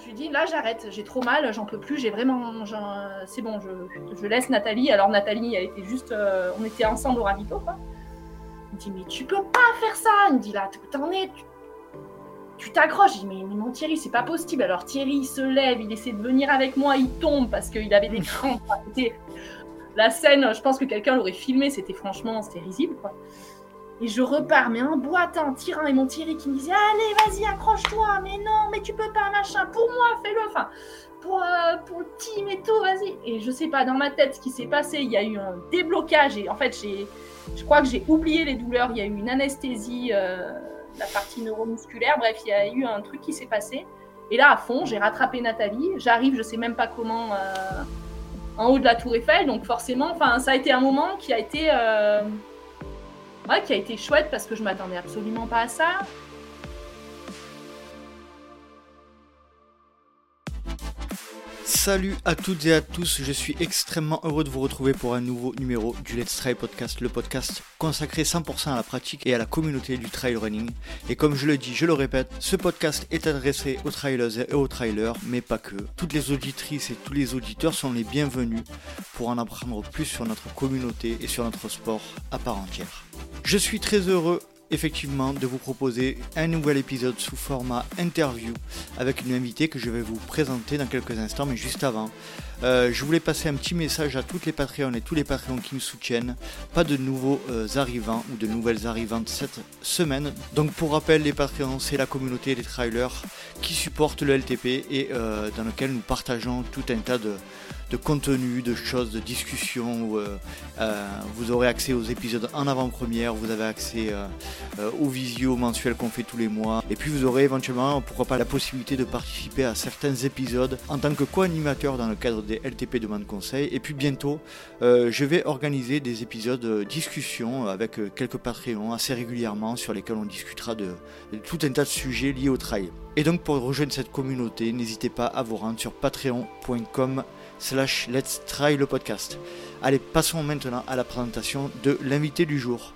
je lui dis là j'arrête, j'ai trop mal, j'en peux plus, j'ai vraiment, c'est bon, je, laisse Nathalie. Alors Nathalie, elle était juste, on était ensemble au ravito quoi. Il me dit mais tu peux pas faire ça. Il me dit là t'en es, tu t'accroches. Je dis, mais, mon Thierry, c'est pas possible. Alors Thierry, il se lève, il essaie de venir avec moi, il tombe parce qu'il avait des crampes. la scène, je pense que quelqu'un l'aurait filmé, c'était franchement, c'était risible. Quoi. Et je repars, mais un boitin, un tyran, et mon Thierry qui me disait, allez, vas-y, accroche-toi, mais non, mais tu peux pas, machin, pour moi, fais-le, enfin, pour, euh, pour le team et tout, vas-y. Et je sais pas, dans ma tête, ce qui s'est passé, il y a eu un déblocage, et en fait, je crois que j'ai oublié les douleurs, il y a eu une anesthésie. Euh, la partie neuromusculaire. Bref, il y a eu un truc qui s'est passé. Et là, à fond, j'ai rattrapé Nathalie. J'arrive, je sais même pas comment, euh, en haut de la Tour Eiffel. Donc forcément, enfin, ça a été un moment qui a été, euh, qui a été chouette parce que je m'attendais absolument pas à ça. Salut à toutes et à tous, je suis extrêmement heureux de vous retrouver pour un nouveau numéro du Let's Try Podcast, le podcast consacré 100% à la pratique et à la communauté du trail running. Et comme je le dis, je le répète, ce podcast est adressé aux trailers et aux trailers, mais pas que. Toutes les auditrices et tous les auditeurs sont les bienvenus pour en apprendre plus sur notre communauté et sur notre sport à part entière. Je suis très heureux effectivement de vous proposer un nouvel épisode sous format interview avec une invitée que je vais vous présenter dans quelques instants, mais juste avant. Euh, je voulais passer un petit message à toutes les Patreons et tous les Patreons qui me soutiennent. Pas de nouveaux euh, arrivants ou de nouvelles arrivantes cette semaine. Donc pour rappel, les Patreons, c'est la communauté des trailers qui supportent le LTP et euh, dans lequel nous partageons tout un tas de, de contenu, de choses, de discussions. Euh, euh, vous aurez accès aux épisodes en avant-première, vous avez accès euh, aux visios mensuels qu'on fait tous les mois. Et puis vous aurez éventuellement, pourquoi pas, la possibilité de participer à certains épisodes en tant que co-animateur dans le cadre des LTP Demande Conseil. Et puis bientôt, je vais organiser des épisodes discussion avec quelques Patreons assez régulièrement sur lesquels on discutera de, de tout un tas de sujets liés au trail. Et donc pour rejoindre cette communauté, n'hésitez pas à vous rendre sur patreon.com slash let's try le podcast. Allez, passons maintenant à la présentation de l'invité du jour.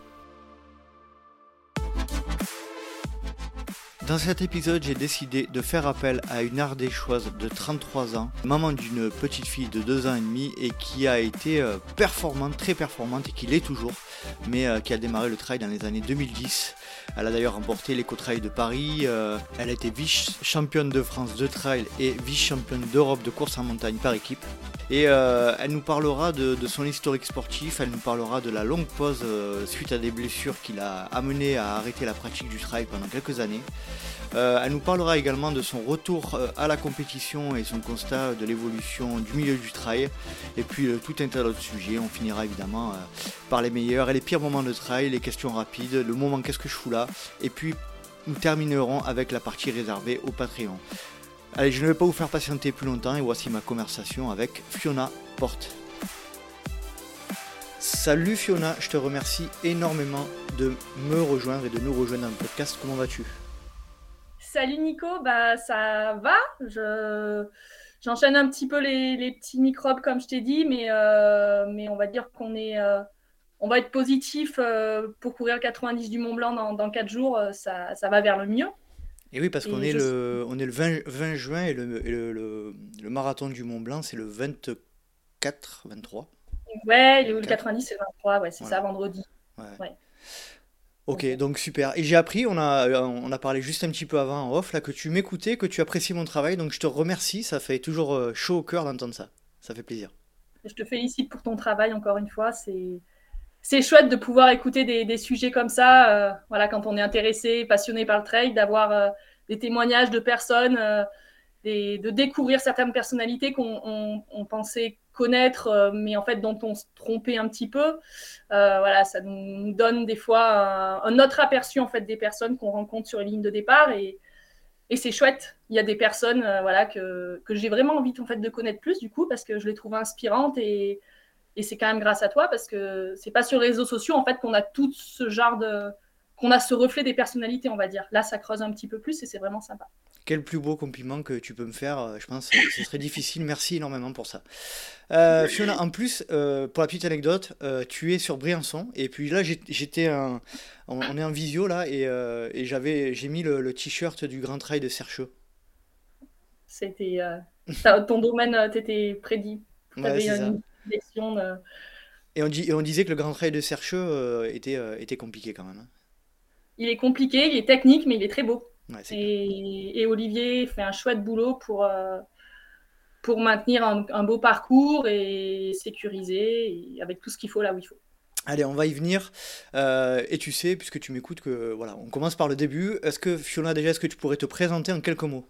Dans cet épisode, j'ai décidé de faire appel à une ardéchoise de 33 ans, maman d'une petite fille de 2 ans et demi et qui a été euh, performante, très performante et qui l'est toujours, mais euh, qui a démarré le trail dans les années 2010. Elle a d'ailleurs remporté l'éco-trail de Paris, euh, elle a été vice-championne de France de trail et vice-championne d'Europe de course en montagne par équipe. Et elle nous parlera de, son historique sportif, elle nous parlera de la longue pause suite à des blessures qui l'a amené à arrêter la pratique du trail pendant quelques années. Euh, elle nous parlera également de son retour euh, à la compétition et son constat de l'évolution du milieu du trail. Et puis euh, tout un tas d'autres sujets. On finira évidemment par les meilleurs et les pires moments de trail, les questions rapides, le moment qu'est-ce que je fous là. Et puis nous terminerons avec la partie réservée au Patreon. Allez, je ne vais pas vous faire patienter plus longtemps et voici ma conversation avec Fiona Porte. Salut Fiona, je te remercie énormément de me rejoindre et de nous rejoindre dans le podcast. Comment vas-tu? Salut Nico, bah ça va. Je j'enchaîne un petit peu les, petits microbes comme je t'ai dit, mais euh, mais on va dire qu'on est euh, on va être positif euh, pour courir 90 du Mont Blanc dans, dans 4 jours, ça, ça, va vers le mieux. Et oui, parce qu'on est, le, on est le 20, 20 juin et, le, le, le, marathon du Mont Blanc, c'est le 24, 23. Ouais, le 90, c'est le 23, ouais, c'est ça, vendredi. Ouais. Ok, donc super. Et j'ai appris, on a, euh, on a parlé juste un petit peu avant en off, là, que tu m'écoutais, que tu apprécies mon travail, donc je te remercie, ça fait toujours euh, chaud au cœur d'entendre ça. Ça fait plaisir. Je te félicite pour ton travail, encore une fois. C'est, c'est chouette de pouvoir écouter des, des sujets comme ça, euh, voilà, quand on est intéressé, passionné par le trail, d'avoir des témoignages de personnes, de découvrir certaines personnalités qu'on on pensait connaître, euh, mais en fait dont on se trompait un petit peu. Euh, voilà, ça nous donne des fois un, autre aperçu en fait des personnes qu'on rencontre sur les lignes de départ et, et c'est chouette. Il y a des personnes euh, voilà que, que j'ai vraiment envie en fait de connaître plus du coup parce que je les trouve inspirantes et, et c'est quand même grâce à toi parce que c'est pas sur les réseaux sociaux en fait qu'on a tout ce genre de qu'on a ce reflet des personnalités on va dire. Là ça creuse un petit peu plus et c'est vraiment sympa. Quel plus beau compliment que tu peux me faire, euh, je pense, ce serait difficile. Merci énormément pour ça. Euh, Fiona, en plus, euh, pour la petite anecdote, tu es sur Briançon, et puis là, j'étais on est en visio là, et, j'avais, j'ai mis le, t-shirt du Grand Trail de Sercheux. C'était ton domaine, t'étais prédit. Ouais, une sélection Et on, dit, et on disait que le Grand Trail de Sercheux était, était compliqué quand même. Hein. Il est compliqué, il est technique, mais il est très beau. et, et, Olivier fait un chouette boulot pour, pour maintenir un, beau parcours et sécuriser avec tout ce qu'il faut là où il faut. Allez, on va y venir. Euh, et tu sais, puisque tu m'écoutes, que voilà, on commence par le début. Est-ce que Fiona, déjà, est-ce que tu pourrais te présenter en quelques mots?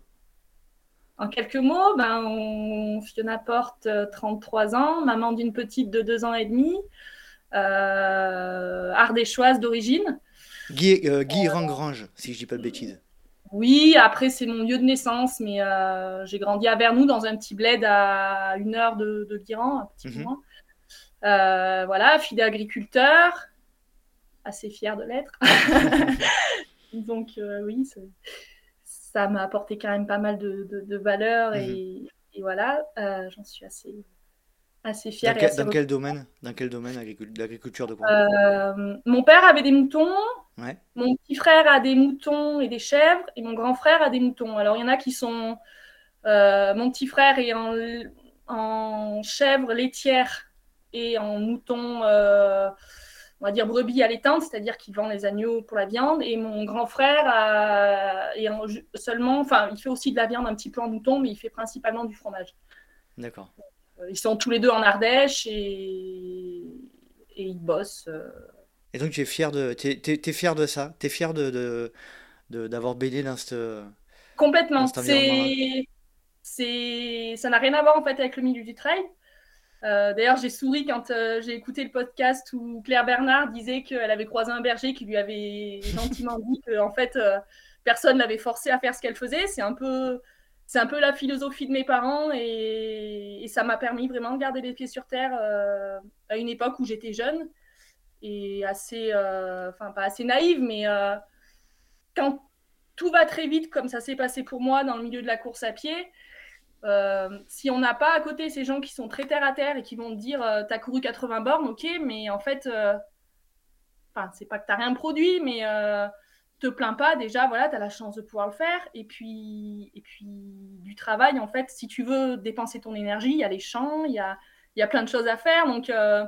En quelques mots, ben, Fiona porte 33 euh, ans, maman d'une petite de 2 ans et demi, euh, ardéchoise d'origine. Guy, euh, Guy Rangrange, si je dis pas de bêtises. Oui, après c'est mon lieu de naissance, mais euh, j'ai grandi à Vernou dans un petit bled à une heure de, de Guiran, un petit peu mhm. moins. Euh, voilà, fille d'agriculteur, assez fière de l'être. Donc euh, oui, ça m'a apporté quand même pas mal de, de, valeurs mhm. et, et, voilà, j'en suis assez assez fière. Dans, quel, domaine Dans quel domaine L'agriculture de quoi? Euh, Mon père avait des moutons. Mon petit frère a des moutons et des chèvres. Et mon grand frère a des moutons. Alors, il y en a qui sont. Euh, mon petit frère est en, en chèvre laitière et en mouton, euh, on va dire brebis allaitante, c'est-à-dire qu'il vend les agneaux pour la viande. Et mon grand frère a, est seulement. Enfin, il fait aussi de la viande un petit peu en mouton, mais il fait principalement du fromage. D'accord. Euh, ils sont tous les deux en Ardèche et, et ils bossent. Euh. Et donc tu es fier de, es, es, fier de ça? Tu es fier de, d'avoir de, baigné dans ce Complètement. C'est, c'est, ça n'a rien à voir en fait avec le milieu du trail. Euh, d'ailleurs, j'ai souri quand j'ai écouté le podcast où Claire Bernard disait qu'elle avait croisé un berger qui lui avait gentiment dit que en fait personne l'avait forcé à faire ce qu'elle faisait. C'est un peu c'est un peu la philosophie de mes parents et, ça m'a permis vraiment de garder les pieds sur terre euh, à une époque où j'étais jeune et assez, euh, enfin pas assez naïve, mais euh, quand tout va très vite comme ça s'est passé pour moi dans le milieu de la course à pied, si on n'a pas à côté ces gens qui sont très terre à terre et qui vont te dire t'as couru 80 bornes, ok, mais en fait, enfin c'est pas que t'as rien produit, mais te plains pas, déjà, voilà, tu as la chance de pouvoir le faire. Et puis, et puis, du travail, en fait, si tu veux dépenser ton énergie, il y a les champs, il y a, y a plein de choses à faire. Donc, euh,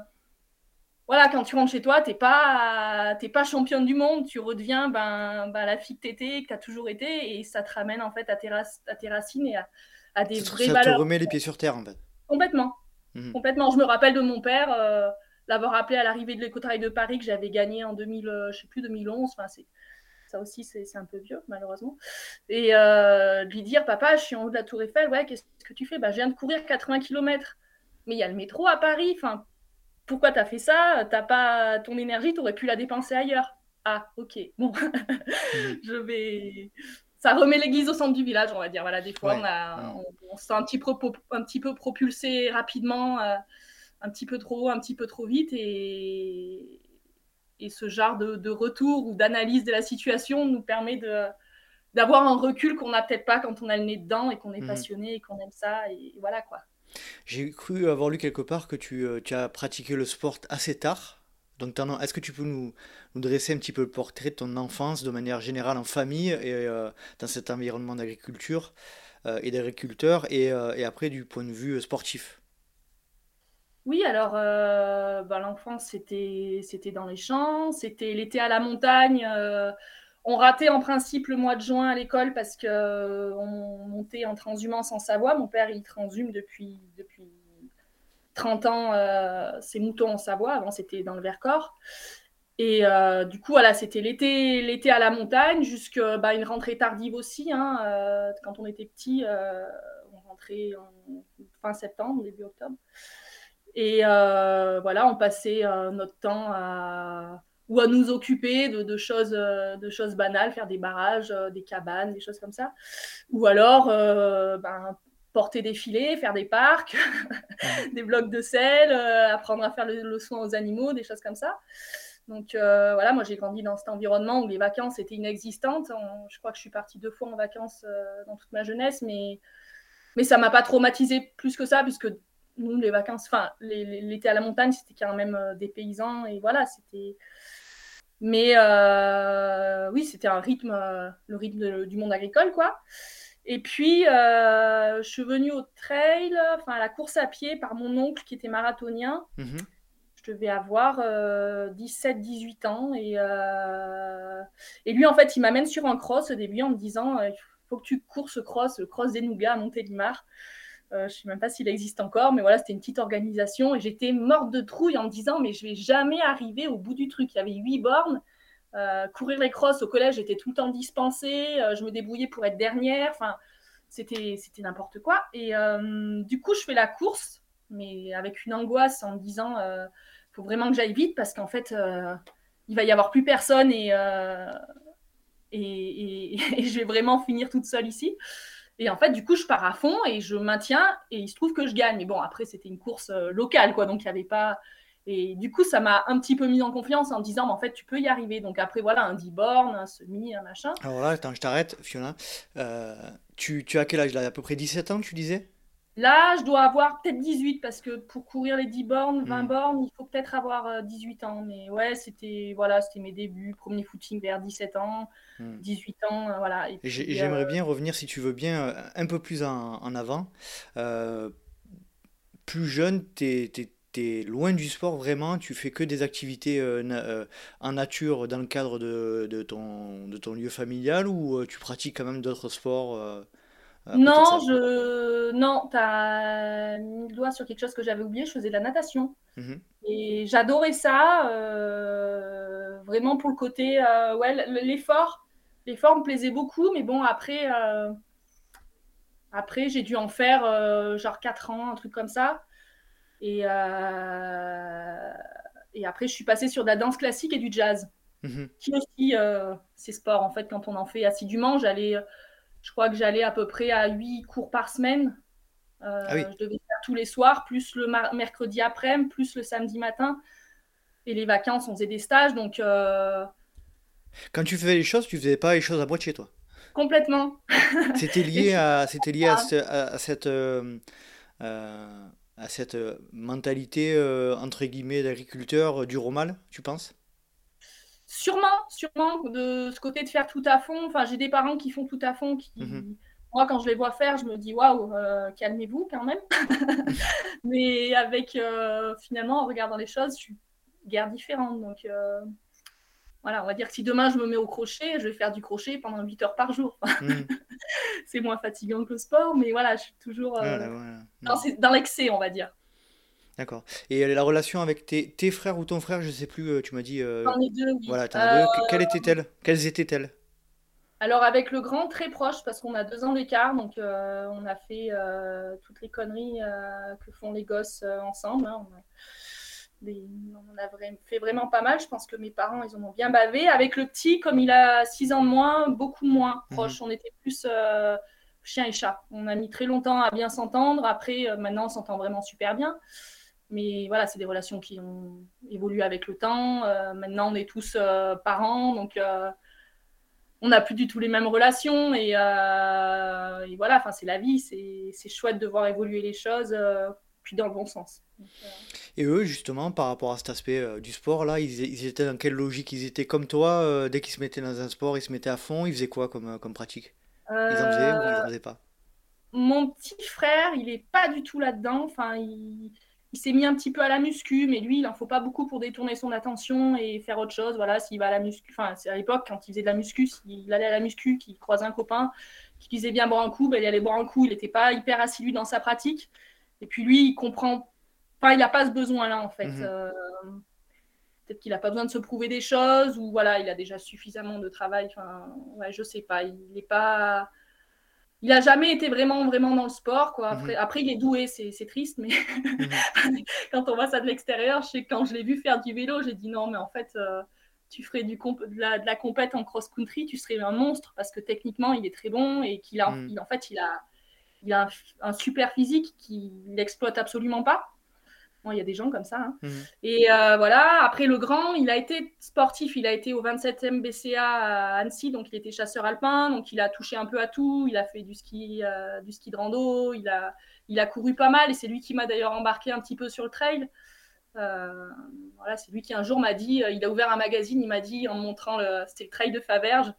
voilà, quand tu rentres chez toi, tu n'es pas, pas championne du monde, tu redeviens ben, ben la fille que tu étais, que tu as toujours été, et ça te ramène, en fait, à tes, à tes racines et à, des vraies valeurs. Ça te remet les pieds sur terre, en fait. Complètement. Mhm. Complètement. Je me rappelle de mon père. Euh, l'avoir appelé à l'arrivée de l'écotrail de Paris que j'avais gagné en 2000, euh, je sais plus 2011. Enfin, c'est ça aussi, c'est un peu vieux, malheureusement. Et euh, lui dire, papa, je suis en haut de la Tour Eiffel, ouais, qu'est-ce que tu fais? Bah, Je viens de courir 80 km. Mais il y a le métro à Paris. Enfin, pourquoi tu as fait ça? T'as pas ton énergie, tu aurais pu la dépenser ailleurs. Ah, ok. Bon, je vais. Ça remet l'église au centre du village, on va dire. Voilà, des fois, on, a, on, se sent un petit, peu, un petit peu propulsé rapidement, euh, un petit peu trop, un petit peu trop vite. Et, et ce genre de, retour ou d'analyse de la situation nous permet de d'avoir un recul qu'on n'a peut-être pas quand on a le nez dedans et qu'on est mhm. passionné et qu'on aime ça et voilà quoi. J'ai cru avoir lu quelque part que tu, euh, tu, as pratiqué le sport assez tard. Donc est-ce que tu peux nous, nous, dresser un petit peu le portrait de ton enfance de manière générale en famille et euh, dans cet environnement d'agriculture euh, et d'agriculteurs et, et après du point de vue sportif? Oui, alors euh, bah, l'enfance, c'était, c'était dans les champs, c'était l'été à la montagne. Euh, on ratait en principe le mois de juin à l'école parce qu'on euh, montait en transhumance en Savoie. Mon père, il transhume depuis, depuis 30 ans ses moutons en Savoie. Avant, c'était dans le Vercors. Et du coup, voilà, c'était l'été, l'été à la montagne, jusqu'à bah, une rentrée tardive aussi. Hein, quand on était petit, on rentrait en fin septembre, début octobre. Et euh, voilà, on passait euh, notre temps à ou à nous occuper de, choses, euh, de choses banales, faire des barrages, des cabanes, des choses comme ça. Ou alors ben, porter des filets, faire des parcs, des blocs de sel, apprendre à faire le, soin aux animaux, des choses comme ça. Donc voilà, moi j'ai grandi dans cet environnement où les vacances étaient inexistantes. je crois que je suis partie deux fois en vacances dans toute ma jeunesse, mais, mais ça m'a pas traumatisé plus que ça, puisque nous, les vacances, enfin, l'été à la montagne, c'était quand même euh, des paysans et voilà, c'était. Mais euh, oui, c'était un rythme, euh, le rythme du monde agricole, quoi. Et puis, je suis venue au trail, enfin à la course à pied par mon oncle qui était marathonien. Mhm je devais avoir 17-18 euh, ans. Et, et lui, en fait, il m'amène sur un cross au début en me disant il faut que tu cours ce cross, le cross des Nougats à Montélimar. Euh, je ne sais même pas s'il existe encore, mais voilà, c'était une petite organisation. Et j'étais morte de trouille en me disant mais je vais jamais arriver au bout du truc. Il y avait huit bornes. courir les crosses au collège, j'étais tout le temps dispensée. je me débrouillais pour être dernière. Enfin, c'était n'importe quoi. Et du coup, je fais la course, mais avec une angoisse en me disant faut vraiment que j'aille vite parce qu'en fait, euh, il va y avoir plus personne euh, et, et, je vais vraiment finir toute seule ici. Et en fait, du coup, je pars à fond et je maintiens et il se trouve que je gagne. Mais bon, après, c'était une course euh, locale, quoi, donc il n'y avait pas. Et du coup, ça m'a un petit peu mis en confiance en disant, mais en fait, tu peux y arriver. Donc après, voilà, un 10 bornes, un semi, un machin. Alors là, attends, je t'arrête, Fiona. tu, tu as quel âge là? À peu près 17 ans, tu disais? Là, je dois avoir peut-être 18 parce que pour courir les 10 bornes, 20 hmm. bornes, il faut peut-être avoir 18 euh, ans. Mais ouais, c'était voilà, c'était mes débuts, premier footing vers 17 ans, 18 hmm. ans, euh, voilà. J'aimerais euh, bien revenir, si tu veux bien, un peu plus en, avant. plus jeune, tu es, loin du sport vraiment, tu fais que des activités en nature dans le cadre de, de, ton, de ton lieu familial ou tu pratiques quand même d'autres sports non, je... non, tu as mis le doigt sur quelque chose que j'avais oublié. Je faisais de la natation. Mhm. Et j'adorais ça, euh, vraiment pour le côté. Euh, ouais, l'effort. L'effort me plaisait beaucoup, mais bon, après, euh, après j'ai dû en faire genre 4 ans, un truc comme ça. Et, et après, je suis passée sur de la danse classique et du jazz. Mhm. Qui aussi, c'est sport, en fait, quand on en fait assidûment. J'allais je crois que j'allais à peu près à 8 cours par semaine. Euh, ah je devais faire tous les soirs, plus le mercredi après-midi, plus le samedi matin. Et les vacances, on faisait des stages. Donc, euh, Quand tu faisais les choses, tu faisais pas les choses à moitié, toi? Complètement. C'était lié, à, c'était lié à, cette, euh, à cette mentalité, entre guillemets, d'agriculteur du Romal, tu penses? Sûrement, sûrement, de ce côté de faire tout à fond. Enfin, j'ai des parents qui font tout à fond, qui, mhm. moi, quand je les vois faire, je me dis waouh, euh, calmez-vous quand même. Mais avec, euh, finalement, en regardant les choses, je suis guère différente. Donc, euh, voilà, on va dire que si demain je me mets au crochet, je vais faire du crochet pendant 8 heures par jour. Mhm. C'est moins fatigant que le sport, mais voilà, je suis toujours dans l'excès, on va dire. D'accord. Et la relation avec tes, tes frères ou ton frère, je sais plus, euh, tu m'as dit. Euh, J'en ai deux, oui. Voilà, t'en as deux. Quelles étaient-elles Quelles étaient-elles? Alors avec le grand, très proche, parce qu'on a deux ans d'écart, donc euh, on a fait toutes les conneries que font les gosses ensemble. hein. On a, on a fait vraiment pas mal. Je pense que mes parents, ils en ont bien bavé. Avec le petit, comme il a six ans de moins, beaucoup moins mhm. proche. On était plus chien et chat. On a mis très longtemps à bien s'entendre. Après, maintenant, on s'entend vraiment super bien. Mais voilà, c'est des relations qui ont évolué avec le temps. Euh, maintenant, on est tous euh, parents, donc euh, on n'a plus du tout les mêmes relations. Et, voilà, enfin, c'est la vie. C'est chouette de voir évoluer les choses, puis dans le bon sens. et eux, justement, par rapport à cet aspect du sport, là, ils, étaient dans quelle logique? Ils étaient comme toi, dès qu'ils se mettaient dans un sport, ils se mettaient à fond. Ils faisaient quoi comme, comme pratique? Ils en faisaient ou ils en faisaient pas? Mon petit frère, il est pas du tout là-dedans. Enfin, il il s'est mis un petit peu à la muscu, mais lui, il en faut pas beaucoup pour détourner son attention et faire autre chose. Voilà, s'il va à la muscu, enfin, c'est à l'époque, quand il faisait de la muscu, s'il allait à la muscu, qu'il croisait un copain, qui disait bien boire un coup, ben, il allait boire un coup. Il n'était pas hyper assidu dans sa pratique. Et puis lui, il comprend pas, il n'a pas ce besoin-là, en fait. Mhm. Euh, peut-être qu'il n'a pas besoin de se prouver des choses, ou voilà, il a déjà suffisamment de travail. Enfin, ouais, je sais pas. Il n'est pas il a jamais été vraiment, vraiment dans le sport. Quoi. Après, mhm. après il est doué, c'est triste, mais mhm. quand on voit ça de l'extérieur, je sais quand je l'ai vu faire du vélo, j'ai dit non, mais en fait, euh, tu ferais du de, la, de la compète en cross-country, tu serais un monstre parce que techniquement, il est très bon et qu'il a, mhm. en fait, il a, il a un, super physique qu'il n'exploite absolument pas il y a des gens comme ça. Hein. Mhm. Et euh, voilà, après le grand, il a été sportif, il a été au 27e BCA à Annecy, donc il était chasseur alpin, donc il a touché un peu à tout, il a fait du ski, euh, du ski de rando, il a, il a couru pas mal, et c'est lui qui m'a d'ailleurs embarqué un petit peu sur le trail. Euh, voilà, c'est lui qui un jour m'a dit, il a ouvert un magazine, il m'a dit en montrant le, c'était le trail de Faverges,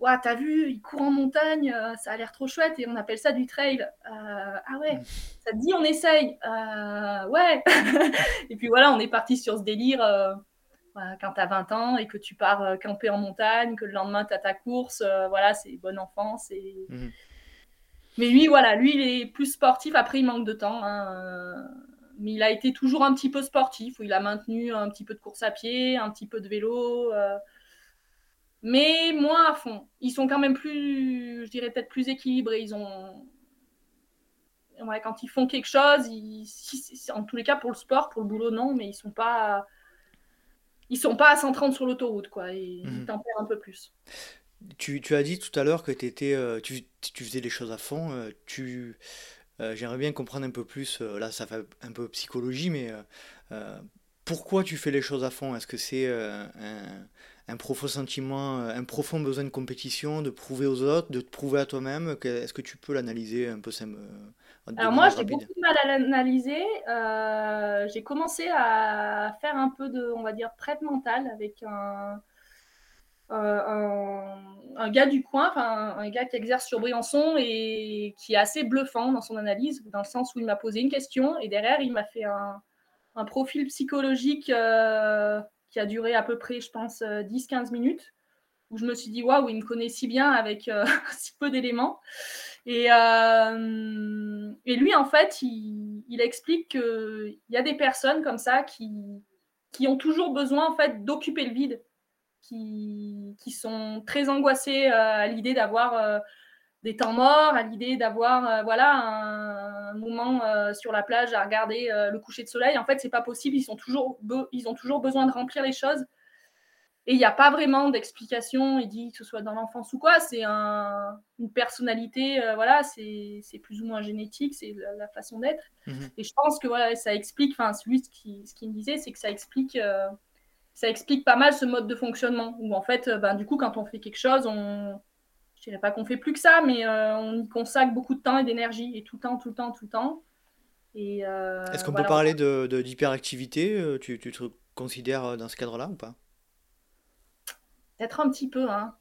Ouah, t'as vu, il court en montagne, euh, ça a l'air trop chouette et on appelle ça du trail. ah ouais, ça te dit, on essaye. ouais. et puis voilà, on est parti sur ce délire quand tu as 20 ans et que tu pars camper en montagne, que le lendemain tu as ta course. voilà, c'est bon enfant. Mmh. Mais lui, voilà, lui, il est plus sportif. Après, il manque de temps. Hein, mais il a été toujours un petit peu sportif, où il a maintenu un petit peu de course à pied, un petit peu de vélo, euh, mais moins à fond. Ils sont quand même plus, je dirais peut-être plus équilibrés. Ils ont, ouais, quand ils font quelque chose, en tous les cas pour le sport, pour le boulot non, mais ils sont pas, ils sont pas à 130 sur l'autoroute, quoi. Ils, mhm. tempèrent un peu plus. Tu, tu, as dit tout à l'heure que étais, euh, tu, tu, faisais les choses à fond. Euh, tu euh, j'aimerais bien comprendre un peu plus, là ça fait un peu psychologie, mais pourquoi tu fais les choses à fond? Est-ce que c'est un, profond sentiment, un profond besoin de compétition, de prouver aux autres, de te prouver à toi-même Est-ce que tu peux l'analyser un peu Alors moi j'ai beaucoup de mal à l'analyser. j'ai commencé à faire un peu de, on va dire, prête mentale avec un euh, un, gars du coin, un, gars qui exerce sur Briançon et qui est assez bluffant dans son analyse, dans le sens où il m'a posé une question et derrière il m'a fait un, profil psychologique euh, qui a duré à peu près, je pense, 10-15 euh, minutes, où je me suis dit, waouh, il me connaît si bien avec si peu d'éléments. Et, et, lui, en fait, il, explique qu'il y a des personnes comme ça qui, ont toujours besoin en fait d'occuper le vide qui, sont très angoissés euh, à l'idée d'avoir euh, des temps morts, à l'idée d'avoir euh, voilà un, moment sur la plage à regarder le coucher de soleil. En fait, c'est pas possible. Ils sont toujours ils ont toujours besoin de remplir les choses. Et il n'y a pas vraiment d'explication. Il dit que ce soit dans l'enfance ou quoi. C'est un, une personnalité. voilà, c'est plus ou moins génétique. C'est la, façon d'être. Mmh Et je pense que voilà, ça explique. Enfin, celui ce qui, ce qui me disait, c'est que ça explique ça explique pas mal ce mode de fonctionnement où en fait, ben, du coup, quand on fait quelque chose, on, je dirais pas qu'on fait plus que ça, mais euh, on y consacre beaucoup de temps et d'énergie et tout le temps, tout le temps, tout le temps. Euh, Est-ce qu'on peut parler de d'hyperactivité euh, tu, tu, te considères dans ce cadre-là ou pas? Peut-être un petit peu, hein.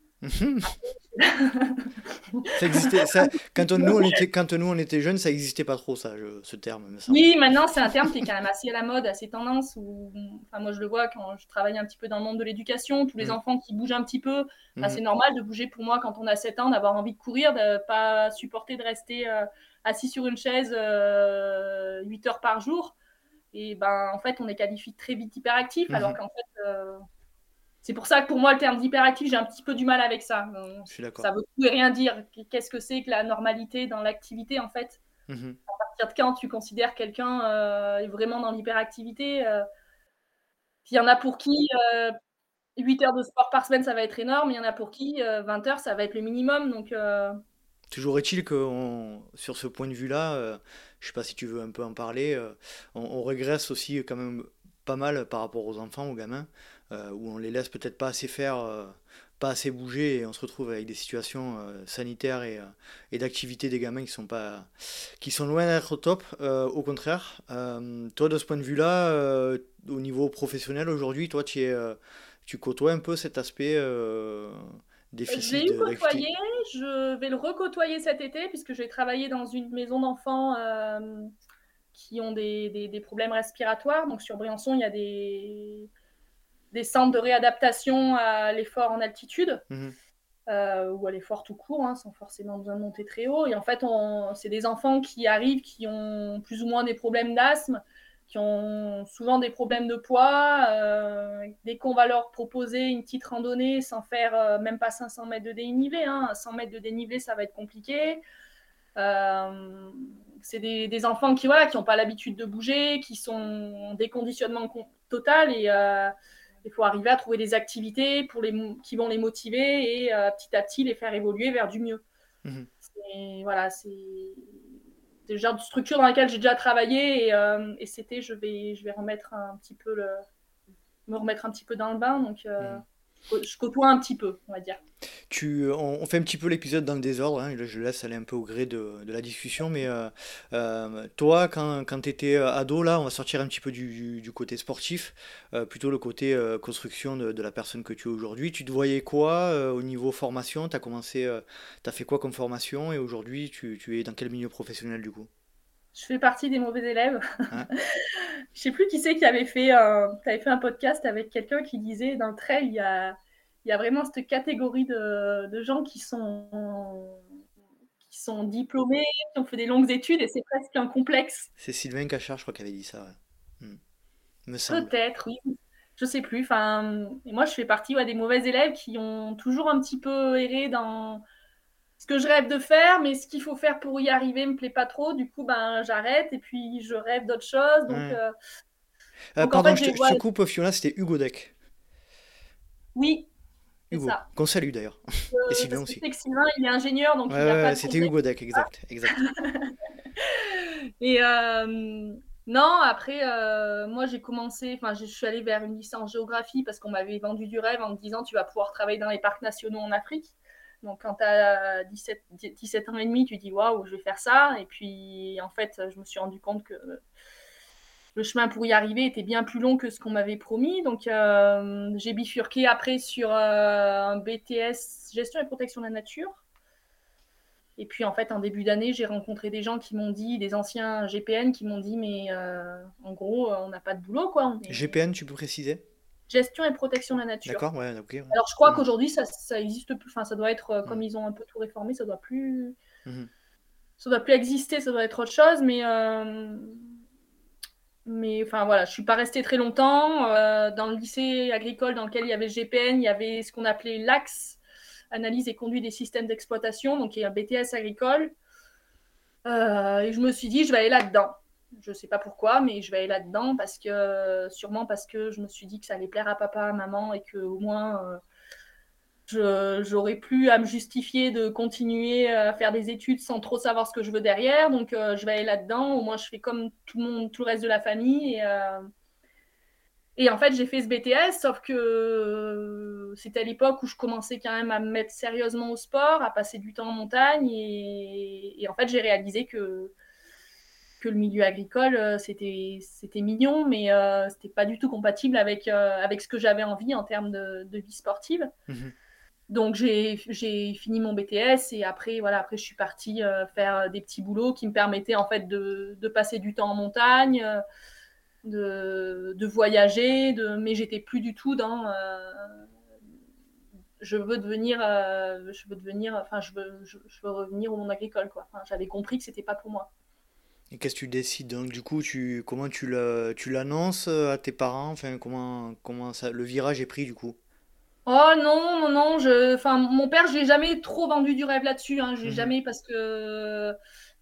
Ça existait, ça, quand, on, nous, on était, quand nous on était jeunes, ça n'existait pas trop, ça, ce terme. Oui, maintenant c'est un terme qui est quand même assez à la mode, assez tendance. Où, enfin, moi je le vois quand je travaille un petit peu dans le monde de l'éducation, tous les mm. enfants qui bougent un petit peu, mm. c'est normal de bouger pour moi quand on a 7 ans, d'avoir envie de courir, de pas supporter de rester euh, assis sur une chaise 8 euh, heures par jour. Et ben en fait, on est qualifié très vite hyperactif, alors mm-hmm. qu'en fait. Euh, c'est pour ça que pour moi, le terme d'hyperactif, j'ai un petit peu du mal avec ça. Je suis d'accord. Ça veut tout et rien dire. Qu'est-ce que c'est que la normalité dans l'activité, en fait? Mhm. À partir de quand tu considères quelqu'un euh, vraiment dans l'hyperactivité euh, Il y en a pour qui 8 euh, heures de sport par semaine, ça va être énorme. Il y en a pour qui 20 heures, ça va être le minimum. Donc, Toujours est-il que sur ce point de vue-là, je ne sais pas si tu veux un peu en parler, on, on, régresse aussi quand même pas mal par rapport aux enfants, aux gamins. Euh, où on les laisse peut-être pas assez faire, euh, pas assez bouger, et on se retrouve avec des situations euh, sanitaires et, et d'activité des gamins qui sont pas, qui sont loin d'être au top. au contraire, toi de ce point de vue-là, au niveau professionnel aujourd'hui, toi tu es, tu côtoies un peu cet aspect. Je l'ai eu côtoyé, je vais le recôtoyer cet été puisque je vais travailler dans une maison d'enfants qui ont des, des, des, problèmes respiratoires. Donc sur Briançon, il y a des, des centres de réadaptation à l'effort en altitude. Mhm. Euh, ou à l'effort tout court, hein, sans forcément besoin de monter très haut. Et en fait, c'est des enfants qui arrivent, qui ont plus ou moins des problèmes d'asthme, qui ont souvent des problèmes de poids. Euh, dès qu'on va leur proposer une petite randonnée sans faire euh, même pas 500 mètres de dénivelé, hein, 100 mètres de dénivelé, ça va être compliqué. c'est des, enfants qui n'ont qui pas l'habitude de bouger, qui sont en déconditionnement total et il faut arriver à trouver des activités pour les, qui vont les motiver et euh, petit à petit les faire évoluer vers du mieux. Mhm. Voilà, c'est le genre de structure dans laquelle j'ai déjà travaillé et, euh, et c'était, je vais, je vais remettre un petit peu le, me remettre un petit peu dans le bain. Donc, euh, mhm. Je côtoie un petit peu, on va dire. Tu, on, fait un petit peu l'épisode dans le désordre, hein, je laisse aller un peu au gré de, de la discussion, mais euh, euh, toi, quand, quand tu étais euh, ado, là, on va sortir un petit peu du, du côté sportif, plutôt le côté construction de, la personne que tu es aujourd'hui. Tu te voyais quoi au niveau formation? Tu as commencé, as fait quoi comme formation? Et aujourd'hui, tu, tu es dans quel milieu professionnel du coup? Je fais partie des mauvais élèves. Hein je sais plus qui c'est qui avait fait, un, avais fait un podcast avec quelqu'un qui disait dans le trail, il y a, il y a vraiment cette catégorie de, de, gens qui sont, qui sont diplômés, qui ont fait des longues études et c'est presque un complexe. C'est Sylvain Cachard, je crois, qui avait dit ça. Hmm. Peut-être, oui. Je sais plus. Enfin, moi, je fais partie des mauvais élèves qui ont toujours un petit peu erré dans ce que je rêve de faire, mais ce qu'il faut faire pour y arriver me plaît pas trop. Du coup, ben, j'arrête et puis je rêve d'autres choses. Donc, euh, euh, pardon, je, te, coupe, Fiona, c'était Hugo Deck. Oui. Hugo, qu'on salue d'ailleurs. Euh, et Sylvain aussi. Que Sylvain, il est ingénieur, donc ouais, ouais, C'était Hugo Deck, exact. exact. et non, après, moi j'ai commencé, enfin je suis allée vers une licence géographie parce qu'on m'avait vendu du rêve en me disant tu vas pouvoir travailler dans les parcs nationaux en Afrique. Donc, quand tu as 17, 17 ans et demi, tu dis waouh, je vais faire ça. Et puis, en fait, je me suis rendu compte que le chemin pour y arriver était bien plus long que ce qu'on m'avait promis. Donc, euh, j'ai bifurqué après sur euh, un BTS gestion et protection de la nature. Et puis, en fait, en début d'année, j'ai rencontré des gens qui m'ont dit, des anciens GPN qui m'ont dit, mais euh, en gros, on n'a pas de boulot, quoi. GPN, tu peux préciser? Gestion et protection de la nature. D'accord, ouais, ok. Alors je crois qu'aujourd'hui ça, ça existe plus, enfin ça doit être euh, comme mm. ils ont un peu tout réformé, ça doit plus, mm-hmm. ça doit plus exister, ça doit être autre chose, mais euh, mais enfin voilà, je suis pas restée très longtemps euh, dans le lycée agricole dans lequel il y avait GPN, il y avait ce qu'on appelait l'AX, analyse et conduite des systèmes d'exploitation, donc il y a un BTS agricole, et je me suis dit je vais aller là-dedans. Je sais pas pourquoi, mais je vais aller là-dedans parce que sûrement parce que je me suis dit que ça allait plaire à papa, à maman et que au moins euh, j'aurais plus à me justifier de continuer à faire des études sans trop savoir ce que je veux derrière. Donc euh, je vais aller là-dedans. Au moins je fais comme tout le monde, tout le reste de la famille et euh, et en fait, j'ai fait ce BTS, sauf que c'était à l'époque où je commençais quand même à me mettre sérieusement au sport, à passer du temps en montagne. et en fait, j'ai réalisé que que le milieu agricole, euh, c'était mignon, mais euh, c'était pas du tout compatible avec, euh, avec ce que j'avais envie en termes de, de vie sportive. Mhm. Donc j'ai fini mon BTS et après voilà après je suis partie faire des petits boulots qui me permettaient en fait de, de passer du temps en montagne, de, de voyager, de mais j'étais plus du tout dans je veux devenir je veux devenir enfin je veux, je, veux revenir au monde agricole quoi. j'avais compris que c'était pas pour moi. Et qu'est-ce que tu décides donc du coup tu comment tu le, tu l'annonces euh, à tes parents enfin comment comment ça le virage est pris du coup? Oh non non non je enfin mon père je l'ai jamais trop vendu du rêve là-dessus hein. j'ai mmh jamais parce que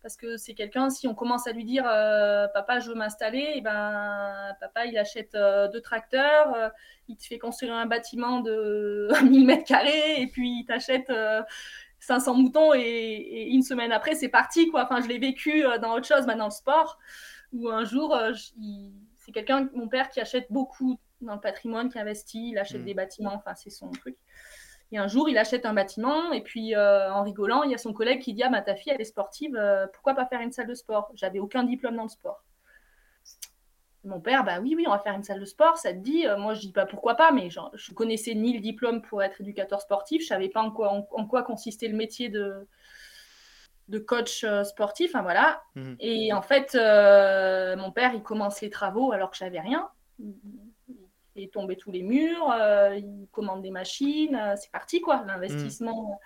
parce que c'est quelqu'un si on commence à lui dire euh, papa je veux m'installer et eh ben papa il achète euh, deux tracteurs il te fait construire un bâtiment de 1000 mètres carrés et puis il t'achète 500 moutons et, une semaine après, c'est parti. Quoi. Enfin, je l'ai vécu euh, dans autre chose, maintenant le sport, où un jour, euh, c'est quelqu'un, mon père, qui achète beaucoup dans le patrimoine, qui investit, il achète mm. des bâtiments, enfin, c'est son truc. Et un jour, il achète un bâtiment, et puis euh, en rigolant, il y a son collègue qui dit Ah, ma ta fille, elle est sportive, pourquoi pas faire une salle de sport? J'avais aucun diplôme dans le sport. Mon père, bah oui, oui, on va faire une salle de sport, ça te dit. Euh, moi, je dis pas pourquoi pas, mais genre, je connaissais ni le diplôme pour être éducateur sportif, je savais pas en quoi, en, quoi consistait le métier de, de coach euh, sportif, enfin voilà. Mhm. Et en fait, euh, mon père, il commence les travaux alors que j'avais rien. Il est tombé tous les murs, il commande des machines, c'est parti quoi, l'investissement. Mhm.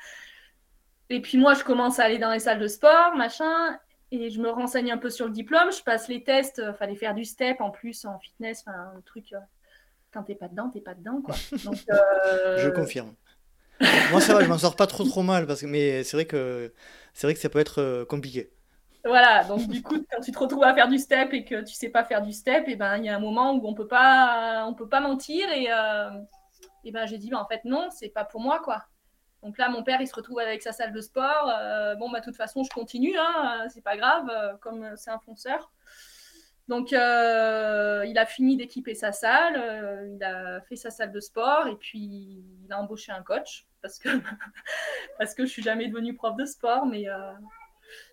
Et puis moi, je commence à aller dans les salles de sport, machin et je me renseigne un peu sur le diplôme, je passe les tests, euh, fallait faire du step en plus en fitness, enfin un truc, euh, quand t'es pas dedans, t'es pas dedans quoi. Donc, euh, Je confirme. Moi ça va, je m'en sors pas trop trop mal, parce que, mais c'est vrai, que, c'est vrai que ça peut être compliqué. Voilà, donc du coup, quand tu te retrouves à faire du step et que tu sais pas faire du step, et ben il y a un moment où on peut pas, on peut pas mentir et, et ben j'ai dit ben, en fait non, c'est pas pour moi quoi. Donc là, mon père, il se retrouve avec sa salle de sport. Euh, bon, bah, de toute façon, je continue, hein, c'est pas grave, euh, comme c'est un fonceur. Donc, euh, il a fini d'équiper sa salle, euh, il a fait sa salle de sport et puis il a embauché un coach parce que, parce que je suis jamais devenue prof de sport. Mais, euh,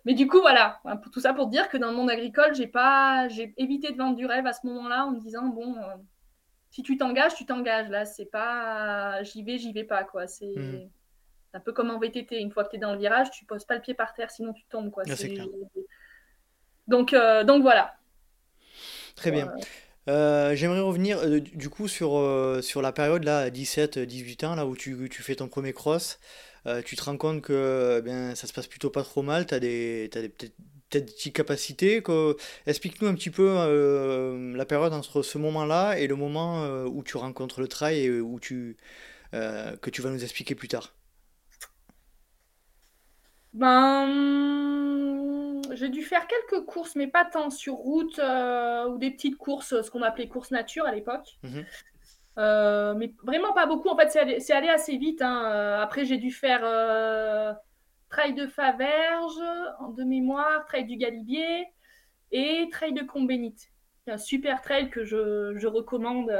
du coup, voilà, tout ça pour dire que dans le monde agricole, j'ai pas, évité de vendre du rêve à ce moment-là en me disant, bon, si tu t'engages, tu t'engages. Là, c'est pas j'y vais, j'y vais pas. quoi. C'est mmh. Un peu comme en VTT. Une fois que tu es dans le virage, tu poses pas le pied par terre, sinon tu tombes. Quoi. Ah, donc, donc voilà. Très bien. Euh, j'aimerais revenir euh, du coup sur, euh, sur la période là, 17-18 ans, là où tu, tu, fais ton premier cross. tu te rends compte que ben, ça se passe plutôt pas trop mal, tu as, des, as des, peut-être des petites capacités. Explique-nous un petit peu la période entre ce moment-là et le moment où tu rencontres le trail et où tu, que tu vas nous expliquer plus tard. Ben, j'ai dû faire quelques courses, mais pas tant sur route euh, ou des petites courses, ce qu'on appelait courses nature à l'époque. Mhm. Euh, mais vraiment pas beaucoup. En fait, c'est allé, assez vite. Hein. Euh, après, j'ai dû faire trail de Faverge de mémoire, trail du Galibier et trail de Combénite. Un super trail que je, je recommande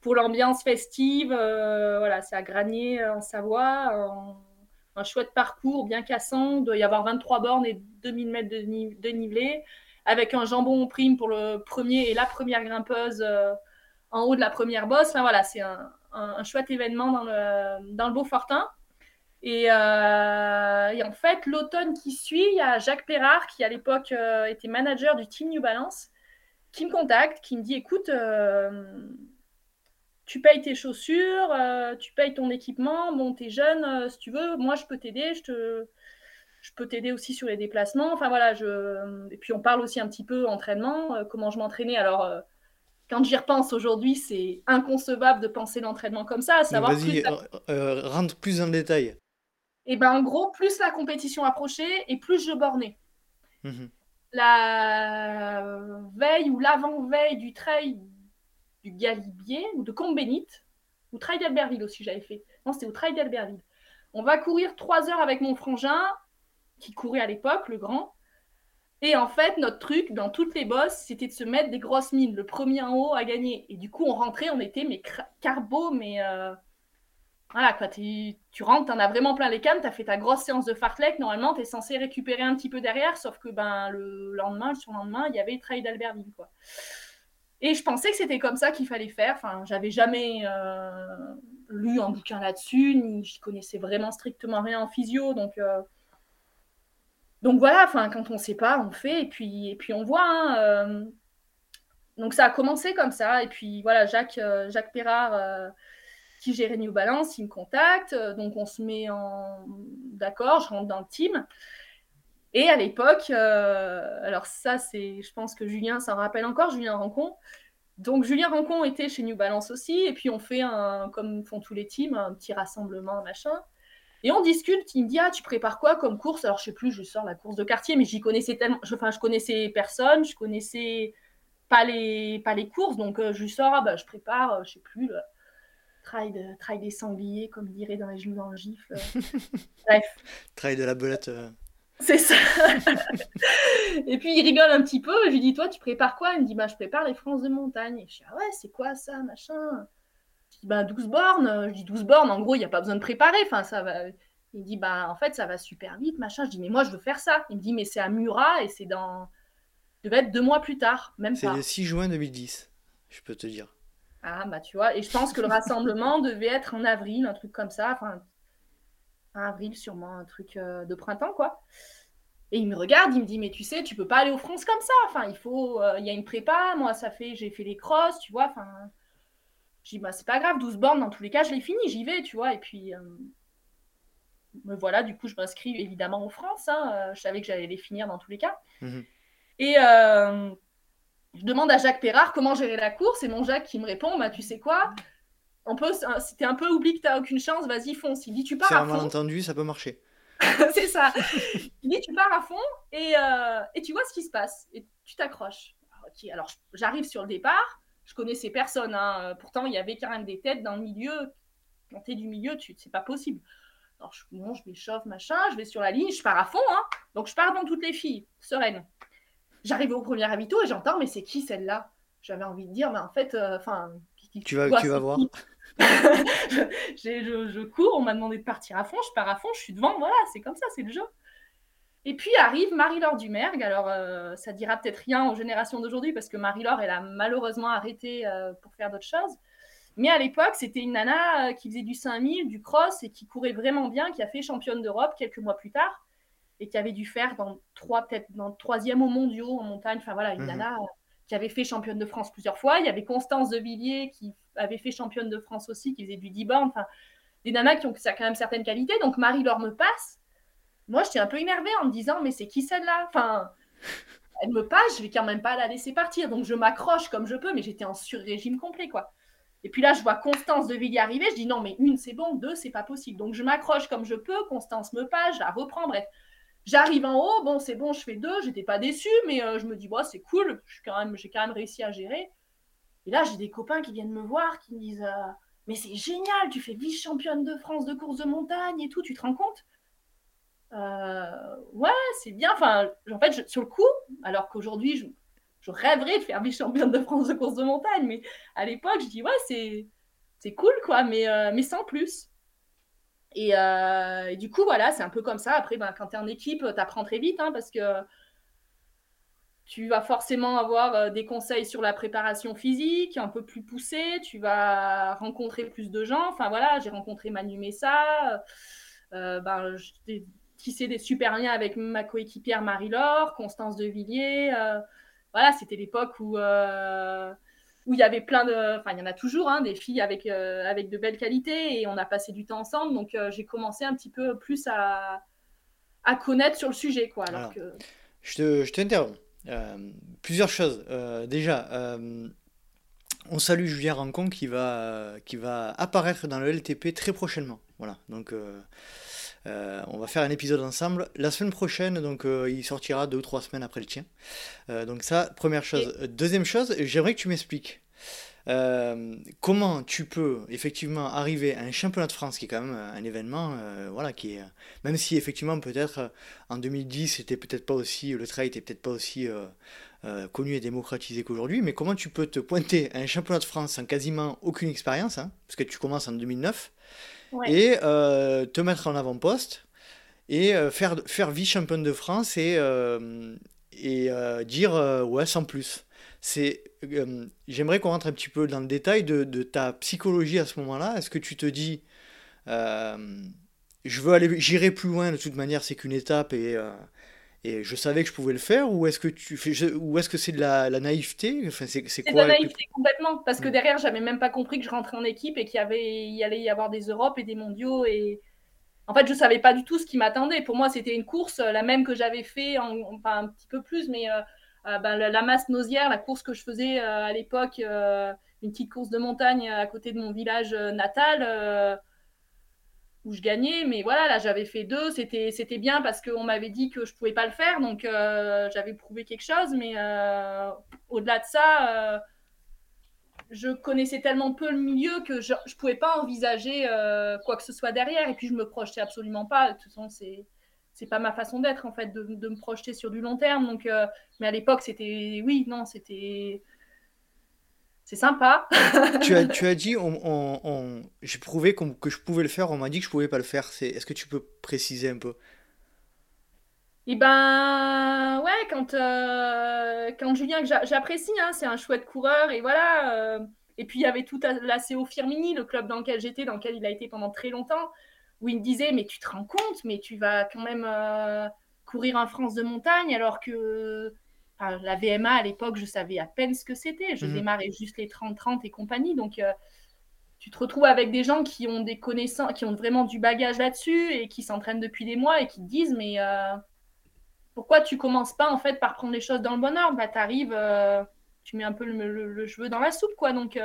pour l'ambiance festive. voilà, c'est à Granier en Savoie. En un chouette parcours bien cassant. Il doit y avoir 23 bornes et 2000 mètres de dénivelé, avec un jambon prime pour le premier et la première grimpeuse euh, en haut de la première bosse. Enfin, voilà, c'est un, chouette événement dans le, dans le Beaufortin. Et, euh, et, en fait, l'automne qui suit, il y a Jacques Perrard, qui à l'époque euh, était manager du Team New Balance, qui me contacte, qui me dit écoute, tu payes tes chaussures, euh, tu payes ton équipement, bon, t'es jeune, euh, si tu veux, moi je peux t'aider, je, te... je peux t'aider aussi sur les déplacements. Enfin voilà, je... et puis on parle aussi un petit peu entraînement, euh, comment je m'entraînais. Alors, quand j'y repense aujourd'hui, c'est inconcevable de penser l'entraînement comme ça. savoir Vas-y, rentre plus en détail. Et eh ben en gros, plus la compétition approchait et plus je bornais. Mmh la veille ou l'avant-veille du trail du Galibier ou de Combénite, ou Trail d'Albertville aussi, j'avais fait. Non, c'était au Trail d'Albertville. On va courir trois heures avec mon frangin, qui courait à l'époque, le grand. Et en fait, notre truc, dans toutes les bosses, c'était de se mettre des grosses mines. Le premier en haut à gagner. Et du coup, on rentrait, on était mais carbo, mais euh, voilà quoi. Tu, rentres, t'en as vraiment plein les cannes, t'as fait ta grosse séance de fartlek. Normalement, t'es censé récupérer un petit peu derrière, sauf que ben le lendemain, le surlendemain, il y avait le trail d'Albertville quoi. Et je pensais que c'était comme ça qu'il fallait faire. Enfin, j'avais jamais euh, lu un bouquin là-dessus, ni je connaissais vraiment strictement rien en physio. Donc, euh, donc voilà, enfin, quand on ne sait pas, on fait et puis, et puis on voit. Hein, euh. Donc ça a commencé comme ça. Et puis voilà, Jacques, Jacques Perrard, qui gérait New Balance, il me contacte. Donc on se met en d'accord, je rentre dans le team. Et à l'époque, euh, alors ça, c'est, je pense que Julien s'en rappelle encore, Julien Rancon. Donc Julien Rancon était chez New Balance aussi, et puis on fait un, comme font tous les teams, un petit rassemblement, machin. Et on discute, il me dit Ah, tu prépares quoi comme course? Alors je sais plus, je sors la course de quartier, mais j'y connaissais tellement. Enfin, je connaissais personne, je connaissais pas les, pas les courses, donc euh, je sors, ah, bah, je prépare, euh, je sais plus, le trail, de, trail des sangliers, comme dirait dans les genoux dans le gifle. Bref. Trail de la belette. C'est ça. et puis il rigole un petit peu. Je lui dis Toi, tu prépares quoi? Il me dit bah, Je prépare les France de montagne. Et je dis Ah ouais, c'est quoi ça, machin? Je dis bah, 12 bornes. Je dis 12 bornes, en gros, il n'y a pas besoin de préparer. Enfin, ça va. Il me dit Bah, en fait, ça va super vite, machin. Je dis Mais moi, je veux faire ça. Il me dit Mais c'est à Murat et c'est dans. Ça devait être deux mois plus tard, même C'est le 6 juin 2010, je peux te dire. Ah, bah, tu vois. Et je pense que le rassemblement devait être en avril, un truc comme ça. Enfin, avril, sûrement un truc euh, de printemps, quoi. Et il me regarde, il me dit, mais tu sais, tu peux pas aller aux France comme ça. Enfin, il faut, euh, il y a une prépa. Moi, ça fait, j'ai fait les crosses, tu vois. Enfin, je dis, bah, c'est pas grave, 12 bornes, dans tous les cas, je l'ai fini, j'y vais, tu vois. Et puis, euh, me voilà, du coup, je m'inscris évidemment aux France. Hein, je savais que j'allais les finir dans tous les cas. Mmh et je demande à Jacques Perrard comment gérer la course. Et mon Jacques qui me répond, bah, tu sais quoi? On peut, c'était un peu oublie que tu n'as aucune chance, vas-y, fonce. Il dit, tu pars à fond. C'est un malentendu, ça peut marcher. c'est ça. Il dit, tu pars à fond et, euh, et tu vois ce qui se passe. Et tu t'accroches. Ok, alors j'arrive sur le départ. Je connaissais personne. Hein. Pourtant, il y avait quand même des têtes dans le milieu. Quand tu es du milieu, tu... c'est pas possible. Alors, je, bon, je m'échauffe, machin. Je vais sur la ligne, je pars à fond. Hein. Donc, je pars dans toutes les filles, sereine. J'arrive au premier ravito et j'entends, mais c'est qui celle-là? J'avais envie de dire, mais en fait, enfin. tu vas, tu vas voir. je, je, cours, on m'a demandé de partir à fond, je pars à fond, je suis devant, voilà, c'est comme ça, c'est le jeu. Et puis arrive Marie-Laure Dumergue. Alors, euh, ça dira peut-être rien aux générations d'aujourd'hui parce que Marie-Laure, elle a malheureusement arrêté euh, pour faire d'autres choses. Mais à l'époque, c'était une nana euh, qui faisait du 5000, du cross et qui courait vraiment bien, qui a fait championne d'Europe quelques mois plus tard et qui avait dû faire dans trois, peut-être dans le troisième au mondiaux en montagne. Enfin voilà, une mhm. nana qui avait fait championne de France plusieurs fois. Il y avait Constance de Villiers qui avait fait championne de France aussi, qui faisait du 10 bornes. Enfin, des nanas qui ont quand même certaines qualités. Donc Marie-Laure me passe moi, j'étais un peu énervée en me disant, mais c'est qui celle-là? Enfin, elle me passe, je vais quand même pas la laisser partir. Donc, je m'accroche comme je peux, mais j'étais en sur-régime complet, quoi. Et puis là, je vois Constance de Villiers arriver. Je dis, non, mais une, c'est bon, deux, c'est pas possible. Donc, je m'accroche comme je peux. Constance me passe, je la reprends. Bref, j'arrive en haut. Bon, c'est bon, je fais deux. J'étais pas déçue, mais euh, je me dis, bon, c'est cool. J'ai quand, même, quand même réussi à gérer. Et là, j'ai des copains qui viennent me voir, qui me disent, euh, mais c'est génial, tu fais vice-championne de France de course de montagne et tout, tu te rends compte? Euh, ouais, c'est bien. Enfin, en fait, sur le coup, alors qu'aujourd'hui, je, rêverais de faire vice-championne de France de course de montagne, mais à l'époque, je dis, ouais, c'est, cool, quoi, mais, euh, mais sans plus. Et, du coup, voilà, c'est un peu comme ça. Après, ben, quand tu es en équipe, tu apprends très vite, hein, parce que tu vas forcément avoir des conseils sur la préparation physique, un peu plus poussé, tu vas rencontrer plus de gens. Enfin voilà, j'ai rencontré Manu Messa, ben, tissé des super liens avec ma coéquipière Marie-Laure, Constance de Villiers. Euh, voilà, c'était l'époque où euh, où il y avait plein de, enfin il y en a toujours, hein, des filles avec euh, avec de belles qualités et on a passé du temps ensemble. Donc j'ai commencé un petit peu plus à à connaître sur le sujet, quoi. Alors, que... je t'interromps. Plusieurs choses. déjà. On salue Julien Rancon qui va, qui va apparaître dans le LTP très prochainement. Voilà, donc euh, on va faire un épisode ensemble. La semaine prochaine, donc euh, il sortira deux ou trois semaines après le tien. Euh, donc ça, première chose. Deuxième chose, j'aimerais que tu m'expliques. Comment tu peux effectivement arriver à un championnat de France qui est quand même un événement voilà qui est même si effectivement peut-être en 2010 c'était peut-être pas aussi le trail était peut-être pas aussi connu et démocratisé qu'aujourd'hui mais comment tu peux te pointer à un championnat de France sans quasiment aucune expérience hein, parce que tu commences en 2009 et euh, te mettre en avant-poste et euh, faire, faire vice-championne de France et, euh, et dire ouais, sans plus. C'est, j'aimerais qu'on rentre un petit peu dans le détail de, de ta psychologie à ce moment-là. Est-ce que tu te dis, je veux aller, j'irai plus loin de toute manière, c'est qu'une étape et et je savais que je pouvais le faire ou est-ce que tu ou est-ce que c'est de la, naïveté? Enfin, c'est, c'est, de la naïveté complètement parce que mm. derrière j'avais même pas compris que je rentrais en équipe et qu'il y avait il y allait y avoir des Europes et des mondiaux et en fait je savais pas du tout ce qui m'attendait pour moi c'était une course la même que j'avais fait en, enfin un petit peu plus mais euh, euh, ben, la, masse nausière la course que je faisais euh, à l'époque une petite course de montagne à côté de mon village natal où je gagnais. Mais voilà, là, j'avais fait deux. C'était, c'était bien parce qu'on m'avait dit que je pouvais pas le faire. Donc, euh, j'avais prouvé quelque chose. Mais euh, au-delà de ça, euh, je connaissais tellement peu le milieu que je ne pouvais pas envisager quoi que ce soit derrière. Et puis, je me projetais absolument pas. De toute façon, c'est c'est pas ma façon d'être en fait de, de, me projeter sur du long terme donc mais à l'époque c'était oui non c'était c'est sympa. tu, as, tu as dit, on, j'ai prouvé que je pouvais le faire, on m'a dit que je pouvais pas le faire. C'est, est-ce que tu peux préciser un peu? Eh ben, ouais, quand, euh, quand Julien, que j'apprécie, hein, c'est un chouette coureur, et voilà. Euh, et puis il y avait tout la CO Firmini, le club dans lequel j'étais, dans lequel il a été pendant très longtemps, où il me disait, mais tu te rends compte, mais tu vas quand même euh, courir en France de montagne, alors que la VMA à l'époque, je savais à peine ce que c'était. Je mhm. démarrais juste les 30-30 et compagnie. Donc, euh, tu te retrouves avec des gens qui ont des connaissances, qui ont vraiment du bagage là-dessus et qui s'entraînent depuis des mois et qui te disent Mais euh, pourquoi tu commences pas en fait par prendre les choses dans le bon ordre? Bah, tu arrives, euh, tu mets un peu le, cheveu dans la soupe, quoi. Donc,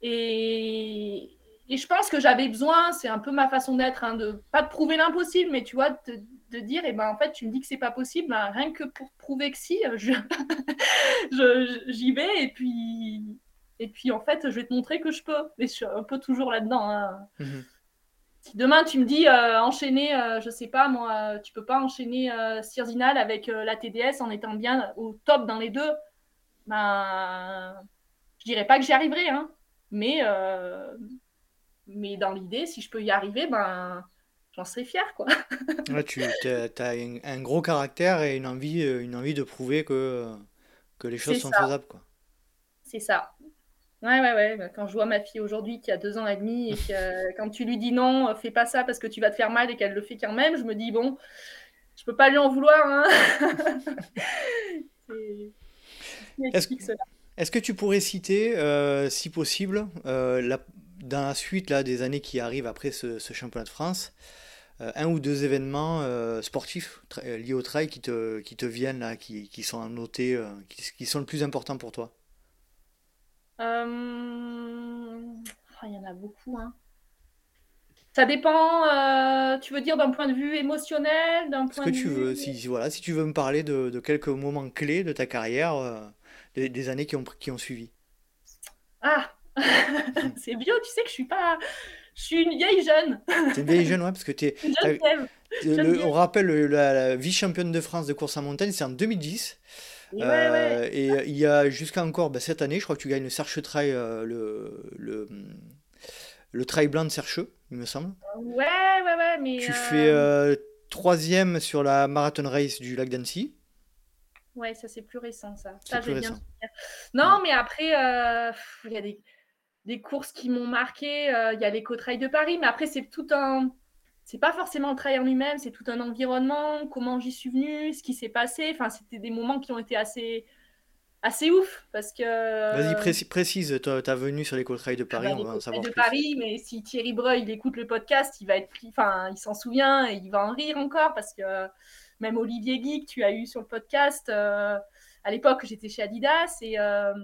et, et, je pense que j'avais besoin, c'est un peu ma façon d'être, hein, de pas de prouver l'impossible, mais tu vois, de, de dire, et eh ben, en fait, tu me dis que c'est pas possible, ben, rien que pour prouver que si, euh, je, j'y vais, et puis, et puis, en fait, je vais te montrer que je peux. Mais je suis un peu toujours là-dedans. Hein. Mhm. Si demain tu me dis enchaîner, je sais pas moi, tu peux pas enchaîner Sirzinal avec la TDS en étant bien au top dans les deux, ben je dirais pas que j'y arriverai, hein, mais mais dans l'idée, si je peux y arriver, ben j'en serais fière quoi. tu as, un, gros caractère et une envie, une envie de prouver que, que les choses sont faisables quoi. C'est ça. Ouais, ouais, ouais. Bah, quand je vois ma fille aujourd'hui qui a deux ans et demi et que quand tu lui dis non, euh, fais pas ça parce que tu vas te faire mal et qu'elle le fait quand même, je me dis bon, je peux pas lui en vouloir. Hein. Est-ce que tu pourrais citer, euh, si possible, euh, la, dans la suite là, des années qui arrivent après ce, championnat de France, un ou deux événements sportifs liés au trail qui te, qui te viennent, là, qui, qui sont notés, qui, qui sont le plus importants pour toi? Euh, oh, il y en a beaucoup. Hein. Ça dépend, euh, tu veux dire d'un point de vue émotionnel, d'un Ce que tu veux, si, voilà, si tu veux me parler de, quelques moments clés de ta carrière, euh, des, années qui ont, qui ont suivi. Ah, c'est vieux, tu sais que je suis pas, je suis une vieille jeune. C'est une vieille jeune, ouais, parce que tu es. on rappelle la, la vice-championne de France de course en montagne, c'est en 2010. Euh, et il y a jusqu'à encore bah, cette année, je crois que tu gagnes le Serche Trail, euh, le, le, le trail blanc de Sercheux, il me semble. Ouais, ouais, ouais. Mais tu fais euh, troisième sur la marathon race du lac d'Annecy. Ouais, ça c'est plus récent, ça. Ça, j'ai bien. Non, mais après, il y a des, des, courses qui m'ont marqué. Il y a l'éco-trail de Paris, mais après, c'est tout un c'est pas forcément le travail en lui-même, c'est tout un environnement, comment j'y suis venue, ce qui s'est passé. Enfin, c'était des moments qui ont été assez, assez ouf parce que. Vas-y, précise, ta venue sur l'école trail de Paris, ah bah, on va savoir. de Paris, mais si Thierry Breuil il écoute le podcast, il va être enfin, il s'en souvient et il va en rire encore parce que même Olivier Guy que tu as eu sur le podcast. Euh, à l'époque, j'étais chez Adidas et euh,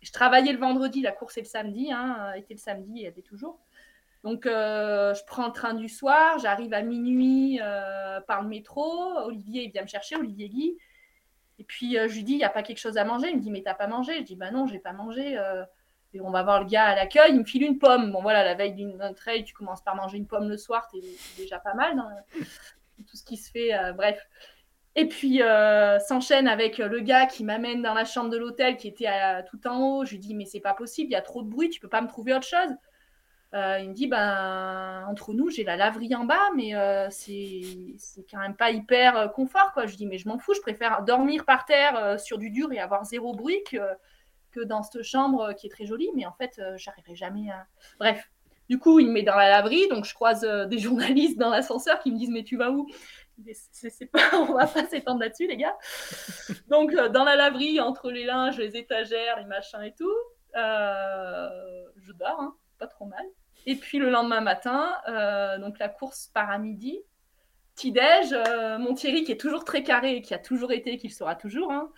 je travaillais le vendredi, la course est le samedi, hein, était le samedi et elle est toujours. Donc, euh, je prends le train du soir, j'arrive à minuit euh, par le métro. Olivier, il vient me chercher, Olivier Guy. Et puis, je lui dis, il n'y a pas quelque chose à manger? Il me dit, mais t'as pas mangé? Je dis, bah non, j'ai pas mangé. et on va voir le gars à l'accueil, il me file une pomme. Bon, voilà, la veille d'un trail, tu commences par manger une pomme le soir, t'es déjà pas mal tout ce qui se fait. bref. Et puis, s'enchaîne avec le gars qui m'amène dans la chambre de l'hôtel qui était tout en haut. Je lui dis, mais c'est pas possible, il y a trop de bruit, tu peux pas me trouver autre chose euh, il me dit ben entre nous j'ai la laverie en bas mais euh, c'est quand même pas hyper euh, confort quoi. Je dis mais je m'en fous, je préfère dormir par terre sur du dur et avoir zéro bruit que, que dans cette chambre qui est très jolie mais en fait j'arriverai jamais à bref. Du coup, il me met dans la laverie donc je croise des journalistes dans l'ascenseur qui me disent mais tu vas où? on va pas s'étendre là-dessus, les gars. Donc, dans la laverie, entre les linges, les étagères, les machins et tout, je dors, hein, pas trop mal. Et puis le lendemain matin, euh, donc la course part à midi. Petit-déj, euh, mon Thierry qui est toujours très carré, qui a toujours été, qui le sera toujours, hein,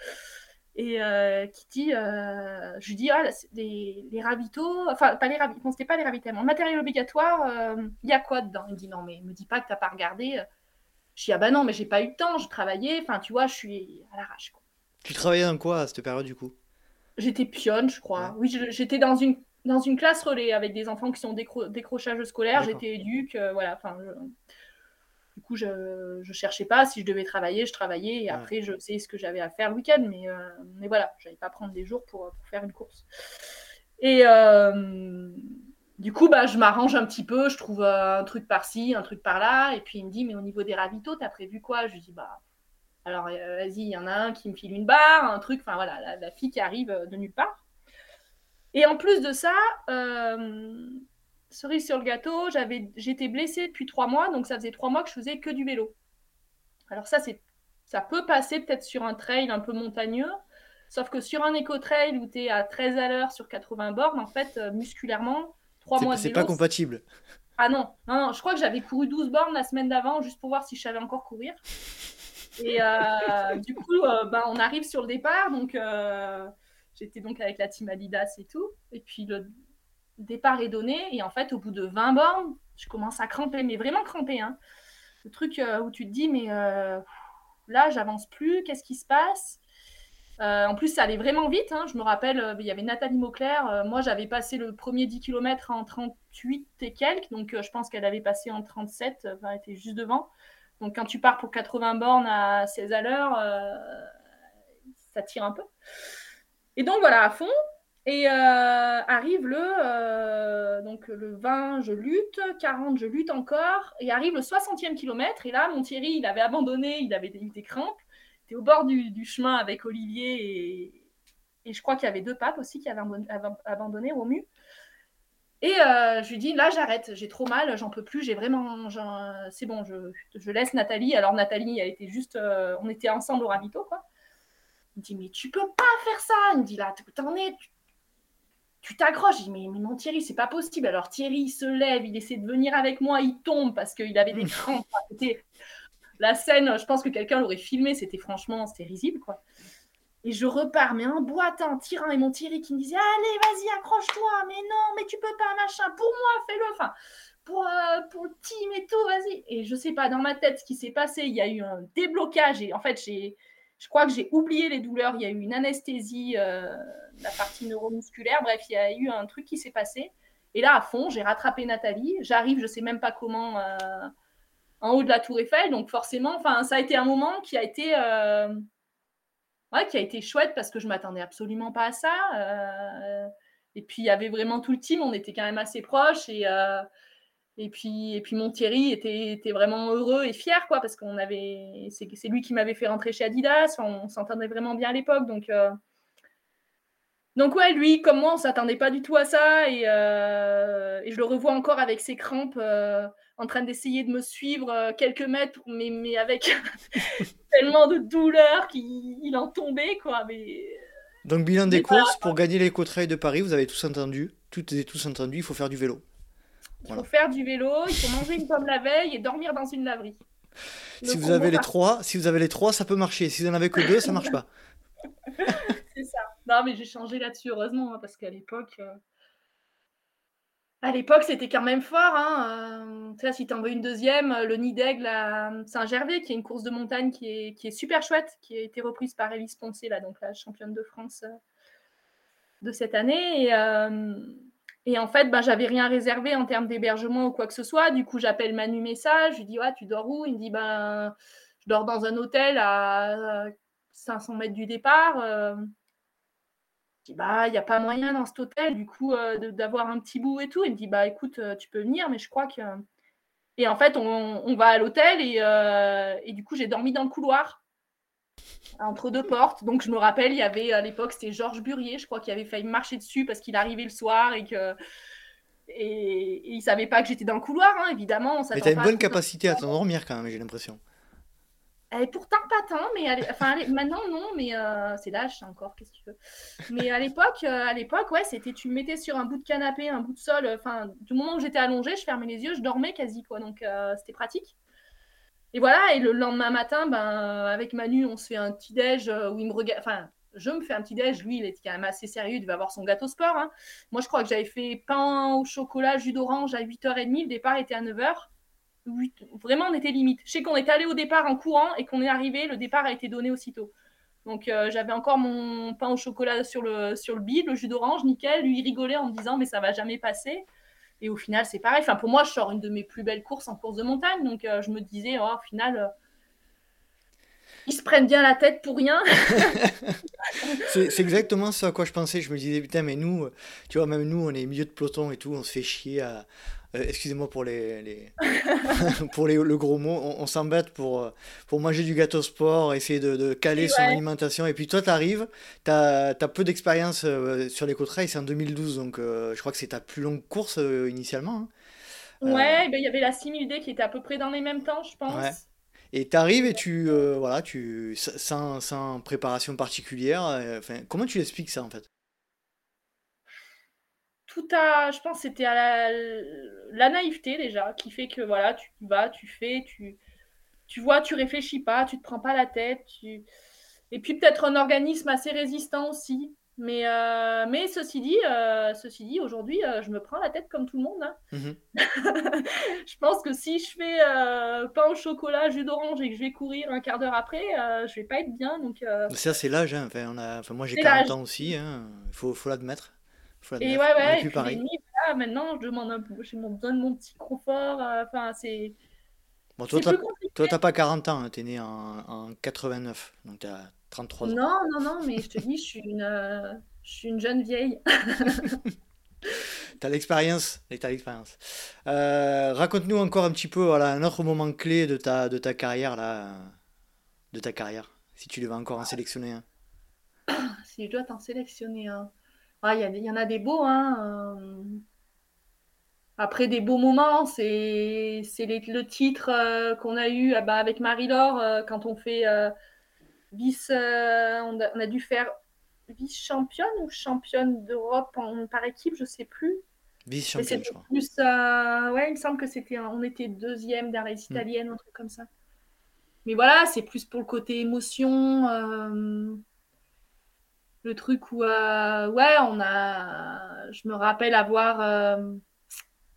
et euh, qui dit, je lui dis, ah, les, les ravitaux, enfin, pas les ravitaux, c'était pas les ravitaillements, le matériel obligatoire, il y a quoi dedans? Il me dit, non, mais me dis pas que t'as pas regardé. Je dis, ah bah non, mais j'ai pas eu le temps, je travaillais, enfin, tu vois, je suis à l'arrache. Tu travaillais dans quoi à cette période du coup? J'étais pionne, je crois. Oui, j'étais dans une dans une classe relais avec des enfants qui sont décrochage scolaire. J'étais éduque, euh, voilà. Enfin, du coup, je, ne cherchais pas. Si je devais travailler, je travaillais. Et après, je sais ce que j'avais à faire le week-end. Mais, euh, mais voilà, je n'allais pas prendre des jours pour, faire une course. Et euh, du coup, bah, je m'arrange un petit peu. Je trouve un truc par-ci, un truc par-là. Et puis, il me dit, mais au niveau des ravitaux, tu as prévu quoi? Je lui dis, bah. Alors, vas-y, il y en a un qui me file une barre, un truc, enfin voilà, la fille qui arrive de nulle part. Et en plus de ça, euh, cerise sur le gâteau, j'avais, j'étais blessée depuis trois mois, donc ça faisait trois mois que je faisais que du vélo. Alors ça, c'est, ça peut passer peut-être sur un trail un peu montagneux, sauf que sur un éco-trail où tu es à 13 à l'heure sur 80 bornes, en fait, euh, musculairement, trois mois de vélo... C'est pas compatible. Ah non, non, non, je crois que j'avais couru 12 bornes la semaine d'avant, juste pour voir si je savais encore courir. Et euh, du coup, ben, on arrive sur le départ, donc J'étais donc avec la team Adidas et tout. Et puis le départ est donné. Et en fait, au bout de 20 bornes, je commence à cramper, mais vraiment cramper. Hein. Le truc euh, où tu te dis, mais euh, là, j'avance plus, qu'est-ce qui se passe? En plus, ça allait vraiment vite. Hein. Je me rappelle, il y avait Nathalie Mauclair. moi, j'avais passé le premier 10 km en 38 et quelques. Donc, je pense qu'elle avait passé en 37. Enfin, elle était juste devant. Donc, quand tu pars pour 80 bornes à 16 à l'heure, ça tire un peu. Et donc, voilà, à fond. Et euh, arrive le, euh, donc le 20, je lutte, 40, je lutte encore, et arrive le 60e kilomètre, et là, mon Thierry, il avait abandonné, il avait des crampes, au bord du, chemin avec Olivier, et, et je crois qu'il y avait deux papes aussi qui avaient abandonné, au mu. Et euh, je lui dis, là, j'arrête, j'ai trop mal, j'en peux plus, j'ai vraiment, c'est bon, je, je, laisse Nathalie. Alors Nathalie, elle était juste, on était ensemble au ravito, quoi. Il me dit, mais tu peux pas faire ça. Il me dit, là, t'en es, tu t'accroches. Je dis, mais, mon Thierry, c'est pas possible. Alors Thierry, il se lève, il essaie de venir avec moi, il tombe parce qu'il avait des crampes. C'était la scène, je pense que quelqu'un l'aurait filmé, c'était franchement, c'était risible, quoi. Et je repars, mais un boitin, tirant, et mon Thierry qui me disait, allez, vas-y, accroche-toi, mais non, mais tu peux pas, machin, pour moi, fais-le, enfin, pour, euh, pour le team et tout, vas-y. Et je sais pas, dans ma tête, ce qui s'est passé, il y a eu un déblocage, et en fait, j'ai je crois que j'ai oublié les douleurs. Il y a eu une anesthésie, euh, la partie neuromusculaire. Bref, il y a eu un truc qui s'est passé. Et là, à fond, j'ai rattrapé Nathalie. J'arrive, je sais même pas comment, euh, en haut de la Tour Eiffel. Donc forcément, ça a été un moment qui a été, euh, ouais, qui a été chouette parce que je m'attendais absolument pas à ça. et puis il y avait vraiment tout le team. On était quand même assez proches et et puis, et puis mon Thierry était, était vraiment heureux et fier, quoi, parce qu'on avait, c'est, lui qui m'avait fait rentrer chez Adidas. On, s'entendait vraiment bien à l'époque, donc. Euh, donc ouais, lui, comme moi, on s'attendait pas du tout à ça, et, euh, et je le revois encore avec ses crampes, euh, en train d'essayer de me suivre quelques mètres, mais, mais avec tellement de douleur qu'il en tombait, quoi. Mais... Donc bilan des courses, pour gagner les trail de Paris, vous avez tous entendu, toutes et tous entendu, il faut faire du vélo. Il faut faire du vélo, il faut manger une pomme la veille et dormir dans une laverie. si vous avez les trois, si vous avez les trois, ça peut marcher. Si vous n'en avez que deux, ça marche pas. c'est ça. Non, mais j'ai changé là-dessus, heureusement, hein, parce qu'à l'époque, euh, à l'époque, c'était quand même fort. Hein. Euh, si tu en veux une deuxième, euh, le Nid d'Aigle à Saint-Gervais, qui est une course de montagne qui est, super chouette, qui a été reprise par Elise Poncé, là, donc la championne de France de cette année. Et, et en fait, ben, j'avais rien réservé en termes d'hébergement ou quoi que ce soit. Du coup, j'appelle Manu Message. Je lui dis, ouais, tu dors où? Il me dit, ben, je dors dans un hôtel à 500 mètres du départ. Euh. Je dis, bah, il n'y a pas moyen dans cet hôtel, du coup, euh, d'avoir un petit bout et tout. Il me dit, bah, écoute, euh, tu peux venir, mais je crois que. Et en fait, on, va à l'hôtel et, et, du coup, j'ai dormi dans le couloir entre deux portes. Donc je me rappelle, il y avait à l'époque, c'était Georges Burier, je crois, qui avait failli marcher dessus parce qu'il arrivait le soir et que. Et, il savait pas que j'étais dans le couloir, hein, évidemment. mais tu as une bonne capacité à t'endormir quand même, j'ai l'impression. Et pourtant pas tant, mais enfin, maintenant non, mais euh, c'est l'âge encore, qu'est-ce que tu veux. Mais à l'époque, euh, à l'époque, ouais, c'était tu me mettais sur un bout de canapé, un bout de sol, enfin, du moment où j'étais allongée, je fermais les yeux, je dormais quasi quoi, donc euh, c'était pratique. Et voilà, et le lendemain matin, ben, avec Manu, on se fait un petit déj euh, où il me regarde. Enfin, je me fais un petit déj. Lui, il était quand même assez sérieux. Il devait avoir son gâteau sport. Hein. Moi, je crois que j'avais fait pain au chocolat, jus d'orange à 8h30. Le départ était à 9h. Vraiment, on était limite. Je sais qu'on était allé au départ en courant et qu'on est arrivé. Le départ a été donné aussitôt. Donc, euh, j'avais encore mon pain au chocolat sur le, sur le bide, le jus d'orange, nickel. Lui, il rigolait en me disant, mais ça va jamais passer. Et au final, c'est pareil. Enfin, pour moi, je sors une de mes plus belles courses en course de montagne. Donc, euh, je me disais, oh, au final, euh, ils se prennent bien la tête pour rien. c'est exactement ce à quoi je pensais. Je me disais, putain, mais nous, tu vois, même nous, on est milieu de peloton et tout, on se fait chier à, euh, excusez-moi pour les, les... pour les, le gros mot, on, s'embête pour, euh, pour manger du gâteau sport, essayer de, de caler son alimentation. Et puis toi, tu arrives, tu as, peu d'expérience euh, sur les côtes c'est en 2012, donc je crois que c'est ta plus longue course initialement. Hein. Ouais, ben, il y avait la 6000D qui était à peu près dans les mêmes temps, je pense. Et tu arrives et tu, voilà, tu, sans, sans préparation particulière, comment tu expliques ça en fait? Tout à, je pense, c'était à la, naïveté déjà, qui fait que voilà, tu vas, tu fais, tu, tu vois, tu réfléchis pas, tu te prends pas la tête, tu... et puis peut-être un organisme assez résistant aussi. Mais, euh, mais ceci dit, euh, ceci dit aujourd'hui, euh, je me prends la tête comme tout le monde. hein. Mhm. je pense que si je fais pain au chocolat, jus d'orange et que je vais courir un quart d'heure après, je vais pas être bien. Donc, Ça, c'est l'âge. hein. Enfin, on a... enfin, moi, j'ai C'est 40 l'âge. ans aussi. hein. Il faut, faut l'admettre. Et ouais, ouais, et puis les pareil. nuits, voilà, maintenant, je demande un peu, j'ai besoin de mon petit confort. euh, Enfin, c'est Bon, toi, t'as pas 40 ans. hein. T'es né en, en 89. Donc, t'as 33 ans. Non, non, non, mais je te dis, je suis une, euh, je suis une jeune vieille. T'as l'expérience. T'as l'expérience. Euh, raconte-nous encore un petit peu voilà, un autre moment clé de ta, de ta carrière. Là, de ta carrière. Si tu devais encore en sélectionner un. Si je dois t'en sélectionner un. Ah, Il y, a des- il y en a des beaux, hein. euh. Après des beaux moments, c'est c'est le titre euh, qu'on a eu ah bah, avec Marie-Laure euh, quand on fait vice. on, a, on a dû faire vice-championne ou championne d'Europe par équipe, je sais plus. Vice-championne, je c'était crois. plus. ouais, il me semble que c'était. On était deuxième derrière les Mm. italiennes, un truc comme ça. Mais voilà, c'est plus pour le côté émotion. Le truc où. euh, ouais, on a. Je me rappelle avoir. euh,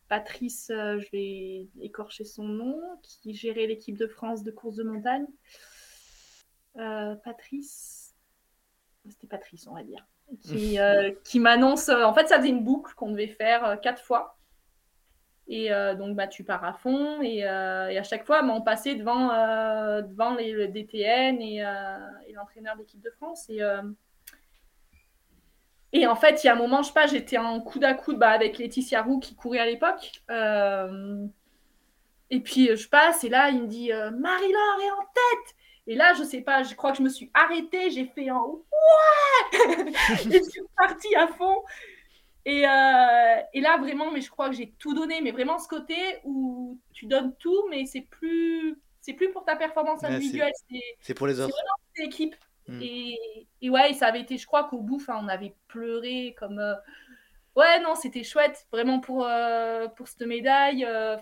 Patrice, euh, je vais écorcher son nom, qui gérait l'équipe de France de course de montagne. Patrice. C'était Patrice, on va dire. Qui, qui m'annonce. en fait, ça faisait une boucle qu'on devait faire quatre fois. Et euh, donc, bah, tu pars à fond. Et, euh, et à chaque fois, bah, on passait devant, euh, devant les, le DTN et, et l'entraîneur de l'équipe de France. Et, et en fait, il y a un moment, je sais pas, j'étais en coude à coude bah, avec Laetitia Roux qui courait à l'époque. Euh, et puis, je passe et là, il me dit euh, Marie-Laure est en tête Et là, je sais pas, je crois que je me suis arrêtée, j'ai fait un ouais Et je suis partie à fond. Et, euh, et là, vraiment, mais je crois que j'ai tout donné, mais vraiment ce côté où tu donnes tout, mais c'est plus, c'est plus pour ta performance c'est- individuelle, c'est C'est pour les c'est autres. pour l'équipe. Mm. Et, ouais, ça avait été, je crois qu'au bout, on avait pleuré comme. euh, Ouais, non, c'était chouette, vraiment pour, euh, pour cette médaille. euh,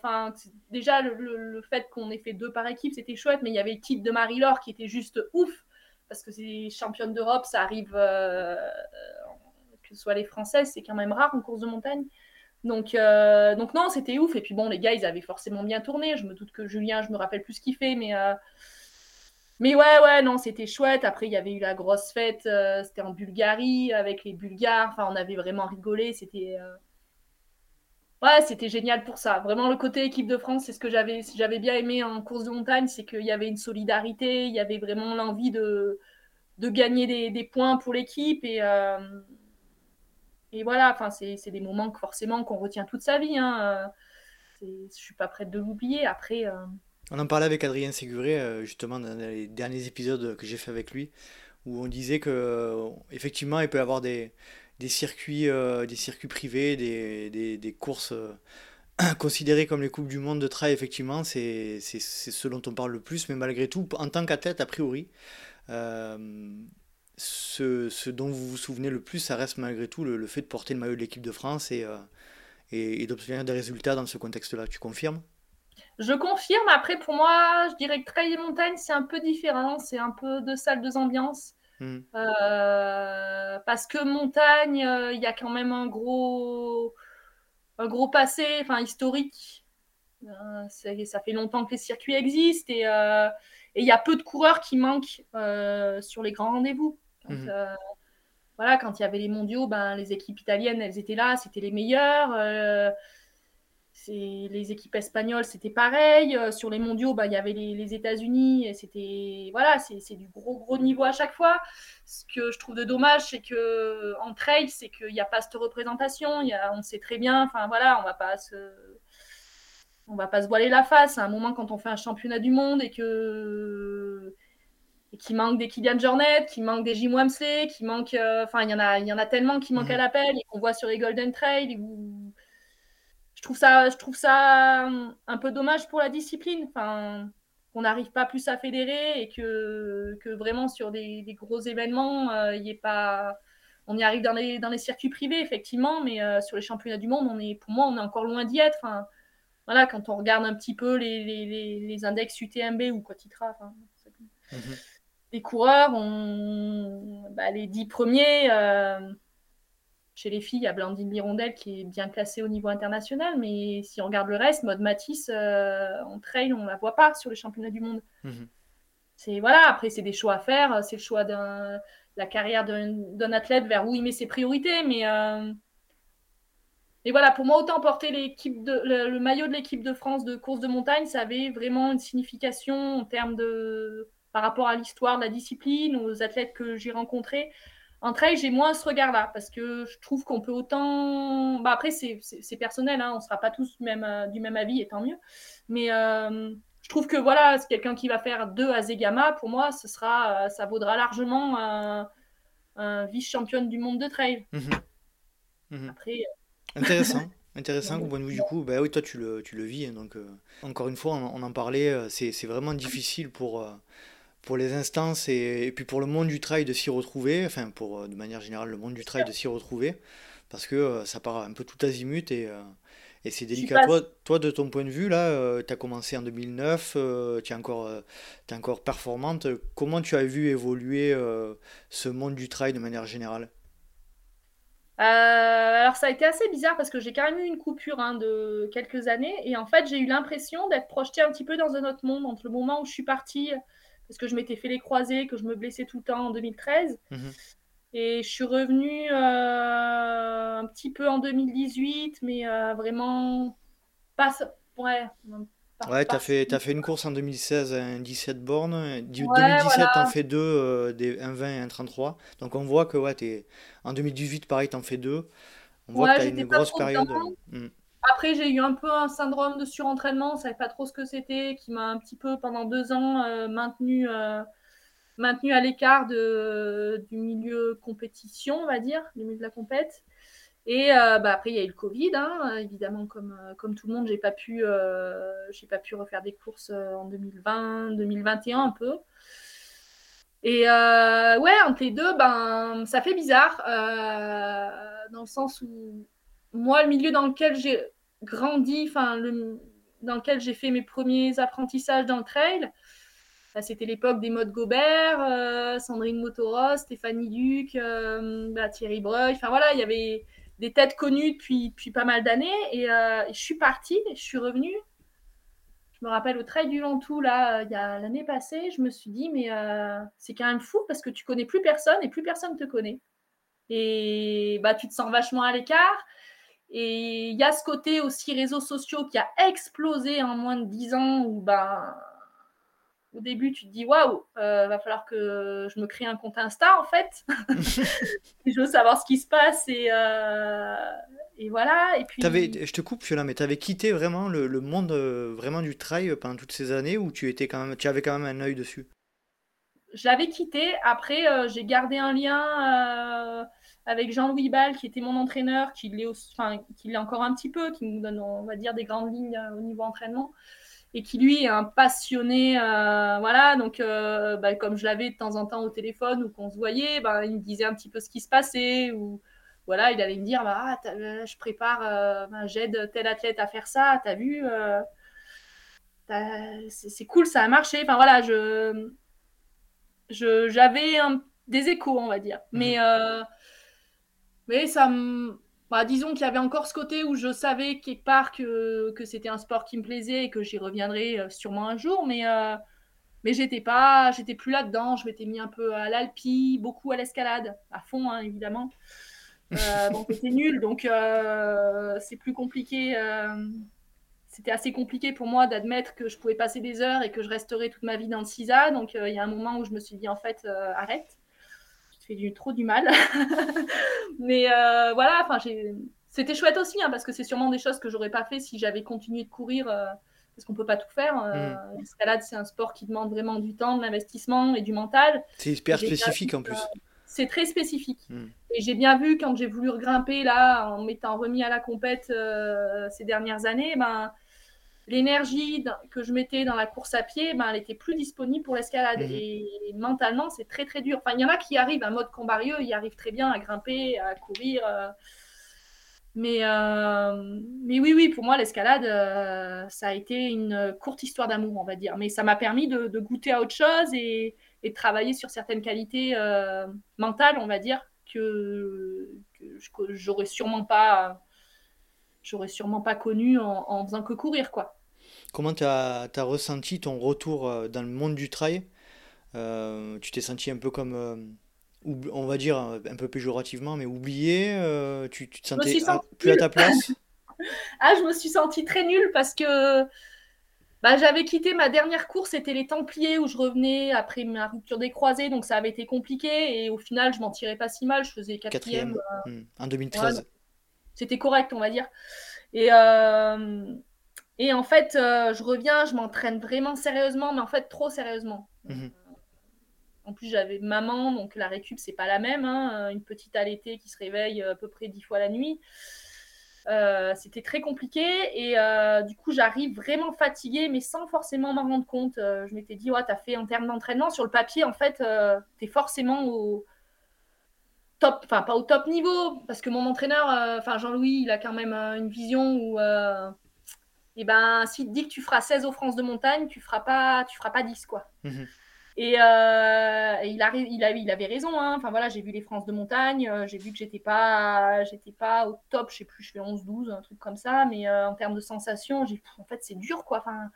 déjà, le, le- fait qu'on ait fait deux par équipe, c'était chouette, mais il y avait le titre de Marie-Laure qui était juste ouf, parce que c'est championne d'Europe, ça arrive, que ce soit les Françaises, c'est quand même rare en course de montagne. Donc, donc non, c'était ouf. Et puis bon, les gars, ils avaient forcément bien tourné. Je me doute que Julien, je me rappelle plus ce qu'il fait, mais. Mais ouais, ouais, non, c'était chouette. Après, il y avait eu la grosse fête, euh, c'était en Bulgarie avec les Bulgares. Enfin, on avait vraiment rigolé. C'était. euh, Ouais, c'était génial pour ça. Vraiment, le côté équipe de France, c'est ce que j'avais bien aimé en course de montagne, c'est qu'il y avait une solidarité, il y avait vraiment l'envie de, de gagner des, points pour l'équipe. Et, euh, et voilà, c'est des moments que forcément qu'on retient toute sa vie. Hein. Je suis pas prête de l'oublier. Après. On en parlait avec Adrien Séguré, euh, justement, dans les derniers épisodes que j'ai fait avec lui, où on disait que, euh, effectivement, il peut y avoir des, circuits, euh, des circuits privés, des, des, courses considérées comme les Coupes du Monde de trail, effectivement, c'est ce dont on parle le plus, mais malgré tout, en tant qu'athlète, a priori, ce, ce dont vous vous souvenez le plus, ça reste malgré tout le, fait de porter le maillot de l'équipe de France et, et, et d'obtenir des résultats dans ce contexte-là. Tu confirmes? Je confirme. Après, pour moi, je dirais que trail et montagne, c'est un peu différent. C'est un peu deux salles, deux ambiances. Hmm. Euh, parce que montagne, euh, il y a quand même un gros, un gros passé, enfin historique. Euh, ça fait longtemps que les circuits existent et il y a peu de coureurs qui manquent sur les grands rendez-vous. Quand, euh, voilà, quand il y avait les mondiaux, ben, les équipes italiennes, elles étaient là, c'était les meilleures. Les équipes espagnoles, c'était pareil. Euh, sur les mondiaux, ben, il y avait les, les États-Unis, c'était voilà, c'est du gros gros niveau à chaque fois. Ce que je trouve de dommage, c'est que en trail, c'est qu'il n'y a pas cette représentation. Y a, on sait très bien, enfin voilà, on va pas se on va pas se voiler la face. À un moment, quand on fait un championnat du monde et que et qu'il manque des Kylian Jornet, qu'il manque des Jim Wamsley, qu'il manque, euh, enfin il y en a, il y en a tellement qui manquent Mhm. à l'appel et qu'on voit sur les Golden Trail. Trouve ça, je trouve ça un peu dommage pour la discipline. Enfin, qu'on n'arrive pas plus à fédérer et que, que vraiment sur des, des gros événements, euh, il y ait pas. On y arrive dans les, dans les circuits privés, effectivement, mais euh, sur les championnats du monde, on est, pour moi, on est encore loin d'y être. Enfin, voilà, quand on regarde un petit peu les, les, les, les index UTMB ou Quotitra, enfin, Mhm. des coureurs, on... Bah, les dix premiers, chez les filles, il y a Blandine Mirondelle qui est bien classée au niveau international, mais si on regarde le reste, Mode Matisse, en trail, on ne la voit pas sur les championnats du monde. Mhm. C'est voilà, après c'est des choix à faire, c'est le choix d'un la carrière d'un athlète vers où il met ses priorités, mais et voilà, pour moi, autant porter l'équipe de, le, maillot de l'équipe de France de course de montagne, ça avait vraiment une signification en termes de par rapport à l'histoire de la discipline, aux athlètes que j'ai rencontrés. En trail, j'ai moins ce regard-là parce que je trouve qu'on peut autant. Bah après, c'est personnel, hein, on ne sera pas tous même, euh, du même avis et tant mieux. Mais euh, je trouve que voilà, quelqu'un qui va faire deux à Zegama, pour moi, ce sera, euh, ça vaudra largement un, vice-championne du monde de trail. Mhm. Après. Intéressant. Intéressant au point de vue du coup, bah oui, toi tu le, tu le vis, hein, donc encore une fois, on, en parlait, c'est, vraiment difficile pour, pour les instances et, et, puis pour le monde du trail de s'y retrouver, enfin pour de manière générale le monde du trail de s'y retrouver, parce que ça part un peu tout azimut et, et c'est délicat. Toi, toi, de ton point de vue, là, tu as commencé en 2009, tu es encore, es encore performante, comment tu as vu évoluer ce monde du trail de manière générale? Euh, alors ça a été assez bizarre parce que j'ai quand même eu une coupure hein, de quelques années et en fait j'ai eu l'impression d'être projetée un petit peu dans un autre monde entre le moment où je suis partie parce que je m'étais fait les croisés, que je me blessais tout le temps en 2013 mhm. et je suis revenue euh, un petit peu en 2018 mais euh, vraiment pas ouais Ouais, t'as fait, as fait une course en 2016, un 17 bornes. 2017, t'en fais deux, euh, des, un 20 et un 33. Donc on voit que ouais, es... en 2018, pareil, t'en fais deux. On voit que t'as une grosse période. Hmm. Après, j'ai eu un peu un syndrome de surentraînement, on savait pas trop ce que c'était, qui m'a un petit peu pendant deux ans euh, maintenu, euh, maintenu à l'écart du milieu compétition, on va dire, du milieu de la compète. Et euh, bah, après, il y a eu le Covid, hein, évidemment, comme, comme tout le monde, j'ai pas pu, pas pu refaire des courses en 2020, 2021 un peu. Et ouais, entre les deux, ben, ça fait bizarre, dans le sens où moi, le milieu dans lequel j'ai grandi, enfin, dans lequel j'ai fait mes premiers apprentissages dans le trail, bah, c'était l'époque des modes Gobert, Sandrine Motoros, Stéphanie Duc, bah, Thierry Breuil, enfin voilà, il y avait des têtes connues depuis, depuis pas mal d'années. Et, euh, je suis partie, je suis revenue. Je me rappelle au Trail du Ventoux, là, euh, il y a l'année passée, je me suis dit, mais euh, c'est quand même fou parce que tu connais plus personne et plus personne te connaît. Et bah, tu te sens vachement à l'écart. Et il y a ce côté aussi réseaux sociaux qui a explosé en moins de 10 ans où bah, au début, tu te dis waouh, euh, va falloir que je me crée un compte Insta en fait. je veux savoir ce qui se passe et, euh, et voilà. Et puis. je te coupe, Fiola, mais tu avais quitté vraiment le, le monde euh, vraiment du trail pendant toutes ces années où tu étais quand même, tu avais quand même un œil dessus? Je l'avais quitté. Après, euh, j'ai gardé un lien avec Jean-Louis Ball, qui était mon entraîneur, qui l'est, enfin, qui l'est encore un petit peu, qui nous donne, on va dire, des grandes lignes au niveau entraînement et qui lui est un passionné, euh, voilà, donc euh, bah, comme je l'avais de temps en temps au téléphone ou qu'on se voyait, bah, il me disait un petit peu ce qui se passait ou voilà, il allait me dire, bah, ah, je prépare, euh, bah, j'aide tel athlète à faire ça, t'as vu, c'est cool, ça a marché, enfin voilà, je j'avais des échos, on va dire, mmh. Mais ça me bah, disons qu'il y avait encore ce côté où je savais quelque part que, que c'était un sport qui me plaisait et que j'y reviendrai euh, sûrement un jour, mais, euh, mais j'étais pas, j'étais plus là-dedans. Je m'étais mis un peu à l'alpi, beaucoup à l'escalade, à fond hein, évidemment. Euh, bon, c'était nul, donc c'est plus compliqué. c'était assez compliqué pour moi d'admettre que je pouvais passer des heures et que je resterais toute ma vie dans le CISA. Donc il y a un moment où je me suis dit en fait arrête fait du, trop du mal. Mais euh, voilà, enfin, c'était chouette aussi, hein, parce que c'est sûrement des choses que j'aurais pas fait si j'avais continué de courir, euh, parce qu'on peut pas tout faire. Euh, mm. L'escalade, c'est un sport qui demande vraiment du temps, de l'investissement et du mental. C'est hyper spécifique en plus. c'est très spécifique. Mm. Et j'ai bien vu quand j'ai voulu grimper là, en m'étant remis à la compète ces dernières années, ben l'énergie que je mettais dans la course à pied, ben, elle était plus disponible pour l'escalade. Mhm. Et, mentalement, c'est très très dur. Enfin, il y en a qui arrivent à mode combarieux, ils arrivent très bien à grimper, à courir. Euh. Mais, euh, mais oui, oui, pour moi, l'escalade, euh, ça a été une courte histoire d'amour, on va dire. Mais ça m'a permis de, goûter à autre chose et, de travailler sur certaines qualités mentales, on va dire, que, que j'aurais sûrement pas j'aurais sûrement pas connu en, en, faisant que courir quoi. Comment tu as, as, ressenti ton retour dans le monde du trail? Tu t'es senti un peu comme on va dire un peu péjorativement, mais oublié euh, tu, te sentais plus à ta place? Ah, je me suis sentie très nulle parce que bah, j'avais quitté ma dernière course, c'était les Templiers où je revenais après ma rupture des croisés, donc ça avait été compliqué et au final je m'en tirais pas si mal, je faisais quatrième. Euh, hmm, en 2013. c'était correct, on va dire. Et, euh, et en fait, je reviens, je m'entraîne vraiment sérieusement, mais en fait trop sérieusement. Mmh en plus, j'avais maman, donc la récup, c'est pas la même. Hein. Une petite allaitée qui se réveille à peu près dix fois la nuit. Euh, c'était très compliqué et euh, du coup j'arrive vraiment fatiguée mais sans forcément m'en rendre compte. Euh, je m'étais dit ouais t'as fait en termes d'entraînement sur le papier en fait t'es forcément au top, enfin pas au top niveau parce que mon entraîneur, enfin Jean-Louis il a quand même une vision où et eh ben s'il te dit que tu feras 16 aux France de montagne tu feras pas tu feras pas 10 quoi. Mmh et, euh, il, a, il, il, avait raison. Hein. Enfin voilà, j'ai vu les France de montagne, euh, j'ai vu que j'étais pas, j'étais pas au top. Je sais plus, je fais 11-12, un truc comme ça. Mais euh, en termes de sensations, j'ai, en fait, c'est dur quoi. Enfin,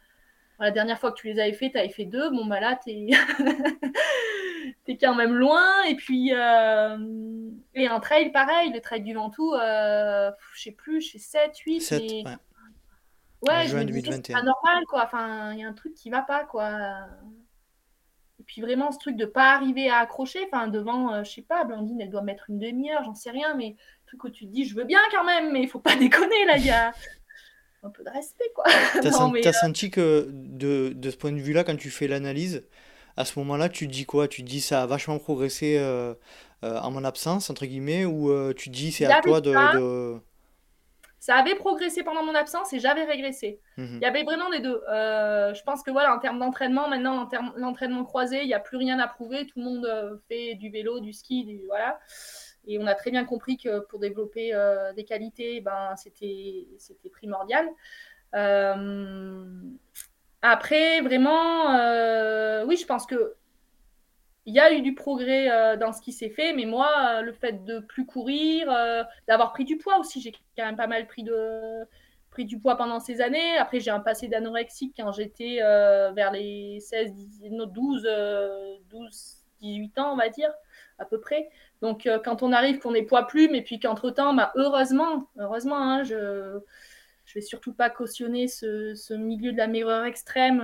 la dernière fois que tu les avais fait, tu avais fait deux. Bon bah là, t'es, es quand même loin. Et puis et un trail pareil, le trail du Ventoux, je sais plus, je fais 7, 8. 7 mais... ouais. Ouais, je me c'est pas normal quoi. Enfin, il y a un truc qui va pas quoi. Et puis vraiment, ce truc de pas arriver à accrocher, enfin devant, euh, je sais pas, Blandine, elle doit mettre une demi-heure, j'en sais rien, mais truc où tu te dis, je veux bien quand même, mais il faut pas déconner, là, il y a un peu de respect, quoi. T'as as euh, senti que de, de ce point de vue-là, quand tu fais l'analyse, à ce moment-là, tu te dis quoi? Tu te dis, ça a vachement progressé euh, en mon absence, entre guillemets, ou tu te dis, c'est à toi de... Ça avait progressé pendant mon absence et j'avais régressé. Mhm. Il y avait vraiment les deux. Euh, je pense que voilà, en termes d'entraînement, maintenant, l'entraînement croisé, il n'y a plus rien à prouver. Tout le monde euh, fait du vélo, du ski, du, voilà. Et on a très bien compris que pour développer euh, des qualités, ben, c'était primordial. après, vraiment, oui, je pense que il y a eu du progrès euh, dans ce qui s'est fait, mais moi, euh, le fait de plus courir, euh, d'avoir pris du poids aussi, j'ai quand même pas mal pris, de, pris du poids pendant ces années. Après, j'ai un passé d'anorexique quand j'étais vers les 16, 12, 12, 18 ans, on va dire, à peu près. Donc, quand on arrive, qu'on est poids plume, et puis qu'entre-temps, bah, heureusement, heureusement, hein, je je vais surtout pas cautionner ce, ce milieu de la meilleure extrême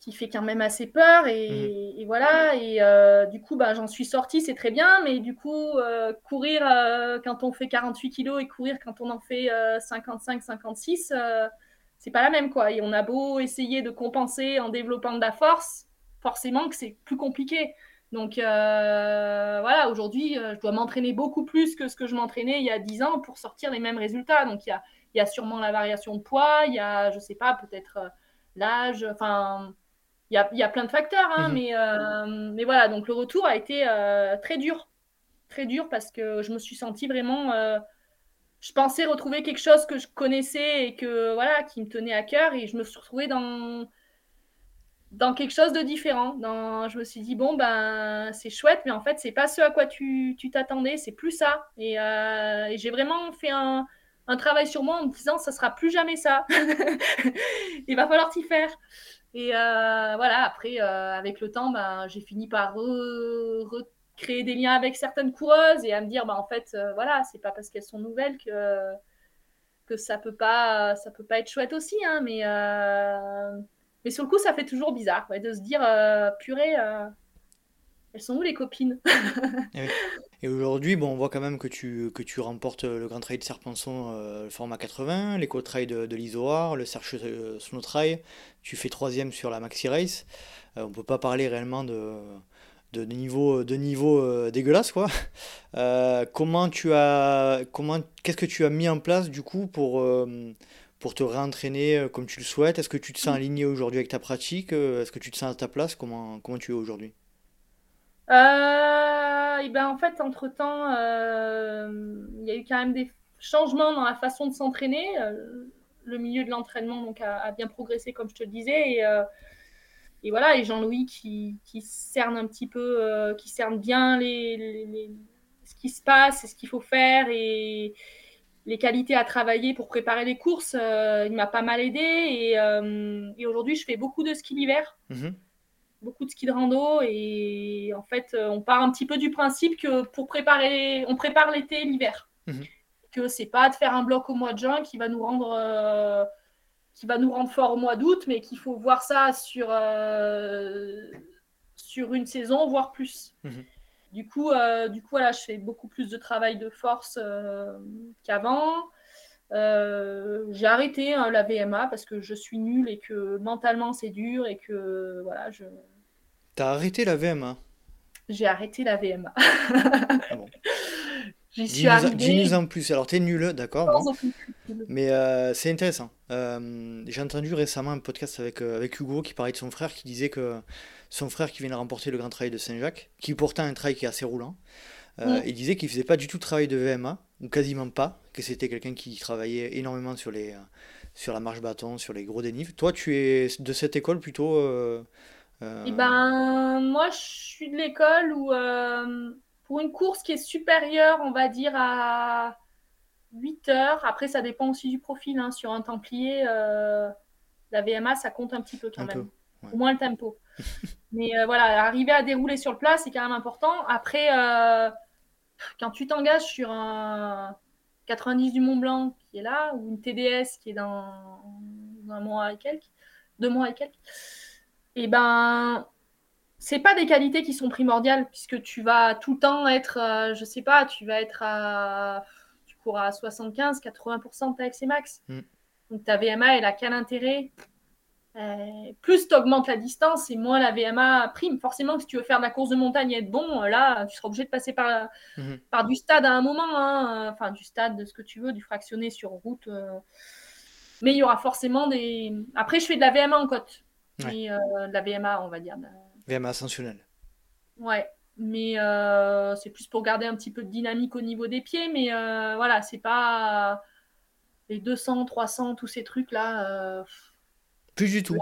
qui fait quand même assez peur. Et, mhm. voilà. Et euh, du coup, bah, j'en suis sortie, c'est très bien. Mais du coup, euh, courir euh, quand on fait 48 kilos et courir quand on en fait 55, 56, c'est pas la même. quoi. Et on a beau essayer de compenser en développant de la force, forcément que c'est plus compliqué. Donc voilà, aujourd'hui, je dois m'entraîner beaucoup plus que ce que je m'entraînais il y a 10 ans pour sortir les mêmes résultats. Donc il y a, y a, sûrement la variation de poids, il y a, je sais pas, peut-être l'âge, enfin il y a, y a, plein de facteurs, hein, mhm. mais, euh, mais voilà, donc le retour a été euh, très dur. Très dur parce que je me suis sentie vraiment. Euh, je pensais retrouver quelque chose que je connaissais et que voilà, qui me tenait à cœur, et je me suis retrouvée dans, dans quelque chose de différent. Dans, je me suis dit, bon, ben, c'est chouette, mais en fait, c'est pas ce à quoi tu t'attendais, c'est plus ça. Et, et j'ai vraiment fait un, un, travail sur moi en me disant, ça sera plus jamais ça. Il va falloir t'y faire. Et euh, voilà, après, euh, avec le temps, ben, j'ai fini par recréer des liens avec certaines coureuses et à me dire, ben, en fait, euh, voilà, c'est pas parce qu'elles sont nouvelles que, que ça peut pas ça peut pas être chouette aussi. Hein, mais, mais sur le coup, ça fait toujours bizarre de se dire, purée, elles sont où les copines eh Et aujourd'hui, bon, on voit quand même que tu, que tu remportes le Grand Trail de Serpenson, euh, le format 80, l'éco trail de, de l'Isoar, le Search euh, Snow Trail. Tu fais troisième sur la Maxi Race. Euh, on ne peut pas parler réellement de, de, niveau, de niveau dégueulasse, quoi. comment tu as, comment, qu'est-ce que tu as mis en place du coup pour pour te réentraîner comme tu le souhaites? Est-ce que tu te sens aligné aujourd'hui avec ta pratique? Est-ce que tu te sens à ta place? Comment, comment tu es aujourd'hui? euh, et ben, en fait, entre-temps, il y a eu quand même des changements dans la façon de s'entraîner. le milieu de l'entraînement donc, a, bien progressé, comme je te le disais. Et, voilà, et Jean-Louis qui, qui, cerne un petit peu, qui cerne bien les, ce qui se passe et ce qu'il faut faire. Et, les qualités à travailler pour préparer les courses, euh, il m'a pas mal aidé. Et, euh, aujourd'hui, je fais beaucoup de ski d'hiver, mhm. Beaucoup de ski de rando. Et en fait, euh, on part un petit peu du principe que pour préparer, on prépare l'été et l'hiver. Mhm. Que c'est pas de faire un bloc au mois de juin qui va nous rendre, qui va nous rendre fort au mois d'août, mais qu'il faut voir ça sur, sur une saison, voire plus. Mhm. Du coup, euh, du coup voilà, je fais beaucoup plus de travail de force euh, qu'avant. Euh, j'ai arrêté hein, la VMA parce que je suis nulle et que mentalement c'est dur et que voilà, je. T'as arrêté la VMA J'ai arrêté la VMA. ah bon. J'y suis arrivée. Dis-nous en plus. Alors, tu es nul, d'accord. Mais euh, c'est intéressant. Euh, j'ai entendu récemment un podcast avec, avec Hugo qui parlait de son frère qui disait que son frère qui vient de remporter le Grand Trail de Saint-Jacques, qui pourtant un trail qui est assez roulant, il disait qu'il faisait pas du tout de travail de VMA, ou quasiment pas, que c'était quelqu'un qui travaillait énormément sur, les, sur la marche bâton, sur les gros dénives. Toi, tu es de cette école plutôt Eh ben, moi, je suis de l'école où pour une course qui est supérieure, on va dire, à 8 heures, après ça dépend aussi du profil. Hein. Sur un Templier, euh, la VMA, ça compte un petit peu quand même. Au moins le tempo. Mais euh, voilà, arriver à dérouler sur le plat, c'est quand même important. Après, euh, quand tu t'engages sur un 90 du Mont Blanc qui est là, ou une TDS qui est dans, un mois et quelques, deux mois et quelques, et eh ben c'est pas des qualités qui sont primordiales puisque tu vas tout le temps être, euh, je sais pas, tu vas être à, tu cours à 75, 80% de ta max. Mm. Donc ta VMA, elle a quel intérêt euh, Plus tu augmentes la distance et moins la VMA prime. Forcément, si tu veux faire de la course de montagne et être bon, là, tu seras obligé de passer par, mm-hmm. par du stade à un moment, hein. enfin du stade de ce que tu veux, du fractionné sur route. Euh. Mais il y aura forcément des. Après, je fais de la VMA en côte. de la VMA, on va dire. VMA ascensionnel. Ouais, mais euh, c'est plus pour garder un petit peu de dynamique au niveau des pieds, mais euh, voilà, c'est pas les 200, 300, tous ces trucs-là. Euh, plus du tout.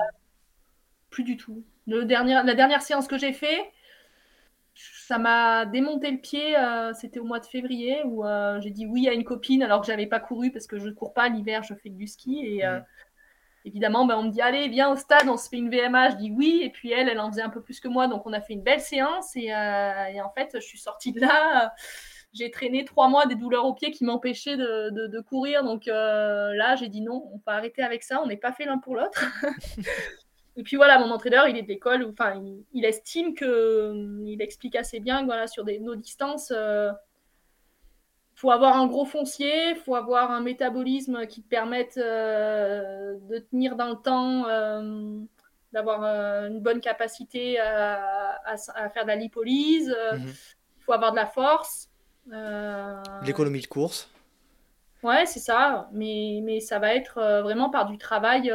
plus du tout. Le dernier, la dernière séance que j'ai fait, ça m'a démonté le pied. C'était au mois de février où j'ai dit oui à une copine alors que j'avais pas couru parce que je ne cours pas l'hiver, je fais du ski et mmh évidemment, ben, on me dit allez, viens au stade, on se fait une VMA. Je dis oui. Et puis elle, elle en faisait un peu plus que moi. Donc on a fait une belle séance. Et, euh, en fait, je suis sortie de là. J'ai traîné trois mois des douleurs aux pieds qui m'empêchaient de, courir. Donc euh, là, j'ai dit non, on peut arrêter avec ça. On n'est pas fait l'un pour l'autre. et puis voilà, mon entraîneur, il est de l'école. Enfin, il, estime que, il explique assez bien voilà, sur des, nos distances. Euh, faut avoir un gros foncier, faut avoir un métabolisme qui te permette euh, de tenir dans le temps, euh, d'avoir euh, une bonne capacité à, faire de la lipolyse. Il mhm. faut avoir de la force. L'économie de course. Ouais, c'est ça. Mais, mais ça va être vraiment par du travail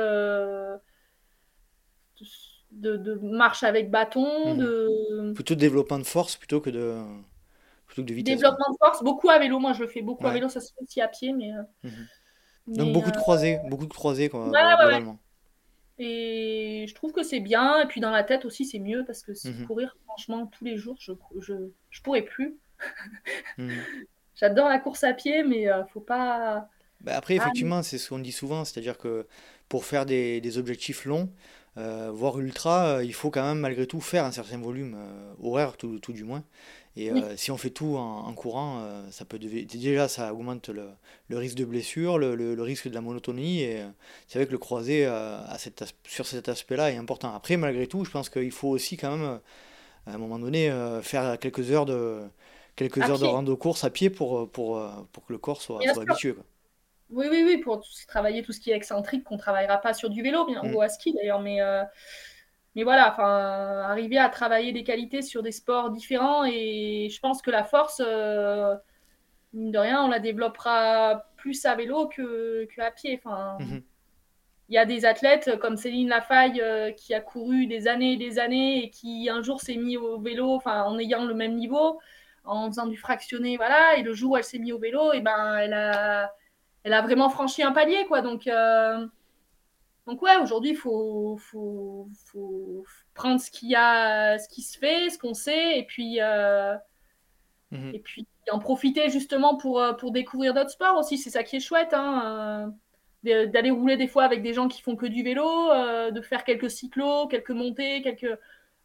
de, marche avec bâton. Mhm. De... Plutôt de développement de force plutôt que de de vitesse. Développement de force, beaucoup à vélo. Moi, je le fais beaucoup à vélo, ça se fait aussi à pied. Mais, euh, mhm. Donc, beaucoup de euh, croisés, beaucoup de croisés, quoi, Et je trouve que c'est bien. Et puis, dans la tête aussi, c'est mieux parce que mhm. courir, franchement, tous les jours, je, je, je pourrais plus. Mhm. J'adore la course à pied, mais euh, faut pas. Bah après, effectivement, c'est ce qu'on dit souvent, c'est-à-dire que pour faire des, des objectifs longs, voire ultra, il faut quand même malgré tout faire un certain volume horaire, tout, tout, du moins. Et euh, si on fait tout en, courant, euh, ça peut déjà ça augmente le, le risque de blessure, le, le, risque de la monotonie. Et euh, c'est vrai que le croisé à cette, sur cet aspect-là est important. Après, malgré tout, je pense qu'il faut aussi quand même, à un moment donné, faire quelques heures de quelques heures de rando course à pied pour, pour, pour que le corps soit, soit habitué. Quoi. Oui, oui, oui, pour travailler tout ce qui est excentrique, qu'on ne travaillera pas sur du vélo, bien, mmh. ou à ski d'ailleurs, mais mais voilà, enfin, arriver à travailler des qualités sur des sports différents et je pense que la force, euh, mine de rien, on la développera plus à vélo que, à pied. Enfin, mhm. il y a des athlètes comme Céline Lafaille euh, qui a couru des années et des années et qui un jour s'est mis au vélo, en ayant le même niveau. En faisant du fractionné, voilà. Et le jour où elle s'est mise au vélo, et ben, elle a, elle a vraiment franchi un palier, quoi. Donc, euh, donc ouais, aujourd'hui, il faut, faut, faut, prendre ce qu'il y a, ce qui se fait, ce qu'on sait, et puis, euh, mhm. et puis en profiter justement pour, euh, pour découvrir d'autres sports aussi. C'est ça qui est chouette, hein, d'aller rouler des fois avec des gens qui font que du vélo, de faire quelques cyclos, quelques montées, quelques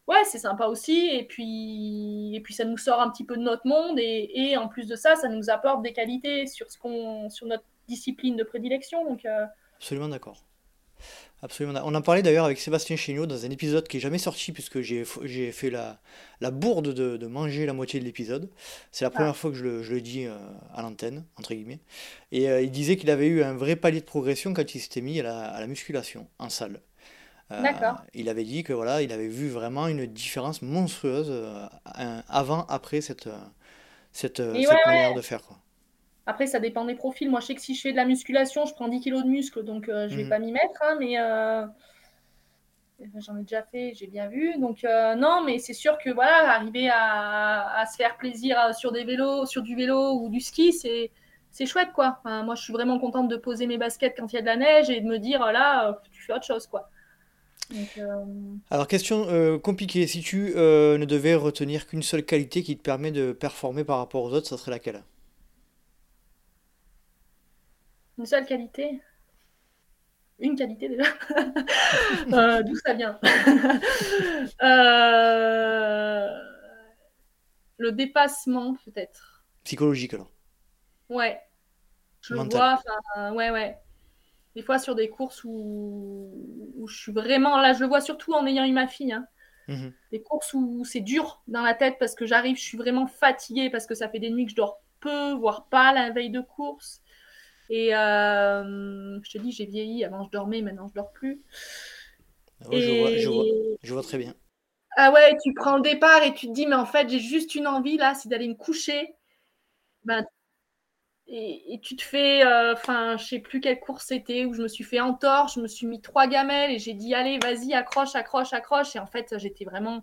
ouais, c'est sympa aussi. Et puis, et puis, ça nous sort un petit peu de notre monde. Et, et en plus de ça, ça nous apporte des qualités sur, ce qu'on, sur notre discipline de prédilection. Donc, euh, Absolument d'accord. Absolument. On en parlait d'ailleurs avec Sébastien Chéniaud dans un épisode qui est jamais sorti puisque j'ai, j'ai fait la, la bourde de, de, manger la moitié de l'épisode. C'est la première ah. fois que je le, je le dis euh, à l'antenne, entre guillemets. Et euh, il disait qu'il avait eu un vrai palier de progression quand il s'était mis à la, à la musculation en salle. Euh, il avait dit que voilà, il avait vu vraiment une différence monstrueuse euh, avant, après cette, euh, cette, manière de faire. Quoi. Après, ça dépend des profils. Moi, je sais que si je fais de la musculation, je prends 10 kilos de muscle, donc je vais mhm. pas m'y mettre. Hein, mais j'en ai déjà fait, j'ai bien vu. Donc non, mais c'est sûr que voilà, arriver à, se faire plaisir sur des vélos, sur du vélo ou du ski, c'est c'est chouette quoi. moi, je suis vraiment contente de poser mes baskets quand il y a de la neige et de me dire là, tu fais autre chose quoi. Euh, Alors, question euh, compliquée. Si tu euh, ne devais retenir qu'une seule qualité qui te permet de performer par rapport aux autres, ça serait laquelle? Une seule qualité? Une qualité déjà? D'où ça vient? Le dépassement, peut-être. Psychologique, alors. Ouais. Je le vois, ouais, ouais des fois sur des courses où, je suis vraiment là, je le vois surtout en ayant eu ma fille. Hein. Mhm. Des courses où c'est dur dans la tête parce que j'arrive, je suis vraiment fatiguée parce que ça fait des nuits que je dors peu, voire pas la veille de course. Et euh, je te dis, j'ai vieilli. Avant, je dormais, maintenant, je dors plus. Ah je, vois, je, vois, je, vois, très bien. Ah ouais, tu prends le départ et tu te dis, mais en fait, j'ai juste une envie là, c'est d'aller me coucher. Ben, et, tu te fais, euh, enfin, je sais plus quelle course c'était, où je me suis fait entorse, je me suis mis trois gamelles et j'ai dit, allez, vas-y, accroche, accroche, accroche. Et en fait, j'étais vraiment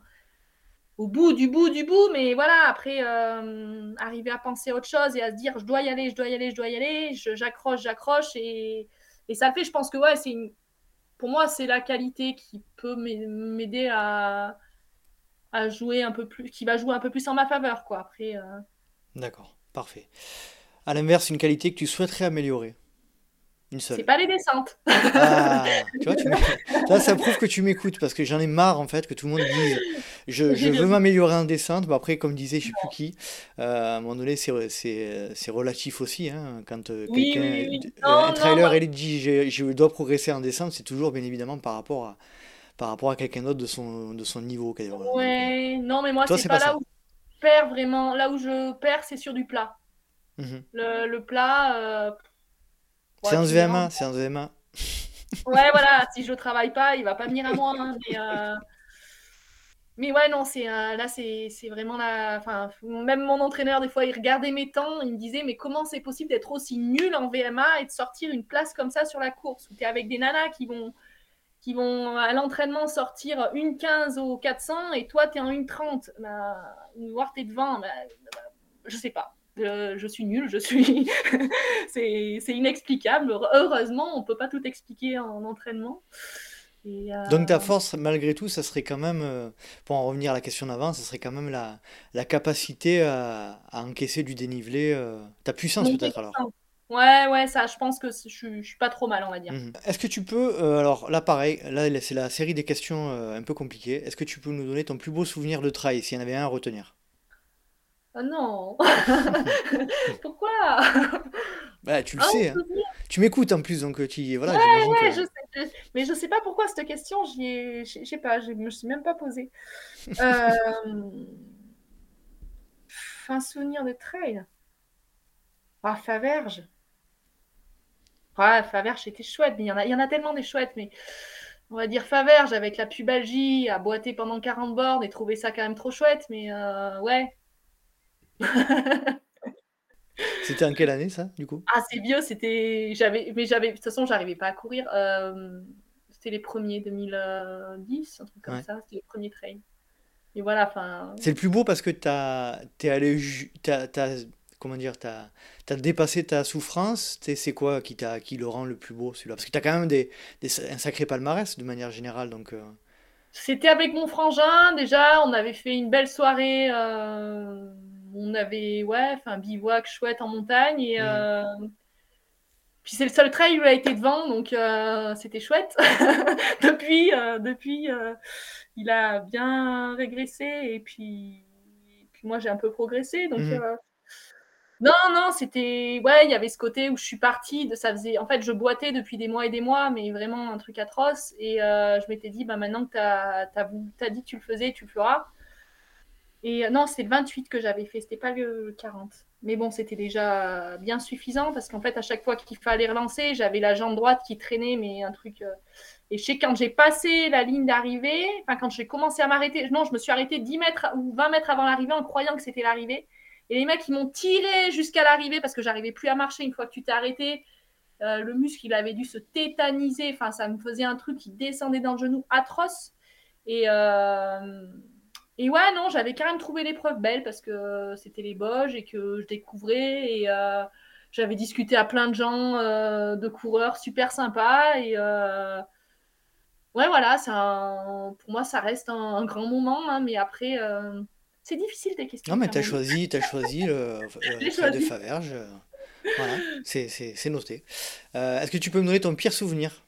au bout du bout du bout, mais voilà, après, euh, arriver à penser à autre chose et à se dire, je dois y aller, je dois y aller, je dois y aller, j'accroche, j'accroche. Et, et, ça fait, je pense que, ouais, c'est une... pour moi, c'est la qualité qui peut m'aider à, à jouer un peu plus, qui va jouer un peu plus en ma faveur, quoi. Après. Euh. D'accord, parfait. À l'inverse, une qualité que tu souhaiterais améliorer Une seule. C'est pas les descentes. Ah, tu vois, tu Là, ça prouve que tu m'écoutes parce que j'en ai marre en fait que tout le monde dise je, je veux m'améliorer en descente. Bon, après, comme disait je sais plus qui, euh, à un moment donné, c'est relatif aussi. Hein, quand euh, quelqu'un, un trailer, elle dit je, je dois progresser en descente, c'est toujours bien évidemment par rapport à, par rapport à quelqu'un d'autre de son, de son niveau. Ouais, non, mais moi, c'est pas, pas là où je perds vraiment. Là où je perds, c'est sur du plat. Mhm. Le, le, plat. Euh... c'est un VMA, un VMA. ouais, voilà, si je travaille pas, il va pas venir à moi. Hein, mais, euh... mais, ouais, non, c'est euh, là, c'est vraiment la. Enfin, même mon entraîneur, des fois, il regardait mes temps, il me disait, mais comment c'est possible d'être aussi nul en VMA et de sortir une place comme ça sur la course? Où tu es avec des nanas qui vont qui vont à l'entraînement sortir une 15 au 400 et toi tu es en une 30 bah, voir tu es devant bah, bah, je sais pas je suis nulle, je suis. c'est inexplicable. Heureusement, on ne peut pas tout expliquer en entraînement. Euh, Donc ta force, malgré tout, ça serait quand même, euh, pour en revenir à la question d'avant, ça serait quand même la, la capacité à, à, encaisser du dénivelé, euh, ta puissance peut-être alors. Ouais, ouais, ça, je pense que je, je, suis pas trop mal, on va dire. Mhm. Est-ce que tu peux, alors là pareil, là c'est la série des questions un peu compliquées, est-ce que tu peux nous donner ton plus beau souvenir de trail, s'il y en avait un à retenir? Ah non Pourquoi? Bah, tu le ah, sais. Hein. Tu m'écoutes en plus, donc tu voilà. Ouais, ouais, je sais. Mais je sais pas pourquoi cette question, je sais pas, je me suis même pas posée. euh... Un souvenir de trail? Ah, Faverge. Ah, Faverge, était chouette, mais il y, en a, il y en a tellement des chouettes, mais on va dire Faverge avec la pubalgie, à boiter pendant 40 bornes et trouver ça quand même trop chouette, mais euh, ouais, c'était en quelle année ça, du coup? Ah, c'est vieux, c'était. J'avais... Mais j'avais. De toute façon, j'arrivais pas à courir. Euh, c'était les premiers 2010, un truc comme ça. C'était les premiers trails. et voilà, enfin. C'est le plus beau parce que t'as, t'es allé, ju- t'as, t'as- comment dire, t'as, t'as dépassé ta souffrance. T'es- C'est quoi qui t'a, qui le rend le plus beau celui-là? Parce que t'as quand même des, des- un sacré palmarès de manière générale, donc. euh, C'était avec mon frangin, déjà, on avait fait une belle soirée. euh, on avait, ouais, un bivouac chouette en montagne. Et, Mhm. euh, puis c'est le seul trail où il a été devant, donc euh, c'était chouette. depuis, euh, depuis euh, il a bien régressé et puis, puis moi j'ai un peu progressé. Donc, Mhm. non, non, c'était. Ouais, il y avait ce côté où je suis partie. De... Ça faisait... En fait, je boitais depuis des mois et des mois, mais vraiment un truc atroce. Et je m'étais dit, bah, maintenant que tu as... dit que tu le faisais, tu le feras. Et euh, non, c'est le 28 que j'avais fait, c'était pas le 40. Mais bon, c'était déjà bien suffisant parce qu'en fait, à chaque fois qu'il fallait relancer, j'avais la jambe droite qui traînait, mais un truc. euh, Et je sais, quand j'ai passé la ligne d'arrivée, enfin, quand j'ai commencé à m'arrêter, non, je me suis arrêtée 10 mètres ou 20 mètres avant l'arrivée en croyant que c'était l'arrivée. Et les mecs, ils m'ont tiré jusqu'à l'arrivée parce que j'arrivais plus à marcher une fois que tu t'es arrêté. Euh, le muscle, il avait dû se tétaniser. Enfin, ça me faisait un truc qui descendait dans le genou atroce. Et, euh, et ouais, non, j'avais quand même trouvé l'épreuve belle parce que c'était les Boges et que je découvrais. Et euh, j'avais discuté à plein de gens, euh, de coureurs super sympas. Et euh, ouais, voilà, ça, pour moi, ça reste un, un grand moment. hein, mais après, euh, c'est difficile tes questions. Non, mais t'as choisi, t'as choisi le, euh, trail de euh, Voilà, c'est, noté. Euh, est-ce que tu peux me donner ton pire souvenir?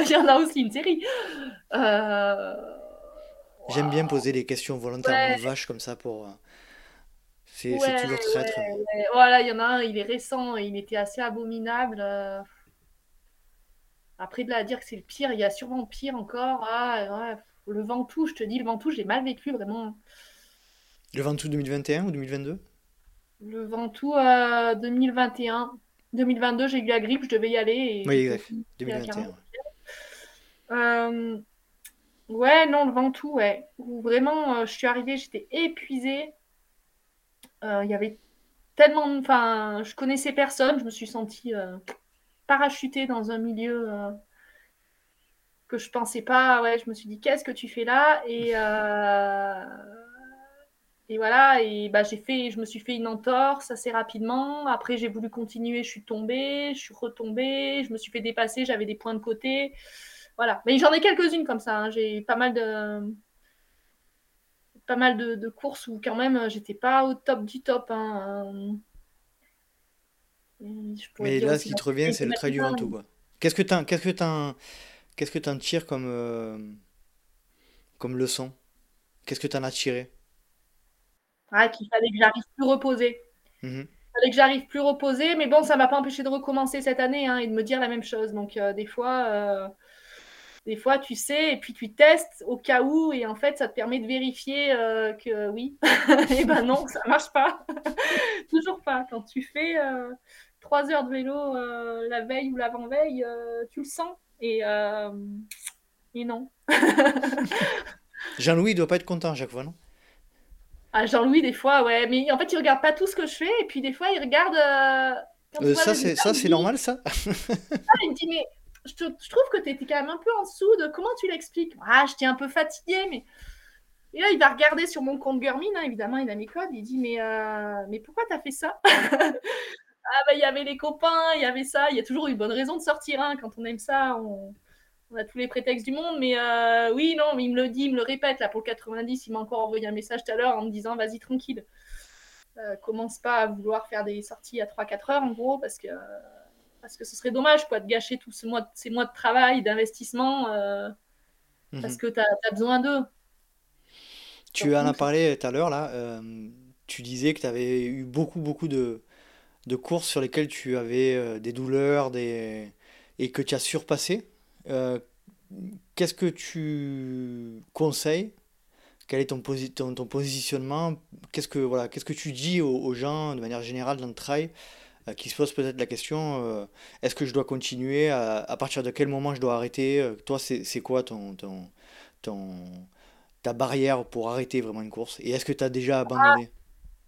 Il y en a aussi une série. Euh, J'aime bien poser des questions volontairement Ouais. vaches comme ça pour. euh, C'est, Ouais, toujours très ouais, très. Voilà, il y en a un, il est récent, il était assez abominable. euh. Après, de là à dire que c'est le pire, il y a sûrement pire encore. Ah. Le Ventoux, je te dis, le Ventoux, j'ai mal vécu vraiment. Le Ventoux 2021 ou 2022? Le Ventoux euh, 2021. 2022, j'ai eu la grippe, je devais y aller. Et Oui, exact. au- il y a 2021. 40. Euh, ouais, non, le Ventoux, ouais. Vraiment, euh, je suis arrivée, j'étais épuisée. Euh, Il y avait tellement, enfin, je connaissais personne, je me suis sentie euh, parachutée dans un milieu euh, que je pensais pas. Ouais, je me suis dit, qu'est-ce que tu fais là? Et, euh, et voilà, et bah, j'ai fait, je me suis fait une entorse assez rapidement. Après, j'ai voulu continuer, je suis tombée, je suis retombée, je me suis fait dépasser, j'avais des points de côté. Voilà, mais j'en ai quelques-unes comme ça. hein. J'ai pas mal de, pas mal de, de courses où quand même j'étais pas au top du top. hein. Pourrais Mais là, ce qui te revient, c'est le trail du Ventoux, quoi. Qu'est-ce que t'en, qu'est-ce que qu'est-ce que t'en tires comme, euh, comme leçon? Qu'est-ce que t'en as tiré? Ah, qu'il fallait que j'arrive plus reposée. Mhm. Il fallait que j'arrive plus reposée, mais bon, ça m'a pas empêché de recommencer cette année hein, et de me dire la même chose. Donc euh, des fois, euh, des fois, tu sais, et puis tu testes au cas où, et en fait, ça te permet de vérifier euh, que oui. et ben non, ça marche pas. Toujours pas. Quand tu fais euh, trois heures de vélo euh, la veille ou l'avant-veille, tu le sens. Et, et non. Jean-Louis, il doit pas être content à chaque fois, non? Ah, Jean-Louis, des fois, ouais. Mais en fait, il regarde pas tout ce que je fais, et puis des fois, il regarde. euh, Euh, ça, c'est, normal, ça? Ah, il me dit, mais je, trouve que tu étais quand même un peu en dessous de comment tu l'expliques. Ah, j'étais un peu fatiguée, mais. Et là, il va regarder sur mon compte Garmin, hein, évidemment, il a mes codes. Il dit, mais, euh, mais pourquoi t'as fait ça? Ah, bah, il y avait les copains, il y avait ça. Il y a toujours une bonne raison de sortir. hein. Quand on aime ça, on, a tous les prétextes du monde. Mais euh, oui, non, mais il me le dit, il me le répète. Là, pour le 90, il m'a encore envoyé un message tout à l'heure en me disant, vas-y, tranquille. Euh, commence pas à vouloir faire des sorties à 3-4 heures, en gros, parce que parce que ce serait dommage quoi, de gâcher tous ce mois, ces mois de travail, d'investissement, euh, parce Mhm. que tu as, besoin d'eux. Tu en as parlé tout à l'heure, là. euh, tu disais que tu avais eu beaucoup, beaucoup de, de courses sur lesquelles tu avais euh, des douleurs des... et que tu as surpassé. Qu'est-ce que tu conseilles? Quel est ton, posi- ton, ton positionnement? Qu'est-ce que, voilà, qu'est-ce que tu dis aux, aux gens de manière générale dans le trail qui se posent peut-être la question euh, est-ce que je dois continuer? À, à partir de quel moment je dois arrêter? Euh, Toi, c'est quoi ton, ton, ton, ta barrière pour arrêter vraiment une course? Et est-ce que tu as déjà abandonné?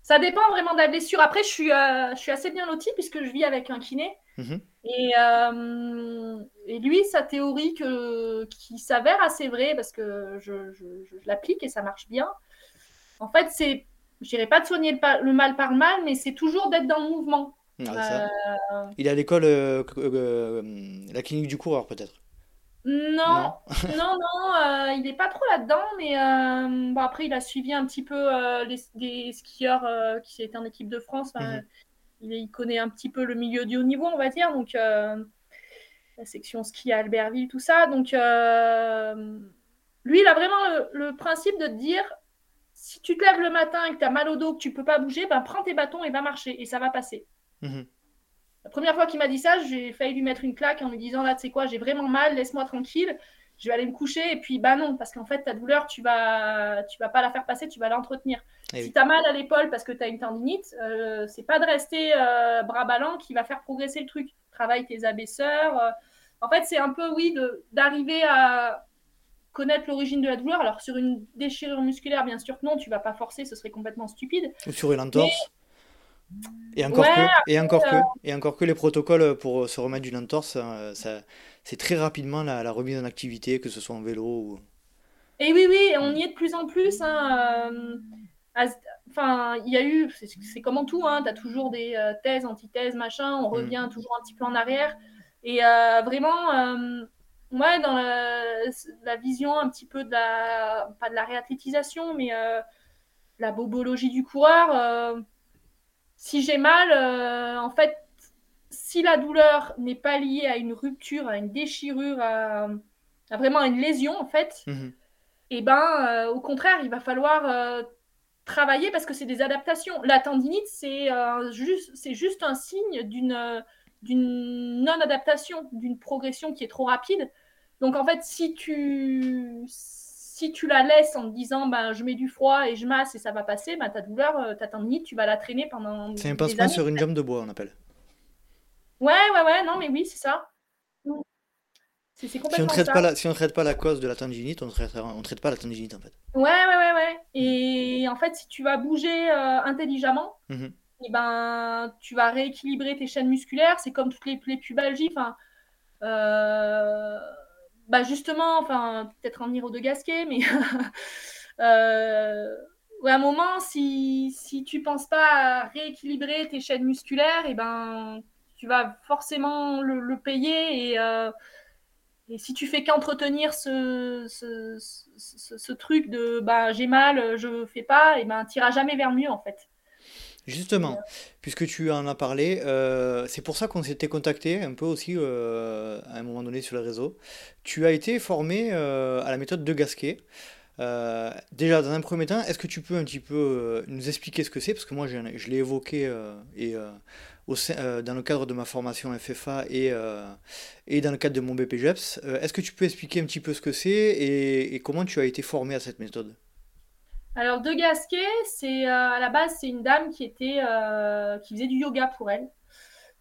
Ça dépend vraiment de la blessure. Après, je suis, euh, je suis assez bien lotie puisque je vis avec un kiné. Mhm. Et, euh, et, lui, sa théorie que, qui s'avère assez vraie, parce que je, je, je l'applique et ça marche bien, en fait, c'est, je dirais pas de soigner le, le mal par le mal, mais c'est toujours d'être dans le mouvement. Ah, euh, Il est à l'école, euh, la clinique du coureur, peut-être non, non, non, il n'est pas trop là-dedans, mais bon, après, il a suivi un petit peu les, des skieurs qui étaient en équipe de France. Mmh il, connaît un petit peu le milieu du haut niveau, on va dire. Donc, euh, la section ski à Albertville, tout ça. Donc, euh, lui, il a vraiment le, principe de te dire si tu te lèves le matin et que tu as mal au dos, que tu peux pas bouger, ben, prends tes bâtons et va marcher et ça va passer. Mhm. La première fois qu'il m'a dit ça, j'ai failli lui mettre une claque en lui disant là, tu sais quoi, j'ai vraiment mal, laisse-moi tranquille je vais aller me coucher et puis bah non parce qu'en fait ta douleur tu vas tu vas pas la faire passer tu vas l'entretenir. Eh si tu as mal à l'épaule parce que tu as une tendinite euh, c'est pas de rester euh, bras ballants qui va faire progresser le truc. Travaille tes abaisseurs euh. en fait c'est un peu oui d'arriver à connaître l'origine de la douleur. Alors sur une déchirure musculaire bien sûr que non tu vas pas forcer ce serait complètement stupide. Ou sur une entorse et encore que et encore que et encore que les protocoles pour se remettre d'une entorse ça c'est très rapidement la, remise en activité, que ce soit en vélo ou... Et oui, oui, on y est de plus en plus. Hein, euh, enfin, il y a eu, c'est comme en tout, hein, tu as toujours des euh, thèses, antithèses, machin, on mm. revient toujours un petit peu en arrière. Et euh, vraiment, ouais, dans la, vision un petit peu de la, pas de la réathlétisation, mais la bobologie du coureur, si j'ai mal, en fait, si la douleur n'est pas liée à une rupture, à une déchirure, à, vraiment une lésion, en fait, mhm. et eh ben, euh, au contraire, il va falloir euh, travailler parce que c'est des adaptations. La tendinite, c'est euh, juste, c'est juste un signe d'une d'une non-adaptation, d'une progression qui est trop rapide. Donc en fait, si tu si tu la laisses en te disant ben, je mets du froid et je masse et ça va passer, ben, ta douleur, ta tendinite, tu vas la traîner pendant. C'est un pansement sur une jambe de bois, on appelle. Ouais, ouais, ouais, non, mais oui, c'est ça. Si on ne traite pas la, si on traite pas la cause de la tendinite, on ne traite, on traite pas la tendinite en fait. Ouais, ouais, ouais, ouais. Et en fait, si tu vas bouger euh, intelligemment, et eh ben, tu vas rééquilibrer tes chaînes musculaires. C'est comme toutes les, les pubalgies. Enfin, euh, bah justement, enfin, peut-être en venir de Gasquet, mais euh, à un moment, si, si tu penses pas à rééquilibrer tes chaînes musculaires, et eh ben, tu vas forcément le, payer et, euh, et, si tu fais qu'entretenir ce, truc de bah, j'ai mal, je fais pas, et ben tu n'iras jamais vers mieux en fait. Justement, puisque tu en as parlé, euh, c'est pour ça qu'on s'était contacté un peu aussi euh, à un moment donné sur le réseau. Tu as été formé à la méthode de Gasquet. déjà, dans un premier temps, est-ce que tu peux un petit peu nous expliquer ce que c'est? Parce que moi, je, je l'ai évoqué et euh, dans le cadre de ma formation FFA et, euh, et dans le cadre de mon BPGEPS. Euh, est-ce que tu peux expliquer un petit peu ce que c'est et, comment tu as été formé à cette méthode? Alors, De Gasquet, c'est à la base, c'est une dame qui, était, qui faisait du yoga pour elle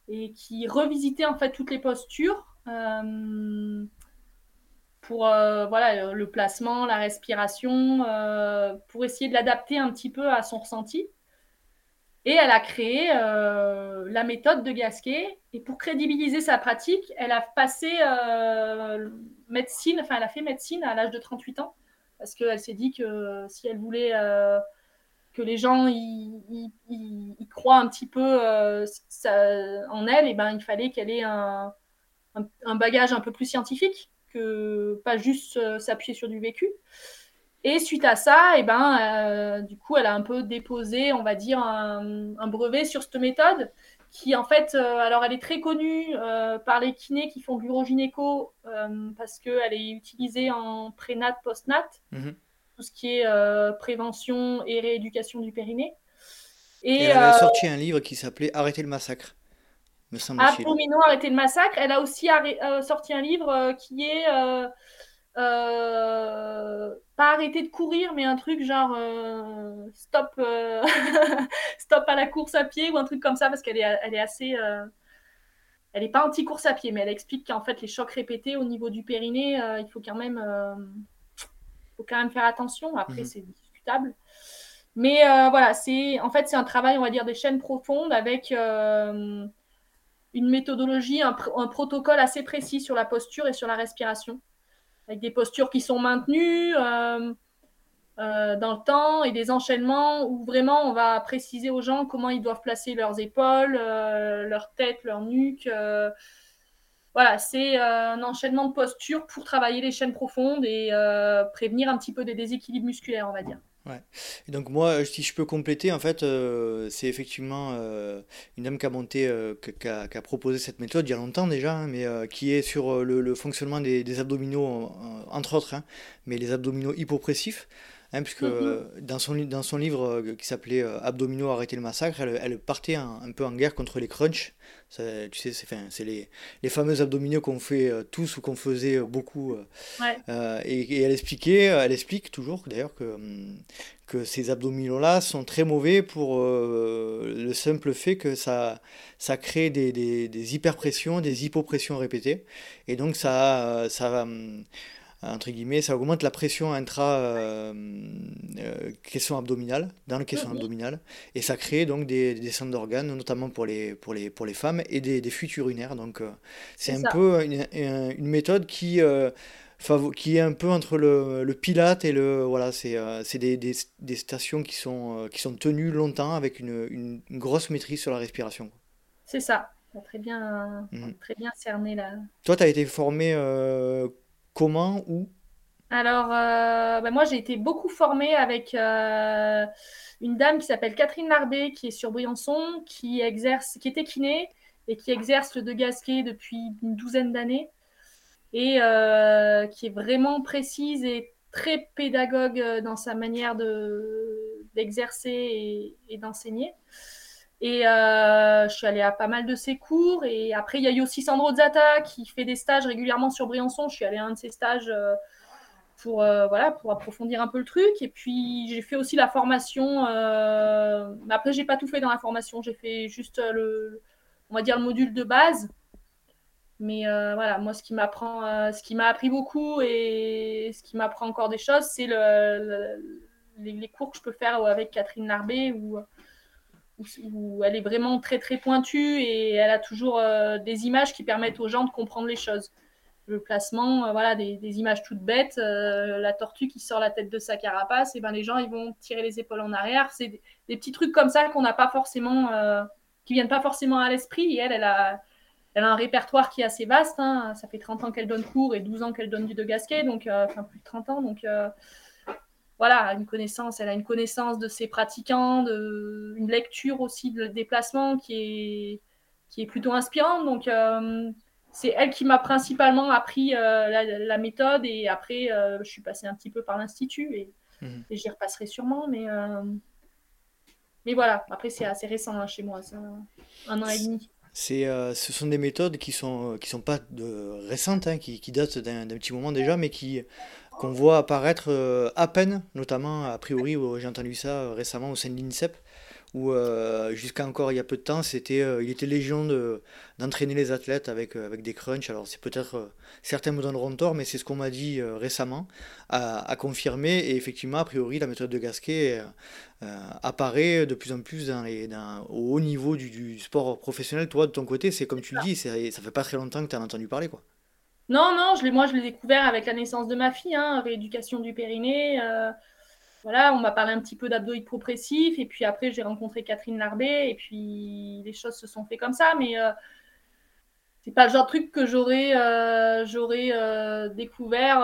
et qui revisitait en fait toutes les postures pour voilà, le placement, la respiration, pour essayer de l'adapter un petit peu à son ressenti. Et elle a créé euh, la méthode de Gasquet. Et pour crédibiliser sa pratique, elle a passé euh, médecine, enfin, elle a fait médecine à l'âge de 38 ans. Parce qu'elle s'est dit que si elle voulait euh, que les gens y, croient un petit peu en elle, et eh ben, il fallait qu'elle ait un, bagage un peu plus scientifique que pas juste s'appuyer sur du vécu. Et suite à ça, et eh ben, euh, du coup, elle a un peu déposé, on va dire, un, brevet sur cette méthode qui, en fait, euh, alors elle est très connue euh, par les kinés qui font de l'urogynéco parce qu'elle est utilisée en prénat, postnat, mhm. tout ce qui est prévention et rééducation du périnée. Et, elle a sorti un livre qui s'appelait Arrêter le massacre. Me semble Arrêter le massacre. Elle a aussi sorti un livre qui est euh, pas arrêter de courir, mais un truc genre euh, stop, euh, stop à la course à pied ou un truc comme ça, parce qu'elle est, elle est assez. elle n'est pas anti-course à pied, mais elle explique qu'en fait, les chocs répétés au niveau du périnée, il faut quand même, faut quand même faire attention. Après, mhm. c'est discutable. Mais voilà, c'est en fait, c'est un travail, on va dire, des chaînes profondes avec une méthodologie, un, protocole assez précis sur la posture et sur la respiration, avec des postures qui sont maintenues euh, euh, dans le temps et des enchaînements où vraiment on va préciser aux gens comment ils doivent placer leurs épaules, euh, leur tête, leur nuque. voilà, c'est un enchaînement de postures pour travailler les chaînes profondes et prévenir un petit peu des déséquilibres musculaires, on va dire. Ouais. Et donc moi, si je peux compléter, en fait, euh, c'est effectivement euh, une dame qui a monté, euh, qui, a, qui, a, proposé cette méthode il y a longtemps déjà, hein, mais qui est sur le, le fonctionnement des, des abdominaux, entre autres, hein, mais les abdominaux hypopressifs. Hein, puisque mm-hmm. dans, son, dans son livre qui s'appelait Abdominaux, arrêter le massacre, elle, elle partait un, peu en guerre contre les crunchs. tu sais, c'est les, les fameux abdominaux qu'on fait tous ou qu'on faisait beaucoup. Ouais. Et, et, elle expliquait, elle explique toujours d'ailleurs que, hum, que ces abdominaux-là sont très mauvais pour euh, le simple fait que ça, ça crée des, des, des hyperpressions, des hypopressions répétées. Et donc ça, ça va entre guillemets, ça augmente la pression intra euh, euh caisson abdominale, dans le caisson abdominal, et ça crée donc des, des centres d'organes, notamment pour les, pour, les, pour les femmes, et des, des fuites urinaires. Donc euh, c'est un peu une, une, méthode qui qui est un peu entre le, le Pilate et le. Voilà, c'est euh, des, des, des, stations qui sont, euh, qui sont tenues longtemps avec une, une, grosse maîtrise sur la respiration. C'est ça. Très bien, mhm. très bien cerné là. Toi, tu as été formé euh, comment, où Alors, ben moi, j'ai été beaucoup formée avec une dame qui s'appelle Catherine Larbé, qui est sur Briançon, qui, exerce, qui était kiné et qui exerce le de Gasquet depuis une douzaine d'années et euh, qui est vraiment précise et très pédagogue euh, dans sa manière d'exercer et, d'enseigner. Et euh, je suis allée à pas mal de ses cours. Et après, il y a eu aussi Sandro Zata qui fait des stages régulièrement sur Briançon. Je suis allée à un de ses stages pour, voilà, pour approfondir un peu le truc. Et puis, j'ai fait aussi la formation. Euh... Après, j'ai pas tout fait dans la formation. J'ai fait juste le, module de base. Mais euh, voilà, moi, ce qui m'apprend, euh, m'a appris beaucoup et ce qui m'apprend encore des choses, c'est le, les, cours que je peux faire avec Catherine Larbé où, elle est vraiment très très pointue et elle a toujours euh, des images qui permettent aux gens de comprendre les choses. Le placement, voilà, des, images toutes bêtes, la tortue qui sort la tête de sa carapace, et ben les gens ils vont tirer les épaules en arrière. C'est des, petits trucs comme ça qu'on n'a pas forcément, qui viennent pas forcément à l'esprit. Elle, elle a elle a un répertoire qui est assez vaste. Hein. Ça fait 30 ans qu'elle donne cours et 12 ans qu'elle donne du de Gasquet, donc euh, enfin plus de 30 ans. Donc euh, voilà, une connaissance. Elle a une connaissance de ses pratiquants, de, une lecture aussi de déplacement qui est, qui est plutôt inspirante. Donc euh, c'est elle qui m'a principalement appris la, méthode et après je suis passée un petit peu par l'institut et, mhm. j'y repasserai sûrement. Mais mais voilà, après c'est assez récent hein, chez moi, un an et demi. C'est, euh, ce sont des méthodes qui sont, qui sont pas de, récentes, hein, qui, qui, datent d'un, petit moment déjà, mais qui, qu'on voit apparaître euh, à peine, notamment a priori, j'ai entendu ça euh, récemment au sein de l'INSEP, où euh, jusqu'à encore il y a peu de temps, c'était, euh, il était légion de, d'entraîner les athlètes avec, euh, avec des crunchs. Alors c'est peut-être, certains me donneront tort, mais c'est ce qu'on m'a dit récemment, à, à, confirmer. Et effectivement, a priori, la méthode de Gasquet apparaît de plus en plus dans les, dans, au haut niveau du, du, sport professionnel. Toi, de ton côté, c'est comme tu le dis, c'est, ça fait pas très longtemps que tu as entendu parler. quoi. Non, non, je l'ai, moi je l'ai découvert avec la naissance de ma fille, hein, rééducation du périnée voilà, on m'a parlé un petit peu d'abdoïdes progressifs, et puis après j'ai rencontré Catherine Larbé, et puis les choses se sont fait comme ça, mais euh, c'est pas le genre de truc que j'aurais euh, j'aurais euh, découvert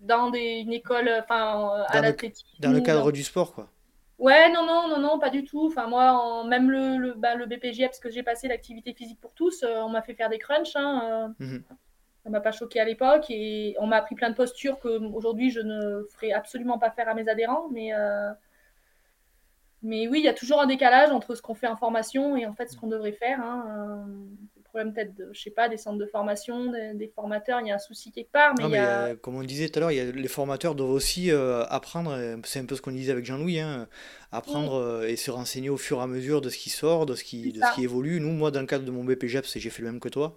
dans des, une école, enfin à l'athlétisme. Dans le cadre du sport, quoi. Ouais, non, non, non, non, pas du tout. Enfin, moi, en, même le, le, bah, le parce que j'ai passé l'activité physique pour tous, on m'a fait faire des crunchs. Hein, mhm ça m'a pas choqué à l'époque et on m'a appris plein de postures que aujourd'hui je ne ferai absolument pas faire à mes adhérents mais euh, mais oui il y a toujours un décalage entre ce qu'on fait en formation et en fait ce qu'on devrait faire hein. Problème peut-être de, je sais pas des centres de formation des, formateurs il y a un souci quelque part mais, euh, comme on disait tout à l'heure les formateurs doivent aussi euh, apprendre c'est un peu ce qu'on disait avec Jean-Louis hein, apprendre et se renseigner au fur et à mesure de ce qui sort de ce qui de ce qui évolue nous moi dans le cadre de mon BPGEPS j'ai fait le même que toi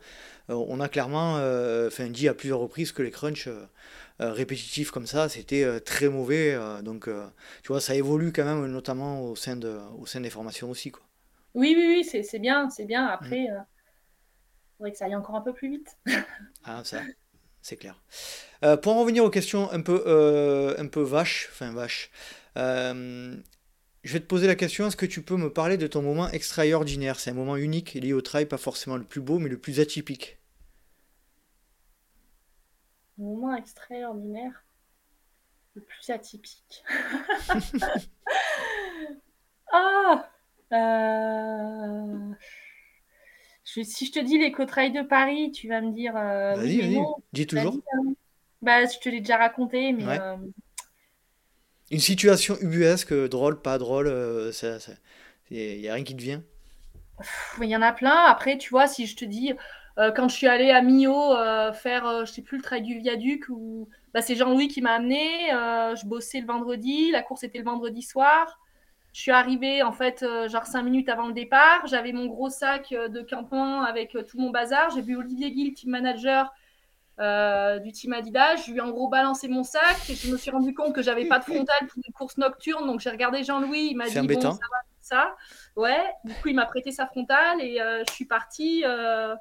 euh, on a clairement euh, dit à plusieurs reprises que les crunchs euh, répétitifs comme ça, c'était très mauvais. donc, tu vois, ça évolue quand même, notamment au sein, de, au sein des formations aussi. Quoi. Oui, oui, oui, c'est bien, c'est bien. Après, euh, faudrait que ça aille encore un peu plus vite. Ah, ça, c'est clair. Euh, pour en revenir aux questions un peu, euh, un peu vaches, enfin vaches, euh, je vais te poser la question, est-ce que tu peux me parler de ton moment extraordinaire? C'est un moment unique lié au trail, pas forcément le plus beau, mais le plus atypique. Mon moment extraordinaire, le plus atypique. Ah! Euh, je- si je te dis l'éco-trail de Paris, tu vas me dire euh, Vas-y, vas-y, non. dis toujours. hein. Bah, je te l'ai déjà raconté, mais Ouais. euh, Une situation ubuesque, drôle, pas drôle, euh, il n'y a rien qui te vient? il y en a plein. Après, tu vois, si je te dis, euh, quand je suis allée à Millau euh, faire, euh, je sais plus, le trail du viaduc, ou bah, c'est Jean-Louis qui m'a amené. euh, je bossais le vendredi, la course était le vendredi soir. Je suis arrivée, en fait, euh, genre cinq minutes avant le départ. J'avais mon gros sac euh, de campement avec euh, tout mon bazar. J'ai vu Olivier Guy, team manager euh, du team Adidas. Je lui ai en gros balancé mon sac et je me suis rendu compte que j'avais pas de frontal pour une course nocturne. Donc j'ai regardé Jean-Louis, il m'a dit bon, ça va, ça. Ouais, du coup, il m'a prêté sa frontale et euh, je suis partie. Euh,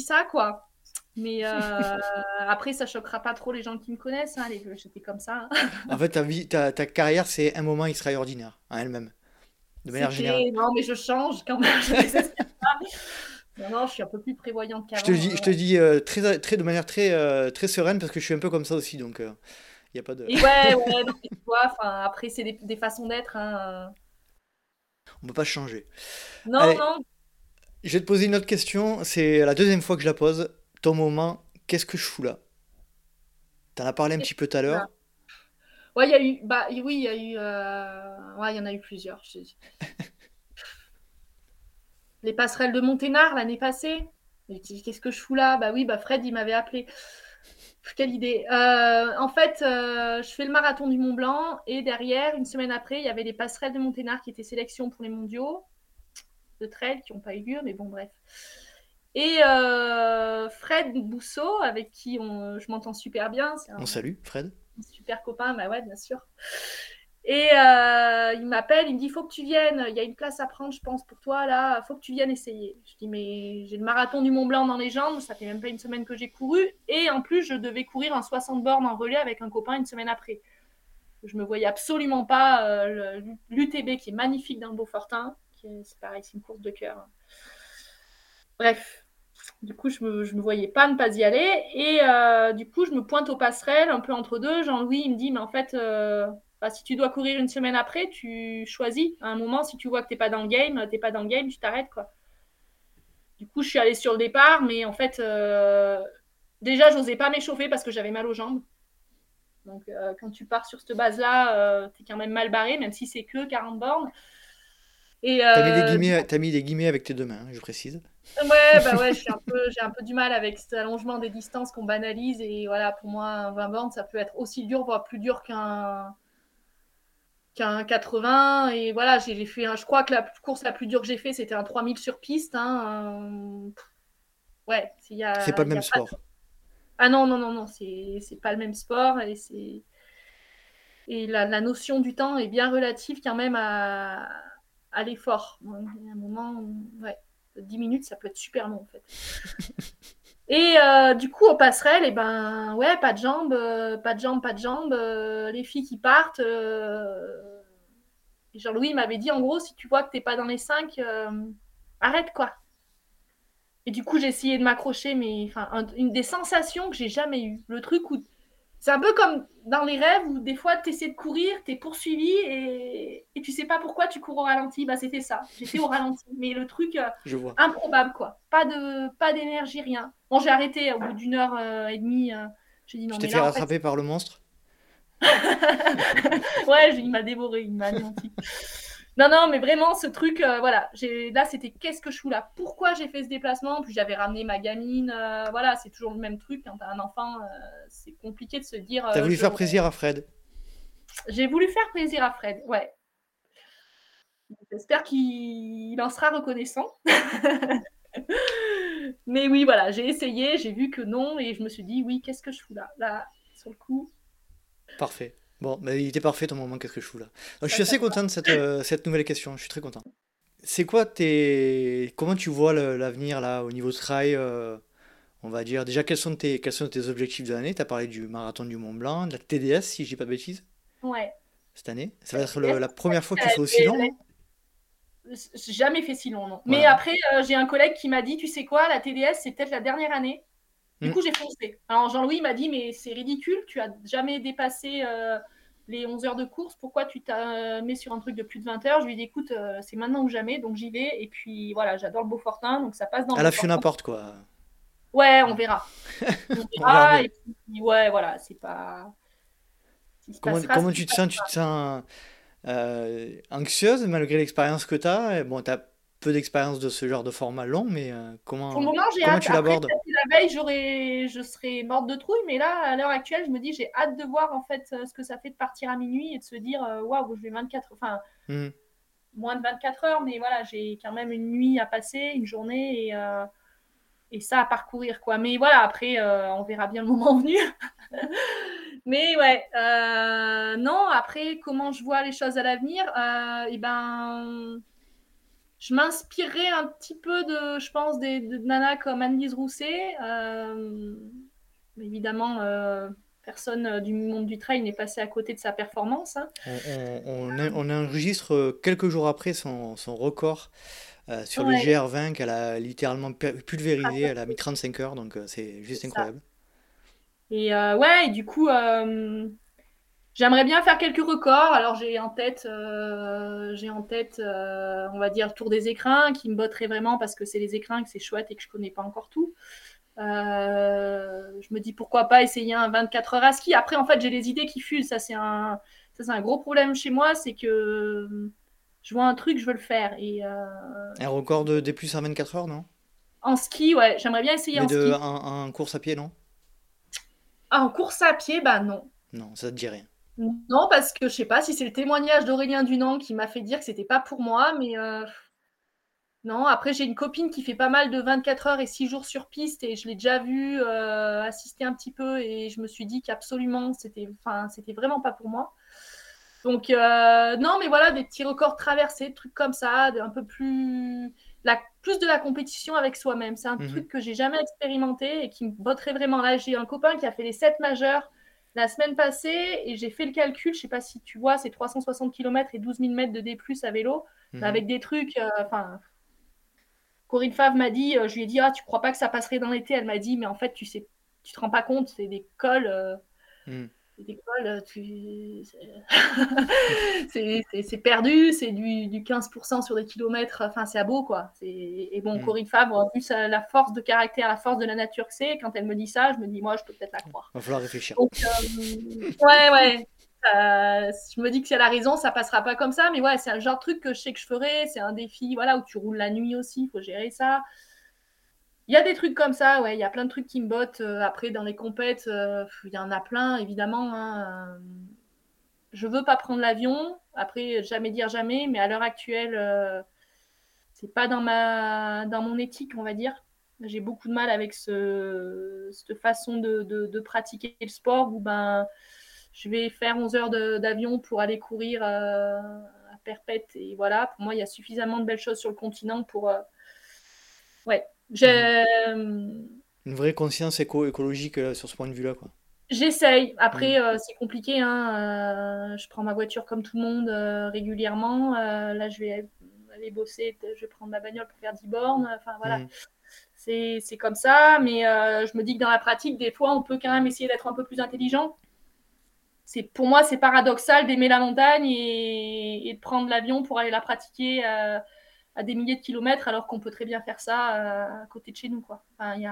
ça, quoi. Mais euh, après, ça choquera pas trop les gens qui me connaissent. Hein, les... J'étais comme ça. hein. En fait, ta vie, ta, ta carrière, c'est un moment extraordinaire en elle-même, de manière générale. Non, mais je change quand même. Je. Non, non, je suis un peu plus prévoyante Je te qu'avant. dis, je euh, te dis euh, très, très, de manière très, euh, très sereine parce que je suis un peu comme ça aussi, donc il a pas de... Et ouais, ouais, non, mais tu vois, enfin, après, c'est des, des façons d'être. Hein. On peut pas changer. Non, Allez, non, je vais te poser une autre question, c'est la deuxième fois que je la pose. Ton moment, qu'est-ce que je fous là? T'en as parlé un petit peu tout à l'heure. Ouais, il y a eu. Bah oui, il y a eu. euh, Ouais, il y en a eu plusieurs. je. Les passerelles de Monténard l'année passée. Qu'est-ce que je fous là? Bah oui, bah Fred, il m'avait appelé. Quelle idée. Euh, en fait, euh, je fais le marathon du Mont Blanc et derrière, une semaine après, il y avait les passerelles de Monténard qui étaient sélection pour les mondiaux de trail qui n'ont pas eu lieu, mais bon, bref. Et euh, Fred Bousseau, avec qui on- je m'entends super bien, c'est On un, salue, Fred. un super copain, bah ouais, bien sûr. Et euh, il m'appelle, il me dit faut que tu viennes, il y a une place à prendre, je pense, pour toi là, faut que tu viennes essayer. Je dis mais j'ai le marathon du Mont Blanc dans les jambes, ça fait même pas une semaine que j'ai couru, et en plus je devais courir un 60 bornes en relais avec un copain une semaine après. Je me voyais absolument pas euh, l'UTB qui est magnifique dans le Beaufortin, qui est- c'est pareil, c'est une course de cœur. Bref, du coup, je me, je me voyais pas ne pas y aller. Et euh, du coup, je me pointe aux passerelles, un peu entre deux. Jean-Louis, il me dit, mais en fait, euh, bah, si tu dois courir une semaine après, tu choisis. À un moment, si tu vois que t'es pas dans le game, t'es pas dans le game, tu t'arrêtes, quoi. Du coup, je suis allée sur le départ, mais en fait, euh, déjà, j'osais pas m'échauffer parce que j'avais mal aux jambes. Donc, quand tu pars sur cette base-là, euh, t'es quand même mal barré, même si c'est que 40 bornes. Et T'as mis des guillemets, t'as mis des guillemets avec tes deux mains, hein, je précise. Ouais, bah ouais, suis un j'ai un peu du mal avec cet allongement des distances qu'on banalise. Et voilà, pour moi, un 20 bornes, ça peut être aussi dur, voire plus dur qu'un qu'un 80. Et voilà, j'ai j'ai fait, un- je crois que la course la plus dure que j'ai fait, c'était un 3000 sur piste. Hein, un- Ouais, il y C'est pas le même pas... sport. Ah non, non, non, non, c'est c'est pas le même sport. Et, c'est... et la, la notion du temps est bien relative quand même à, à l'effort. Il y a un moment, où- ouais, 10 minutes, ça peut être super long en fait. Et euh, du coup, aux passerelles, et ben ouais, pas de jambes, euh, pas de jambes, pas de jambes. euh, les filles qui partent. euh, Jean-Louis m'avait dit en gros, si tu vois que t'es pas dans les 5, arrête quoi. Et du coup, j'ai essayé de m'accrocher, mais enfin, un- une des sensations que j'ai jamais eues. Le truc où c'est un peu comme dans les rêves où des fois tu essaies de courir, tu es poursuivi et... et tu sais pas pourquoi tu cours au ralenti. Bah, c'était ça. J'étais au ralenti. Mais le truc euh, Je vois. improbable, quoi. Pas de pas d'énergie, rien. Bon, j'ai arrêté au bout d'une heure euh, et demie. euh, j'ai dit non, Tu t'es mais fait là, en fait, rattraper par le monstre? ouais, il m'a dévoré, il m'a anéanti. Non, non, mais vraiment, ce truc, euh, voilà, j'ai là, c'était qu'est-ce que je fous là? Pourquoi j'ai fait ce déplacement? Puis j'avais ramené ma gamine, euh, voilà, c'est toujours le même truc. Quand t'as un enfant, euh, c'est compliqué de se dire. T'as euh, voulu je- faire plaisir à Fred. J'ai voulu faire plaisir à Fred, ouais. J'espère qu'il en sera reconnaissant. mais oui, voilà, j'ai essayé, j'ai vu que non, et je me suis dit, oui, qu'est-ce que je fous là? Là, sur le coup, Parfait. Bon, bah, il était parfait ton moment, qu'est-ce que je fous là? Donc, je suis ça assez content de cette, euh, cette nouvelle question, je suis très content. c'est quoi tes. Comment tu vois l'avenir là au niveau trail euh, On va dire? Déjà quels sont tes, quels sont tes objectifs de l'année? Tu as parlé du marathon du Mont Blanc, de la TDS si je dis pas de bêtises? Ouais. Cette année? Ça va être la première fois que tu fais aussi long J'ai jamais fait si long, non. Mais après, euh, j'ai un collègue qui m'a dit Tu sais quoi, la TDS, c'est peut-être la dernière année. Du hmm. coup, j'ai foncé. Alors, Jean-Louis m'a dit Mais c'est ridicule, tu as jamais dépassé. Euh, les 11 heures de course, pourquoi tu t'as mis sur un truc de plus de 20 heures? Je lui ai dit, écoute, euh, c'est maintenant ou jamais, donc j'y vais. Et puis voilà, j'adore le Beaufortin, donc ça passe dans À la fin n'importe quoi. Ouais, on verra. on verra, et puis, ouais, voilà, c'est pas. comment, tu te sens? Tu te sens euh, anxieuse malgré l'expérience que tu as Bon, tu as peu d'expérience de ce genre de format long, mais euh, comment, comment tu l'abordes La veille, j'aurais, je serais morte de trouille, mais là, à l'heure actuelle, je me dis, j'ai hâte de voir en fait euh, ce que ça fait de partir à minuit et de se dire, euh, waouh, je vais 24, enfin, mmh. moins de 24 heures, mais voilà, j'ai quand même une nuit à passer, une journée et, et ça à parcourir, quoi. Mais voilà, après, on verra bien le moment venu. mais ouais, non, après, comment je vois les choses à l'avenir eh ben je m'inspirerais un petit peu de, je pense, des, de nanas comme Anne-Lise Rousset. Euh, évidemment, euh, personne euh, du monde du trail n'est passé à côté de sa performance. Hein. On, on, enregistre quelques jours après son, son record sur le GR20 qu'elle a littéralement pulvérisé. Elle a mis 35 heures, donc c'est juste incroyable. Et ouais, et du coup, J'aimerais bien faire quelques records. Alors j'ai en tête, euh, j'ai en tête, euh, on va dire le tour des écrins qui me botterait vraiment parce que c'est les écrins que c'est chouette et que je connais pas encore tout. Euh, je me dis pourquoi pas essayer un 24 heures à ski. Après en fait j'ai les idées qui fusent. Ça c'est un, ça c'est un gros problème chez moi, c'est que je vois un truc, je veux le faire. Et un record de des plus à 24 heures, non? En ski, ouais, j'aimerais bien essayer en de, ski. En, course à pied, non? Ah, En course à pied, bah non. Non, ça te dit rien. Non, parce que je sais pas si c'est le témoignage d'Aurélien Dunant qui m'a fait dire que c'était pas pour moi, mais euh, non. Après, j'ai une copine qui fait pas mal de 24 heures et 6 jours sur piste et je l'ai déjà vu euh, assister un petit peu et je me suis dit qu'absolument c'était, enfin, c'était vraiment pas pour moi. Donc euh, non, mais voilà, des petits records traversés, des trucs comme ça, un peu plus, la, plus de la compétition avec soi-même. C'est un mmh truc que j'ai jamais expérimenté et qui me botterait vraiment. Là, j'ai un copain qui a fait les 7 majeurs la semaine passée et j'ai fait le calcul. Je sais pas si tu vois, c'est 360 km et 12 000 mètres de D+ à vélo, mhm. avec des trucs. Euh, enfin, Corinne Favre m'a dit, euh, je lui ai dit, ah, tu crois pas que ça passerait dans l'été? Elle m'a dit, mais en fait, tu sais, tu te rends pas compte, c'est des cols. Euh, c'est perdu, c'est du, du, 15% sur des kilomètres, enfin c'est à beau quoi. Et bon, mm. Corinne Fabre, vu la force de caractère, la force de la nature que c'est, quand elle me dit ça, je me dis moi je peux peut-être la croire. Il va falloir réfléchir. Euh, ouais, ouais. Euh, je me dis que si elle a raison, ça passera pas comme ça, mais ouais, c'est un genre de truc que je sais que je ferai. C'est un défi, voilà, où tu roules la nuit aussi, il faut gérer ça. Il y a des trucs comme ça, ouais, il y a plein de trucs qui me bottent. Euh, après, dans les compètes, euh, il y en a plein, évidemment. Hein, euh. je veux pas prendre l'avion. Après, jamais dire jamais, mais à l'heure actuelle, c'est pas dans, ma, dans mon éthique, on va dire. J'ai beaucoup de mal avec ce, cette façon de, de, pratiquer le sport où ben, je vais faire 11 heures d'avion pour aller courir à perpète. Et voilà, pour moi, il y a suffisamment de belles choses sur le continent pour. ouais, j'ai une vraie conscience éco-écologique euh, sur ce point de vue-là, quoi. J'essaye. Après, euh, c'est compliqué. Hein. Euh, je prends ma voiture comme tout le monde régulièrement. là, je vais aller bosser. Je vais prendre ma bagnole pour faire 10 bornes. Enfin, voilà. Mm. C'est comme ça. Mais je me dis que dans la pratique, des fois, on peut quand même essayer d'être un peu plus intelligent. Pour moi, c'est paradoxal d'aimer la montagne et, et de prendre l'avion pour aller la pratiquer à des milliers de kilomètres alors qu'on peut très bien faire ça euh, à côté de chez nous. Enfin, il y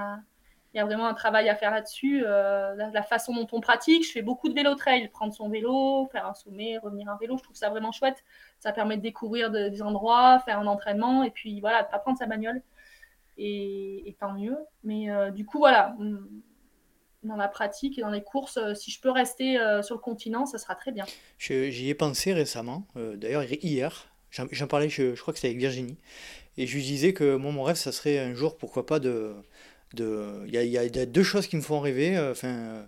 a, vraiment un travail à faire là-dessus. Euh, la, façon dont on pratique, je fais beaucoup de vélo trail, prendre son vélo, faire un sommet, revenir en vélo, je trouve ça vraiment chouette. Ça permet de découvrir des endroits, faire un entraînement et puis voilà, de pas prendre sa bagnole. Et, tant mieux. Mais euh, du coup, voilà, dans la pratique et dans les courses, si je peux rester sur le continent, ça sera très bien. J'y ai pensé récemment, d'ailleurs hier, J'en parlais, je, je, crois que c'était avec Virginie. Et je lui disais que moi, mon rêve, ça serait un jour, pourquoi pas, de. il, y a, il y a deux choses qui me font rêver. Euh, enfin,